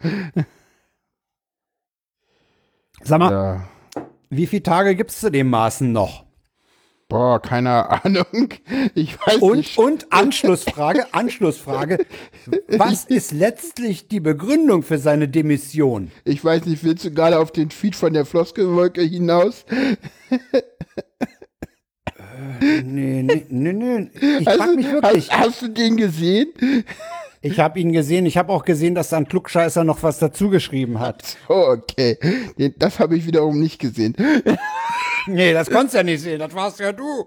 Sag mal, Ja. wie viele Tage gibt's zu dem Maßen noch? Boah, keine Ahnung. Ich weiß Und, nicht. und Anschlussfrage, Anschlussfrage. Was ist letztlich die Begründung für seine Demission? Ich weiß nicht, willst du gerade auf den Tweet von der Floskelwolke hinaus? Nee, nee, nee, nee. Ich Hast frag du- mich wirklich. Hast, hast du den gesehen? Ich habe ihn gesehen. Ich habe auch gesehen, dass dann Klugscheißer noch was dazu geschrieben hat. Oh, okay. Das habe ich wiederum nicht gesehen. Nee, das konntest du ja nicht sehen. Das warst ja du.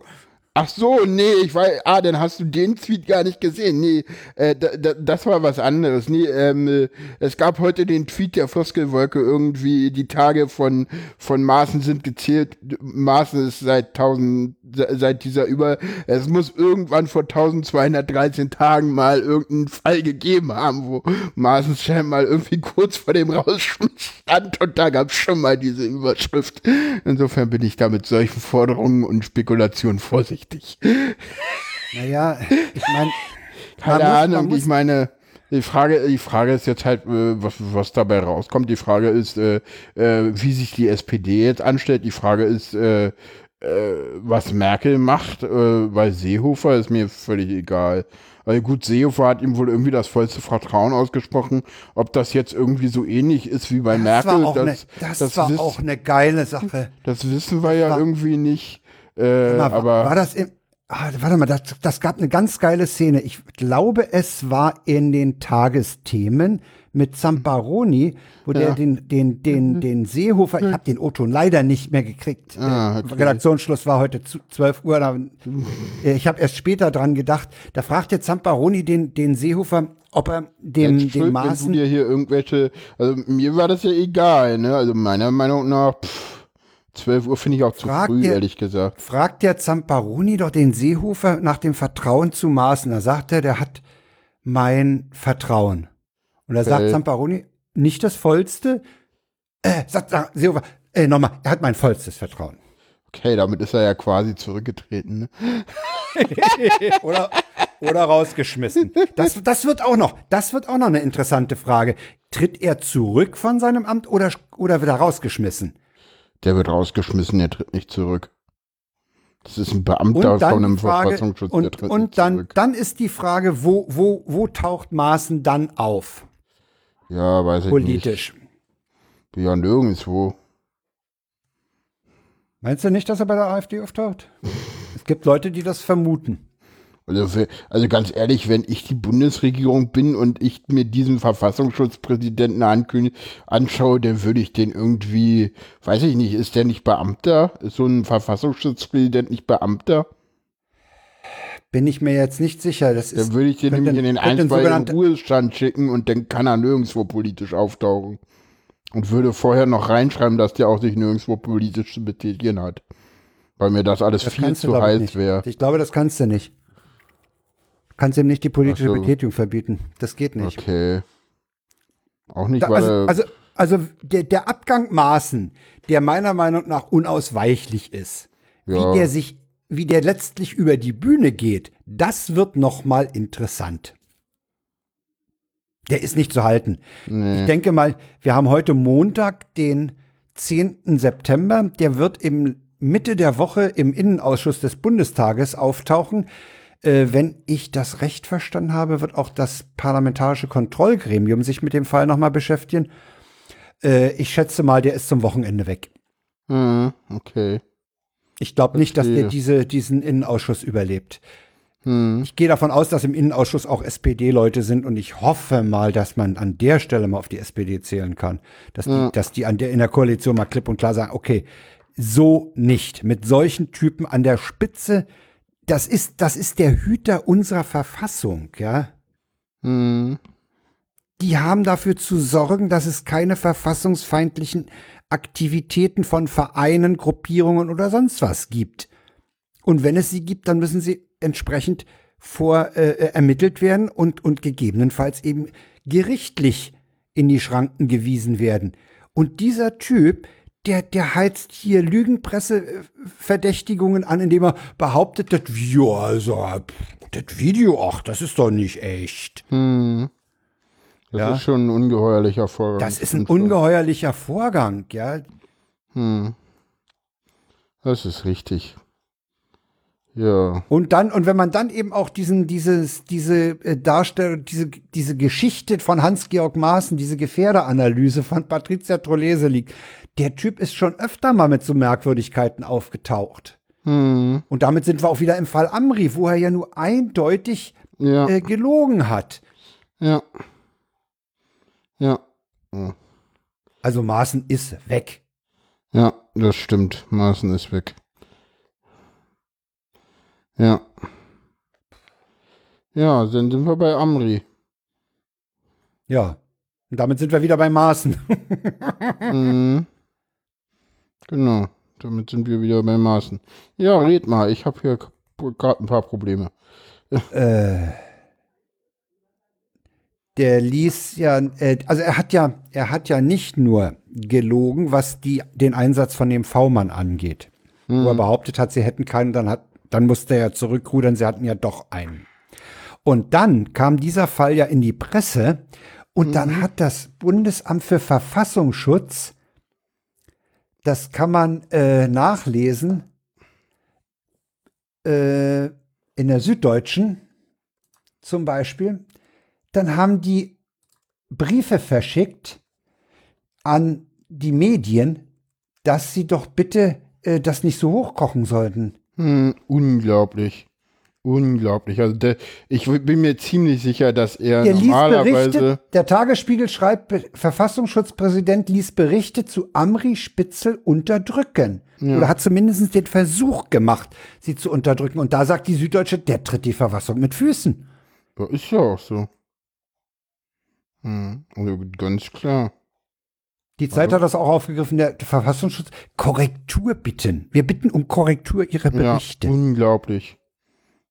Ach so, nee, ich weiß, ah, dann hast du den Tweet gar nicht gesehen. Nee, äh, da, da, das war was anderes. Nee, ähm, äh, es gab heute den Tweet der Floskelwolke irgendwie, die Tage von, von Maßen sind gezählt. Maßen ist seit 1000, se- seit dieser über, es muss irgendwann vor 1213 Tagen mal irgendeinen Fall gegeben haben, wo Maßen scheinbar irgendwie kurz vor dem Rausschmiss stand und da gab es schon mal diese Überschrift. Insofern bin ich da mit solchen Forderungen und Spekulationen vorsichtig. Naja, ich meine. Keine muss- Ahnung, ich meine, die Frage, die Frage ist jetzt halt, äh, was, was dabei rauskommt. Die Frage ist, äh, äh, wie sich die SPD jetzt anstellt. Die Frage ist, äh, äh, was Merkel macht, weil Seehofer ist mir völlig egal. Weil gut, Seehofer hat ihm wohl irgendwie das vollste Vertrauen ausgesprochen. Ob das jetzt irgendwie so ähnlich ist wie bei Das Merkel, war das, eine, das war wiss- auch eine geile Sache. das wissen wir ja irgendwie nicht. Äh, Warte mal, aber war das im, ah, warte mal, das, das gab eine ganz geile Szene. Ich glaube, es war in den Tagesthemen mit Zamparoni, wo der Ja. den, den, den, den Seehofer, ich habe den O-Ton leider nicht mehr gekriegt. Ah, okay. Redaktionsschluss war heute zu 12 Uhr. Da, äh, ich habe erst später dran gedacht. Da fragte Zamparoni den, den Seehofer, ob er dem, Jetzt schuld, dem wenn Maßen du dir hier irgendwelche, also mir war das ja egal, ne? Also meiner Meinung nach, pff, 12 Uhr finde ich auch zu Fragt früh, ihr- ehrlich gesagt. fragt der Zamparoni doch den Seehofer nach dem Vertrauen zu Maßen. Da sagt er, der hat mein Vertrauen. Und da sagt. Zamparoni, nicht das vollste. Äh, sagt sagt Seehofer, äh, nochmal, er hat mein vollstes Vertrauen. Okay, damit ist er ja quasi zurückgetreten, ne? oder, oder rausgeschmissen. Das, das wird auch noch, das wird auch noch eine interessante Frage. Tritt er zurück von seinem Amt oder, oder wird er rausgeschmissen? Der wird rausgeschmissen, er tritt nicht zurück. Das ist ein Beamter von einem Frage, Verfassungsschutz, und, der tritt und dann, zurück. dann ist die Frage, wo, wo, wo taucht Maaßen dann auf? Ja, weiß ich Politisch. nicht. Ja, nirgendwo. Meinst du nicht, dass er bei der AfD auftaucht? Es gibt Leute, die das vermuten. Also, also ganz ehrlich, wenn ich die Bundesregierung bin und ich mir diesen Verfassungsschutzpräsidenten anschaue, dann würde ich den irgendwie, weiß ich nicht, ist der nicht Beamter? Ist so ein Verfassungsschutzpräsident nicht Beamter? Bin ich mir jetzt nicht sicher. Das ist, Dann würde ich den nämlich in den könnte ein einstweiligen sogenannter- Ruhestand schicken und dann kann er nirgendwo politisch auftauchen. Und würde vorher noch reinschreiben, dass der auch sich nirgendwo politisch zu betätigen hat. Weil mir das alles Das viel du, zu heiß wäre. Ich glaube, das kannst du nicht. Du kannst ihm nicht die politische so. Betätigung verbieten. Das geht nicht. Okay. Auch nicht, Da, weil also, also, also der, der Abgang Maaßen, der meiner Meinung nach unausweichlich ist, Ja. wie der sich, wie der letztlich über die Bühne geht, das wird noch mal interessant. Der ist nicht zu halten. Nee. Ich denke mal, wir haben heute Montag, den 10. September. Der wird im Mitte der Woche im Innenausschuss des Bundestages auftauchen. Äh, wenn ich das recht verstanden habe, wird auch das parlamentarische Kontrollgremium sich mit dem Fall nochmal beschäftigen. Äh, ich schätze mal, der ist zum Wochenende weg. Hm, okay. Ich glaube nicht, dass der diese, diesen Innenausschuss überlebt. Hm. Ich gehe davon aus, dass im Innenausschuss auch SPD-Leute sind und ich hoffe mal, dass man an der Stelle mal auf die SPD zählen kann. Dass die, Ja. dass die an der, in der Koalition mal klipp und klar sagen, okay, so nicht. Mit solchen Typen an der Spitze, das ist, das ist der Hüter unserer Verfassung, ja. Hm. Die haben dafür zu sorgen, dass es keine verfassungsfeindlichen Aktivitäten von Vereinen, Gruppierungen oder sonst was gibt. Und wenn es sie gibt, dann müssen sie entsprechend vor äh, äh, ermittelt werden und, und gegebenenfalls eben gerichtlich in die Schranken gewiesen werden. Und dieser Typ, der, der heizt hier Lügenpresseverdächtigungen an, indem er behauptet, das Video, also, das Video, ach, das ist doch nicht echt. Hm. Das Ja. ist schon ein ungeheuerlicher Vorgang. Das ist ein ungeheuerlicher Vorgang, ja. Hm. Das ist richtig. Ja. Und dann, und wenn man dann eben auch diesen, dieses, diese äh, Darstellung, diese, diese Geschichte von Hans-Georg Maaßen, diese Gefährderanalyse von Patricia Trolese liegt, der Typ ist schon öfter mal mit so Merkwürdigkeiten aufgetaucht. Hm. Und damit sind wir auch wieder im Fall Amri, wo er ja nur eindeutig Ja. äh, gelogen hat. Ja. Ja. Ja. Also Maaßen ist weg. Ja, das stimmt. Maaßen ist weg. Ja. Ja, dann sind wir bei Amri. Ja. Und damit sind wir wieder bei Maaßen. mhm. Genau. Damit sind wir wieder bei Maaßen. Ja, red mal. Ich habe hier gerade ein paar Probleme. äh, der ließ ja, äh, also er hat ja, er hat ja nicht nur gelogen, was die, den Einsatz von dem V-Mann angeht. Mhm. Wo er behauptet hat, sie hätten keinen, dann hat, dann musste er ja zurückrudern, sie hatten ja doch einen. Und dann kam dieser Fall ja in die Presse und dann hat das Bundesamt für Verfassungsschutz, das kann man äh, nachlesen, äh, in der Süddeutschen zum Beispiel, dann haben die Briefe verschickt an die Medien, dass sie doch bitte äh, das nicht so hochkochen sollten. Hm, unglaublich. Unglaublich. Also der, ich bin mir ziemlich sicher, dass er Der normalerweise. Berichte, der Tagesspiegel schreibt, Verfassungsschutzpräsident ließ Berichte zu Amri Spitzel unterdrücken. Ja. Oder hat zumindest den Versuch gemacht, sie zu unterdrücken. Und da sagt die Süddeutsche, der tritt die Verfassung mit Füßen. Ja, ist ja auch so. Hm, also ganz klar. Die Zeit Also- hat das auch aufgegriffen, der Verfassungsschutz. Korrektur bitten. Wir bitten um Korrektur Ihrer Berichte. Ja, unglaublich.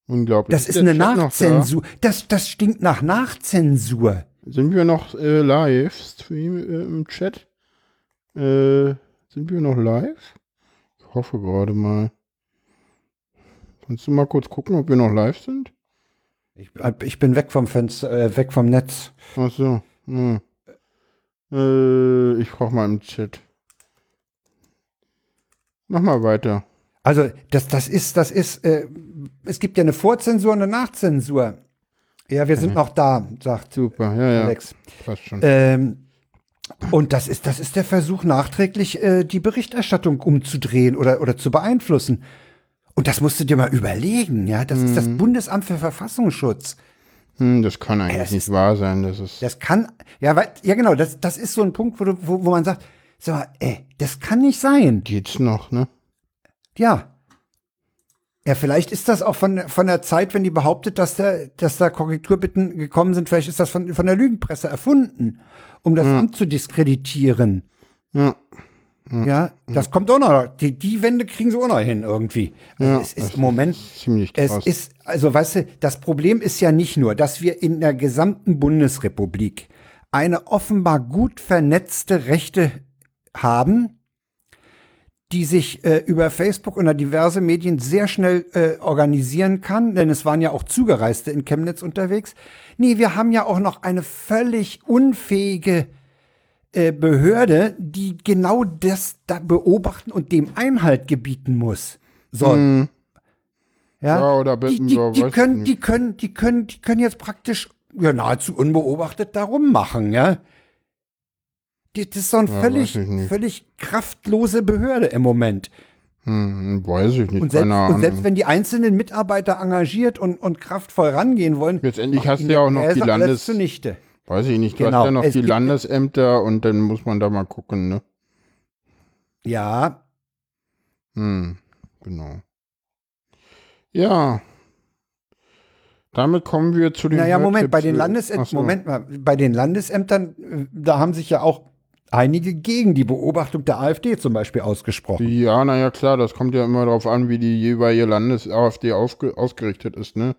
Unglaublich. das ist der eine noch da? Nachzensur. Das, das stinkt nach Nachzensur. Sind wir noch äh, live Stream, äh, im Chat? Äh, sind wir noch live? Ich hoffe gerade mal. Kannst du mal kurz gucken, ob wir noch live sind? Ich, ich bin weg vom Fenster, äh, weg vom Netz. Ach so. Hm. Äh, ich brauch mal im Chat. Mach mal weiter. Also das, das ist, das ist, äh, es gibt ja eine Vorzensur und eine Nachzensur. Ja, wir sind Mhm. noch da, sagt Super, ja, ja. Alex. Passt schon. Ähm, und das ist, das ist der Versuch, nachträglich äh, die Berichterstattung umzudrehen oder, oder zu beeinflussen. Und das musst du dir mal überlegen, ja. Das ist das Bundesamt für Verfassungsschutz. Hm, das kann eigentlich das nicht wahr sein. Das ist. Das kann, ja, weil, ja genau, das, das ist so ein Punkt, wo, du, wo, wo man sagt, sag mal, ey, das kann nicht sein. Geht's noch, ne? Ja. Ja, vielleicht ist das auch von, von der Zeit, wenn die behauptet, dass da, dass da Korrekturbitten gekommen sind, vielleicht ist das von, von der Lügenpresse erfunden, um das Amt zu diskreditieren. Ja. Ja, das kommt auch noch. Die, die Wände kriegen sie auch noch hin irgendwie. Also Ja, es ist im Moment, ziemlich es krass. ist, also weißt du, das Problem ist ja nicht nur, dass wir in der gesamten Bundesrepublik eine offenbar gut vernetzte Rechte haben, die sich äh, über Facebook oder diverse Medien sehr schnell äh, organisieren kann, denn es waren ja auch Zugereiste in Chemnitz unterwegs. Nee, wir haben ja auch noch eine völlig unfähige äh, Behörde, die genau das da beobachten und dem Einhalt gebieten muss. So. Hm. Ja, Ja, oder die, bitten die, die weiß können, die können, die können, die können jetzt praktisch ja, nahezu unbeobachtet darum machen, ja. Die, das ist so eine Ja, völlig, völlig kraftlose Behörde im Moment. Hm, weiß ich nicht. Und selbst, und selbst wenn die einzelnen Mitarbeiter engagiert und, und kraftvoll rangehen wollen, Letztendlich hast du ja auch noch die Landes- zunichte. Weiß ich nicht. Du Genau. hast ja noch Es die Landesämter und dann muss man da mal gucken, ne? Ja, Hm, genau. Ja. Damit kommen wir zu den Naja, Moment, bei den. Landesämtern, so. Moment mal, bei den Landesämtern, äh, da haben sich ja auch einige gegen die Beobachtung der AfD zum Beispiel ausgesprochen. Ja, naja, klar, das kommt ja immer darauf an, wie die jeweilige Landes-AfD ausgerichtet ist, ne?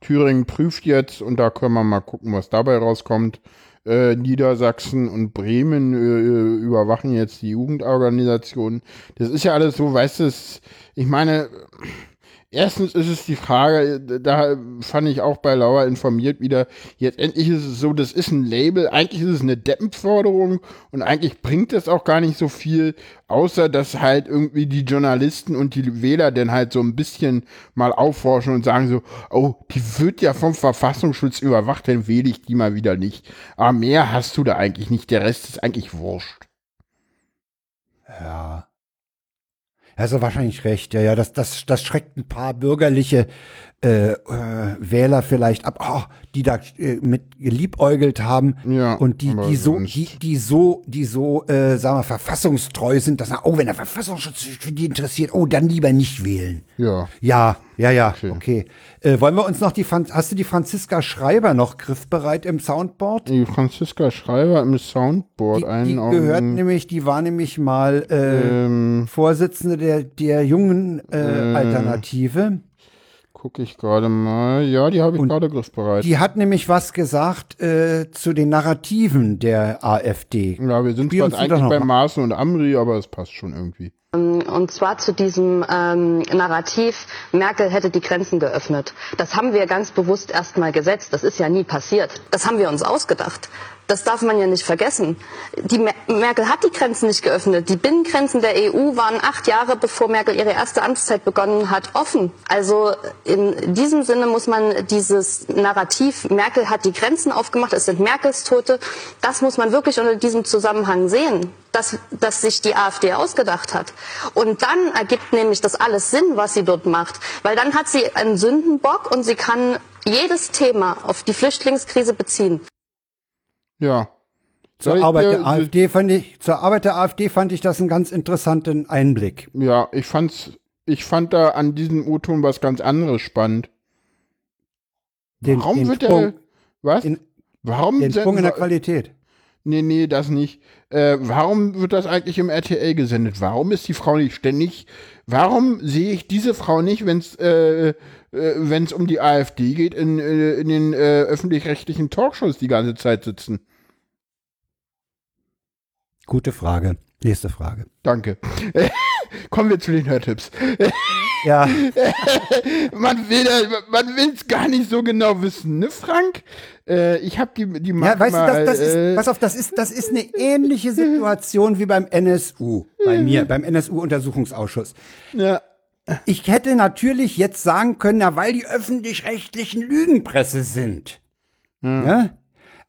Thüringen prüft jetzt und da können wir mal gucken, was dabei rauskommt. Äh, Niedersachsen und Bremen äh, überwachen jetzt die Jugendorganisationen. Das ist ja alles so, weißt du, ich meine, erstens ist es die Frage, da fand ich auch bei Lauer informiert wieder, jetzt endlich ist es so, das ist ein Label, eigentlich ist es eine Deppenforderung und eigentlich bringt es auch gar nicht so viel, außer dass halt irgendwie die Journalisten und die Wähler dann halt so ein bisschen mal aufforschen und sagen so, oh, die wird ja vom Verfassungsschutz überwacht, dann wähle ich die mal wieder nicht. Aber mehr hast du da eigentlich nicht, der Rest ist eigentlich wurscht. Ja. Also wahrscheinlich recht, ja, ja, das, das, das schreckt ein paar bürgerliche äh, äh, Wähler vielleicht ab, oh, die da äh, mit geliebäugelt haben Ja, und die, die so, die, die so, die so, äh, sagen wir, verfassungstreu sind, dass, oh, wenn der Verfassungsschutz sich für die interessiert, oh, dann lieber nicht wählen. Ja. Ja, ja, ja, okay. Äh, wollen wir uns noch die, Fran hast du die Franziska Schreiber noch griffbereit im Soundboard? Die Franziska Schreiber im Soundboard Die, einen die gehört nämlich, die war nämlich mal äh, Ähm. Vorsitzende der, der jungen äh, Äh. Alternative. Gucke ich gerade mal. Ja, die habe ich gerade griffbereit. Die hat nämlich was gesagt äh, zu den Narrativen der AfD. Ja, wir sind zwar eigentlich bei. Maaßen und Amri, aber es passt schon irgendwie. Ähm, Und zwar zu diesem ähm, Narrativ, Merkel hätte die Grenzen geöffnet. Das haben wir ganz bewusst erstmal gesetzt. Das ist ja nie passiert. Das haben wir uns ausgedacht. Das darf man ja nicht vergessen. Die Mer Merkel hat die Grenzen nicht geöffnet. Die Binnengrenzen der EU waren acht Jahre, bevor Merkel ihre erste Amtszeit begonnen hat, offen. Also in diesem Sinne muss man dieses Narrativ, Merkel hat die Grenzen aufgemacht, es sind Merkels Tote, das muss man wirklich unter diesem Zusammenhang sehen, dass, dass sich die AfD ausgedacht hat. Und dann ergibt nämlich das alles Sinn, was sie dort macht. Weil dann hat sie einen Sündenbock und sie kann jedes Thema auf die Flüchtlingskrise beziehen. Ja. Zur ich Arbeit der AfD fand ich, zur Arbeit der AfD fand ich das einen ganz interessanten Einblick. Ja, ich fand's, ich fand da an diesem O-Ton was ganz anderes spannend. Den, Warum den wird Sprung, der, was? Warum den Sprung in der Qualität. Nee, nee, das nicht. Äh, warum wird das eigentlich im RTL gesendet? Warum ist die Frau nicht ständig? Warum sehe ich diese Frau nicht, wenn es äh, äh, um die AfD geht, in, äh, in den äh, öffentlich-rechtlichen Talkshows die ganze Zeit sitzen? Gute Frage. Nächste Frage. Danke. kommen wir zu den Hörtipps. Ja. man will man will's gar nicht so genau wissen, ne, Frank? Äh, ich habe die die Ja, weißt mal, du, das, das äh, ist, pass auf, das ist, das ist eine ähnliche Situation wie beim NSU, bei mir, beim NSU-Untersuchungsausschuss. Ja. Ich hätte natürlich jetzt sagen können, na, weil die öffentlich-rechtlichen Lügenpresse sind. Ja?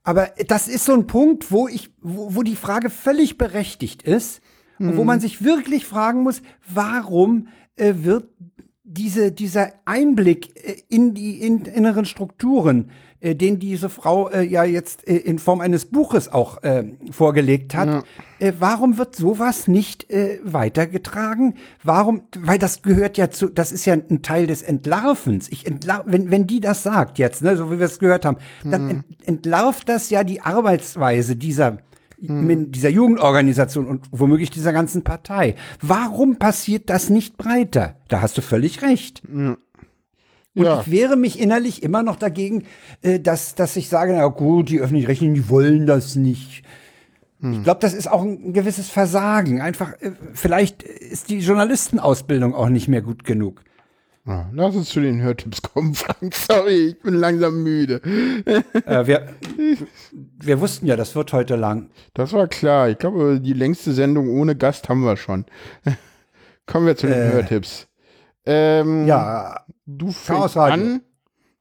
Aber das ist so ein Punkt, wo ich, wo, wo die Frage völlig berechtigt ist und wo Mhm. man sich wirklich fragen muss, warum äh, wird diese, dieser Einblick äh, in die in, inneren Strukturen, äh, den diese Frau äh, ja jetzt äh, in Form eines Buches auch äh, vorgelegt hat, äh, warum wird sowas nicht äh, weitergetragen? Warum? Weil das gehört ja zu, das ist ja ein Teil des Entlarvens. Ich entlar wenn, wenn die das sagt jetzt, ne, so wie wir es gehört haben, dann ent entlarvt das ja die Arbeitsweise dieser mit dieser Jugendorganisation und womöglich dieser ganzen Partei. Warum passiert das nicht breiter? Da hast du völlig recht. Und Ja. ich wehre mich innerlich immer noch dagegen, äh, dass, dass ich sage, na gut, die öffentlich-rechtlichen, die wollen das nicht. Ich glaube, das ist auch ein gewisses Versagen. Einfach, äh, vielleicht ist die Journalistenausbildung auch nicht mehr gut genug. Ja, lass uns zu den Hörtipps kommen, Frank. Sorry, ich bin langsam müde. Äh, wir, wir wussten ja, das wird heute lang. Das war klar. Ich glaube, die längste Sendung ohne Gast haben wir schon. Kommen wir zu den Äh, Hörtipps. Ähm, Ja, du fängst Chaos Radio. an.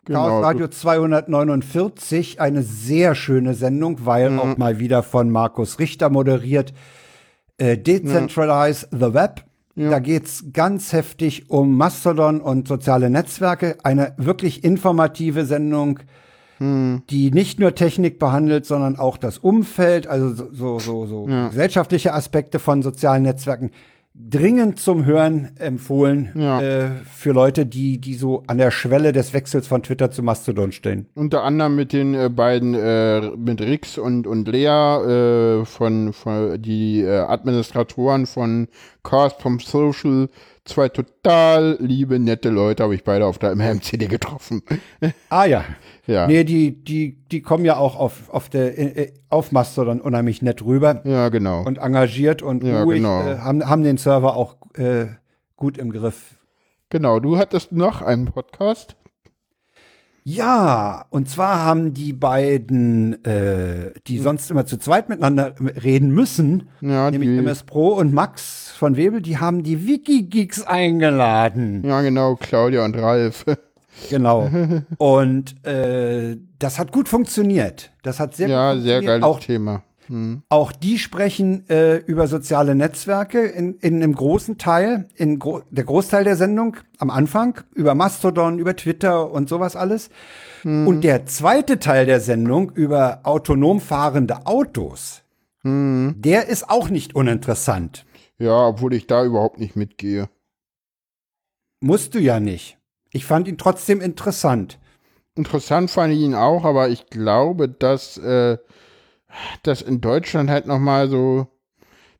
Genau, Chaos Radio 249, eine sehr schöne Sendung, weil Mhm. auch mal wieder von Markus Richter moderiert. Äh, Decentralize the Web. Da geht's ganz heftig um Mastodon und soziale Netzwerke. Eine wirklich informative Sendung, Mhm. die nicht nur Technik behandelt, sondern auch das Umfeld, also so, so, so, so Ja. gesellschaftliche Aspekte von sozialen Netzwerken. Dringend zum Hören empfohlen äh, für Leute, die, die so an der Schwelle des Wechsels von Twitter zu Mastodon stehen. Unter anderem mit den äh, beiden, äh, mit Rix und, und Lea, äh, von, von die äh, Administratoren von Chaos from Social. Zwei total liebe, nette Leute habe ich beide auf der MMCD getroffen. Ah ja. Ja. Nee, die, die, die kommen ja auch auf, auf, der, äh, auf Mastodon unheimlich nett rüber. Ja, genau. Und engagiert und Ja, ruhig, genau. äh, haben, haben den Server auch äh, gut im Griff. Genau, du hattest noch einen Podcast. Ja, und zwar haben die beiden, äh, die sonst immer zu zweit miteinander reden müssen, nämlich die- MS Pro und Max von Webel, die haben die Wikigeeks eingeladen. Ja, genau, Claudia und Ralf. Genau. Und äh, das hat gut funktioniert. Das hat sehr ja, gut sehr funktioniert. geiles Auch, Thema. Hm. auch die sprechen äh, über soziale Netzwerke in, in einem großen Teil, in gro der Großteil der Sendung am Anfang, über Mastodon, über Twitter und sowas alles. Hm. Und der zweite Teil der Sendung über autonom fahrende Autos, Hm. der ist auch nicht uninteressant. Ja, obwohl ich da überhaupt nicht mitgehe. Musst du ja nicht. Ich fand ihn trotzdem interessant. Interessant fand ich ihn auch, aber ich glaube, dass äh, das in Deutschland halt noch mal so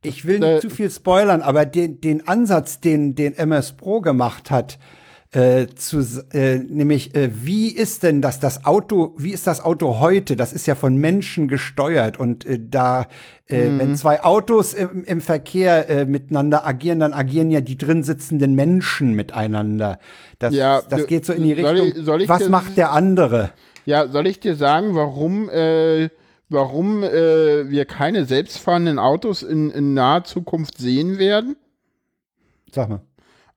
Ich will nicht Äh, zu viel spoilern, aber den, den Ansatz, den, den MS Pro gemacht hat, äh, zu, äh, nämlich, äh, wie ist denn das, das Auto, wie ist das Auto heute? Das ist ja von Menschen gesteuert und äh, da, äh, Mhm. wenn zwei Autos im, im Verkehr äh, miteinander agieren, dann agieren ja die drin sitzenden Menschen miteinander. Das, Ja, das geht so in die soll Richtung, ich- soll ich was macht der andere? Ja, soll ich dir sagen, warum, äh, warum äh, wir keine selbstfahrenden Autos in, in naher Zukunft sehen werden? Sag mal.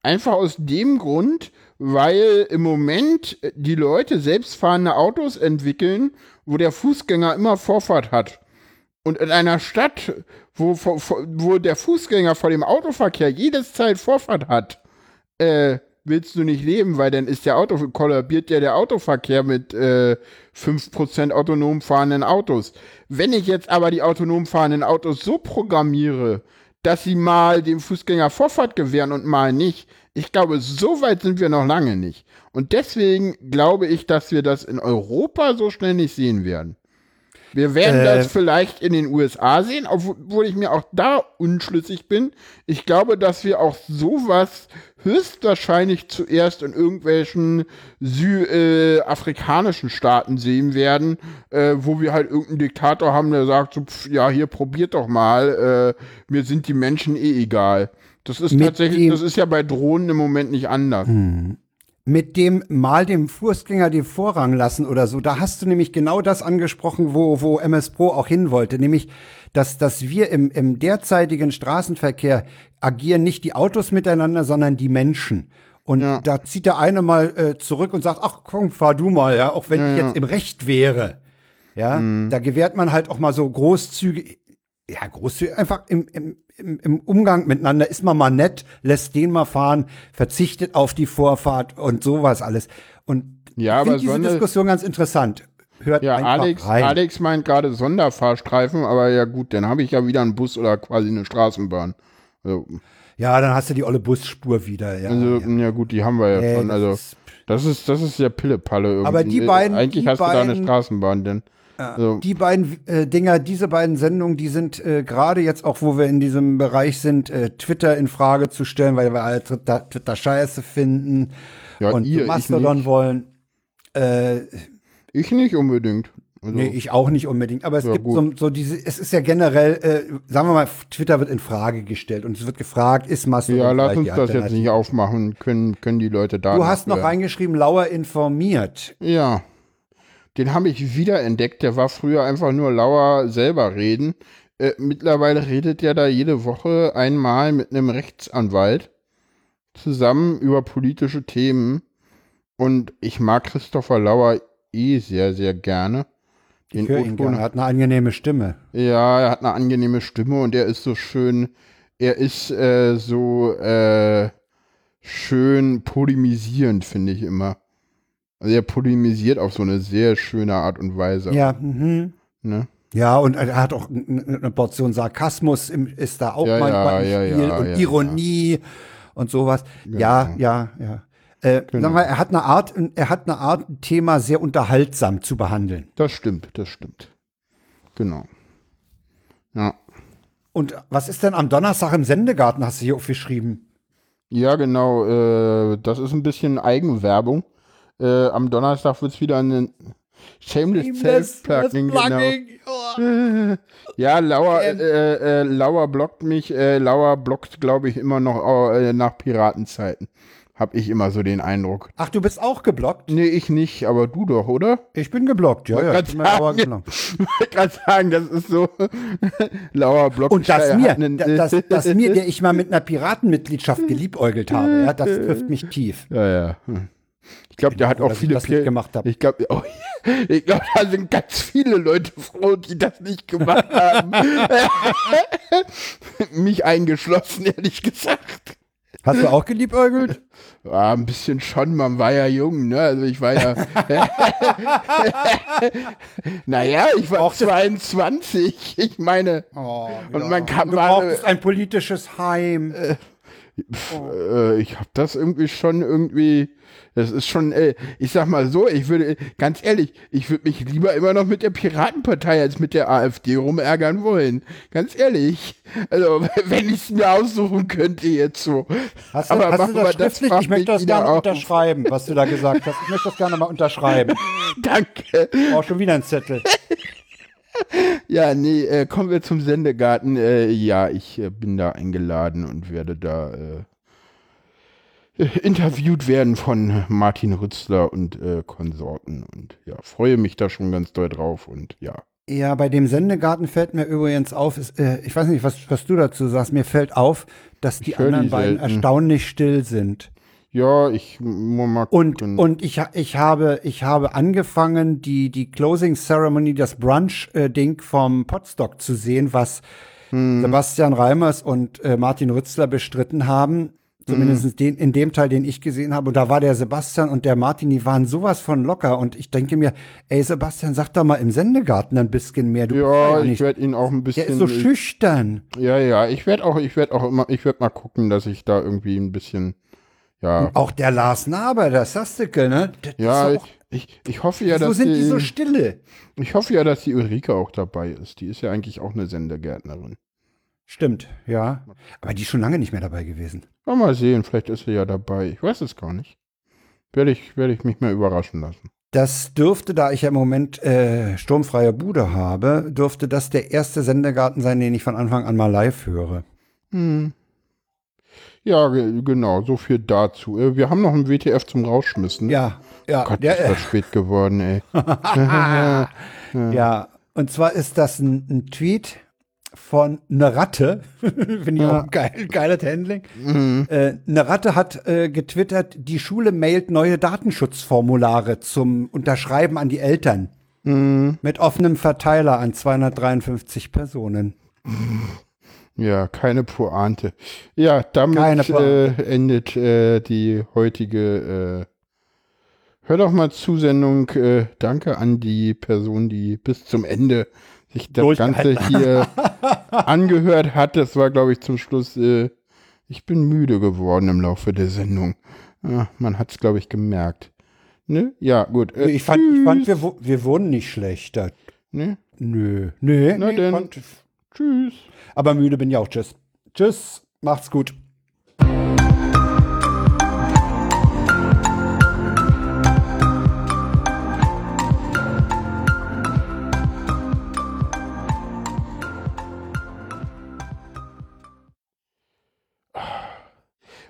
Einfach aus dem Grund, weil im Moment die Leute selbstfahrende Autos entwickeln, wo der Fußgänger immer Vorfahrt hat. Und in einer Stadt, wo, wo, wo der Fußgänger vor dem Autoverkehr jedes Zeit Vorfahrt hat, äh, willst du nicht leben, weil dann ist der Auto, kollabiert ja der Autoverkehr mit äh, 5% autonom fahrenden Autos. Wenn ich jetzt aber die autonom fahrenden Autos so programmiere, dass sie mal dem Fußgänger Vorfahrt gewähren und mal nicht, ich glaube, so weit sind wir noch lange nicht. Und deswegen glaube ich, dass wir das in Europa so schnell nicht sehen werden. Wir werden Äh. das vielleicht in den USA sehen, obwohl ich mir auch da unschlüssig bin. Ich glaube, dass wir auch sowas höchstwahrscheinlich zuerst in irgendwelchen südafrikanischen Staaten sehen werden, äh, wo wir halt irgendeinen Diktator haben, der sagt, so, pf, ja, hier probiert doch mal, äh, mir sind die Menschen eh egal. Das ist tatsächlich, das ist ja bei Drohnen im Moment nicht anders. Mit dem mal dem Fußgänger den Vorrang lassen oder so, da hast du nämlich genau das angesprochen, wo, wo MS Pro auch hin wollte, nämlich, dass, dass wir im, im derzeitigen Straßenverkehr agieren nicht die Autos miteinander, sondern die Menschen. Und da zieht der eine mal äh, zurück und sagt, ach komm, fahr du mal, ja, auch wenn Ja, ich ja. jetzt im Recht wäre. Ja, da gewährt man halt auch mal so großzügig, ja, großzügig, einfach im, im, im, im Umgang miteinander ist man mal nett, lässt den mal fahren, verzichtet auf die Vorfahrt und sowas alles. Und Ja, ich finde diese so eine- Diskussion ganz interessant. Hört Ja, Alex, rein. Alex meint gerade Sonderfahrstreifen, aber ja gut, dann habe ich ja wieder einen Bus oder quasi eine Straßenbahn. Also, Ja, dann hast du die olle Busspur wieder. Ja, also ja. gut, die haben wir ja Nee, schon. das Also das ist das ist ja Pillepalle irgendwie. Aber die beiden- Eigentlich die hast du da eine beiden- Straßenbahn, denn also, Die beiden äh, Dinger, diese beiden Sendungen, die sind äh, gerade jetzt auch, wo wir in diesem Bereich sind, äh, Twitter in Frage zu stellen, weil wir alle Twitter, Twitter scheiße finden und ihr, Mastodon wollen. Äh, ich nicht unbedingt. Also, nee, ich auch nicht unbedingt. Aber es Ja, gibt so, so diese, es ist ja generell, äh, sagen wir mal, Twitter wird in Frage gestellt und es wird gefragt, ist Mastodon ja, lass uns das jetzt nicht aufmachen, können, können die Leute da. Du hast noch reingeschrieben, Lauer informiert. Ja. Den habe ich wieder entdeckt. Der war früher einfach nur Lauer selber reden. Äh, mittlerweile redet der da jede Woche einmal mit einem Rechtsanwalt zusammen über politische Themen. Und ich mag Christopher Lauer eh sehr, sehr gerne. Den Ich höre ihn gerne, er hat eine angenehme Stimme. ja, er hat eine angenehme Stimme und er ist so schön, er ist äh, so äh, schön polemisierend, finde ich immer. Also er polemisiert auf so eine sehr schöne Art und Weise. Ja, mhm. Ne? Ja, und er hat auch eine Portion Sarkasmus im, ist da auch Ja, manchmal ja, im ja, Spiel ja, und Ironie und sowas. Ja, ja, ja. Äh, Genau. mal, er hat eine Art, er hat eine Art, ein Thema sehr unterhaltsam zu behandeln. Das stimmt, das stimmt. Genau. Ja. Und was ist denn am Donnerstag im Sendegarten, hast du hier aufgeschrieben? Ja, genau. Äh, das ist ein bisschen Eigenwerbung. Äh, am Donnerstag wird es wieder eine Shameless Shameless Self-Plugging. Genau. Plugging, Ja, Lauer, äh, äh, Lauer blockt mich. Äh, Lauer blockt, glaube ich, immer noch äh, nach Piratenzeiten. Hab ich immer so den Eindruck. Ach, du bist auch geblockt? Nee, ich nicht, aber du doch, oder? Ich bin geblockt, ja, Wollte ja. Ich bin sagen, geblockt. wollte grad sagen, das ist so. Lauer blockt Und dass hat mir, einen- dass, dass mir, der ich mal mit einer Piratenmitgliedschaft geliebäugelt habe, ja, das trifft mich tief. Ja, ja. Hm. Ich glaube, der hat auch ich viele nicht Pir- gemacht hab. Ich glaube, oh, ich glaube, da sind ganz viele Leute froh, die das nicht gemacht haben. Mich eingeschlossen, ehrlich gesagt. Hast du auch geliebäugelt? Ja, ein bisschen schon, man war ja jung, ne? Also ich war ja. naja, ich war auch 22. Ich meine. und man kann Du brauchst ein politisches Heim. äh, ich habe das irgendwie schon irgendwie. Das ist schon, äh, ich sag mal so, ich würde, ganz ehrlich, ich würde mich lieber immer noch mit der Piratenpartei als mit der AfD rumärgern wollen. Ganz ehrlich. Also, wenn ich es mir aussuchen könnte jetzt so. Hast du, Aber hast machen du wir das schriftlich? macht ich möchte das gerne auf. unterschreiben, was du da gesagt hast. Ich möchte das gerne mal unterschreiben. Danke. Auch schon wieder ein Zettel. Ja, nee, äh, kommen wir zum Sendegarten. Äh, ja, ich äh, bin da eingeladen und werde da äh, interviewt werden von Martin Rützler und äh, Konsorten. Und ja, freue mich da schon ganz doll drauf und ja. Ja, bei dem Sendegarten fällt mir übrigens auf, ist, äh, ich weiß nicht, was, was du dazu sagst, mir fällt auf, dass die anderen die beiden erstaunlich still sind. Ja, ich muss mal Und, gucken. und ich, ich, habe, ich habe angefangen, die, die Closing Ceremony, das Brunch-Ding vom Potstock zu sehen, was Hm. Sebastian Reimers und äh, Martin Rützler bestritten haben. Zumindest Hm. den, in dem Teil, den ich gesehen habe. Und da war der Sebastian und der Martin, die waren sowas von locker. Und ich denke mir, ey Sebastian, sag doch mal im Sendegarten ein bisschen mehr. Du ja, ich werde ihn auch ein bisschen. der ist so schüchtern. Ja, ja, ich werde auch, ich werde auch immer, ich werde mal gucken, dass ich da irgendwie ein bisschen, ja. Und auch der Lars Naber, der Sastike, ne? Das Ja, auch, ich, ich hoffe ja, so dass sind die die, so stille. Ich hoffe ja, dass die Ulrike auch dabei ist. Die ist ja eigentlich auch eine Sendegärtnerin. Stimmt, ja. Aber die ist schon lange nicht mehr dabei gewesen. Ja, mal sehen, vielleicht ist sie ja dabei. Ich weiß es gar nicht. Werde ich, werde ich mich mal überraschen lassen. Das dürfte, da ich ja im Moment äh, sturmfreie Bude habe, dürfte das der erste Sendegarten sein, den ich von Anfang an mal live höre. Hm. Ja, ge- genau, so viel dazu. Äh, Wir haben noch einen WTF zum Rausschmissen. Ja, ja. Gott, der, ist das spät geworden, ey. ja, und zwar ist das ein, ein Tweet von eine Ratte. Finde ich auch geil, geiles Handling. Mhm. Äh, eine Ratte hat äh, getwittert, die Schule mailt neue Datenschutzformulare zum Unterschreiben an die Eltern. Mhm. Mit offenem Verteiler an 253 Personen. Ja, keine Pointe. Ja, damit äh, endet äh, die heutige äh, Hör doch mal Zusendung. Äh, danke an die Person, die bis zum Ende sich das Ganze hier angehört hat. Das war, glaube ich, zum Schluss. Äh, ich bin müde geworden im Laufe der Sendung. Ah, man hat es, glaube ich, gemerkt. Ne? Ja, gut. Äh, ich fand, ich fand wir, wir wurden nicht schlechter. Ne? Nö. Nö. Na nee, denn. fand- Tschüss. Aber müde bin ich auch. Tschüss. Tschüss. Macht's gut.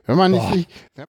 Wenn man Boah. nicht.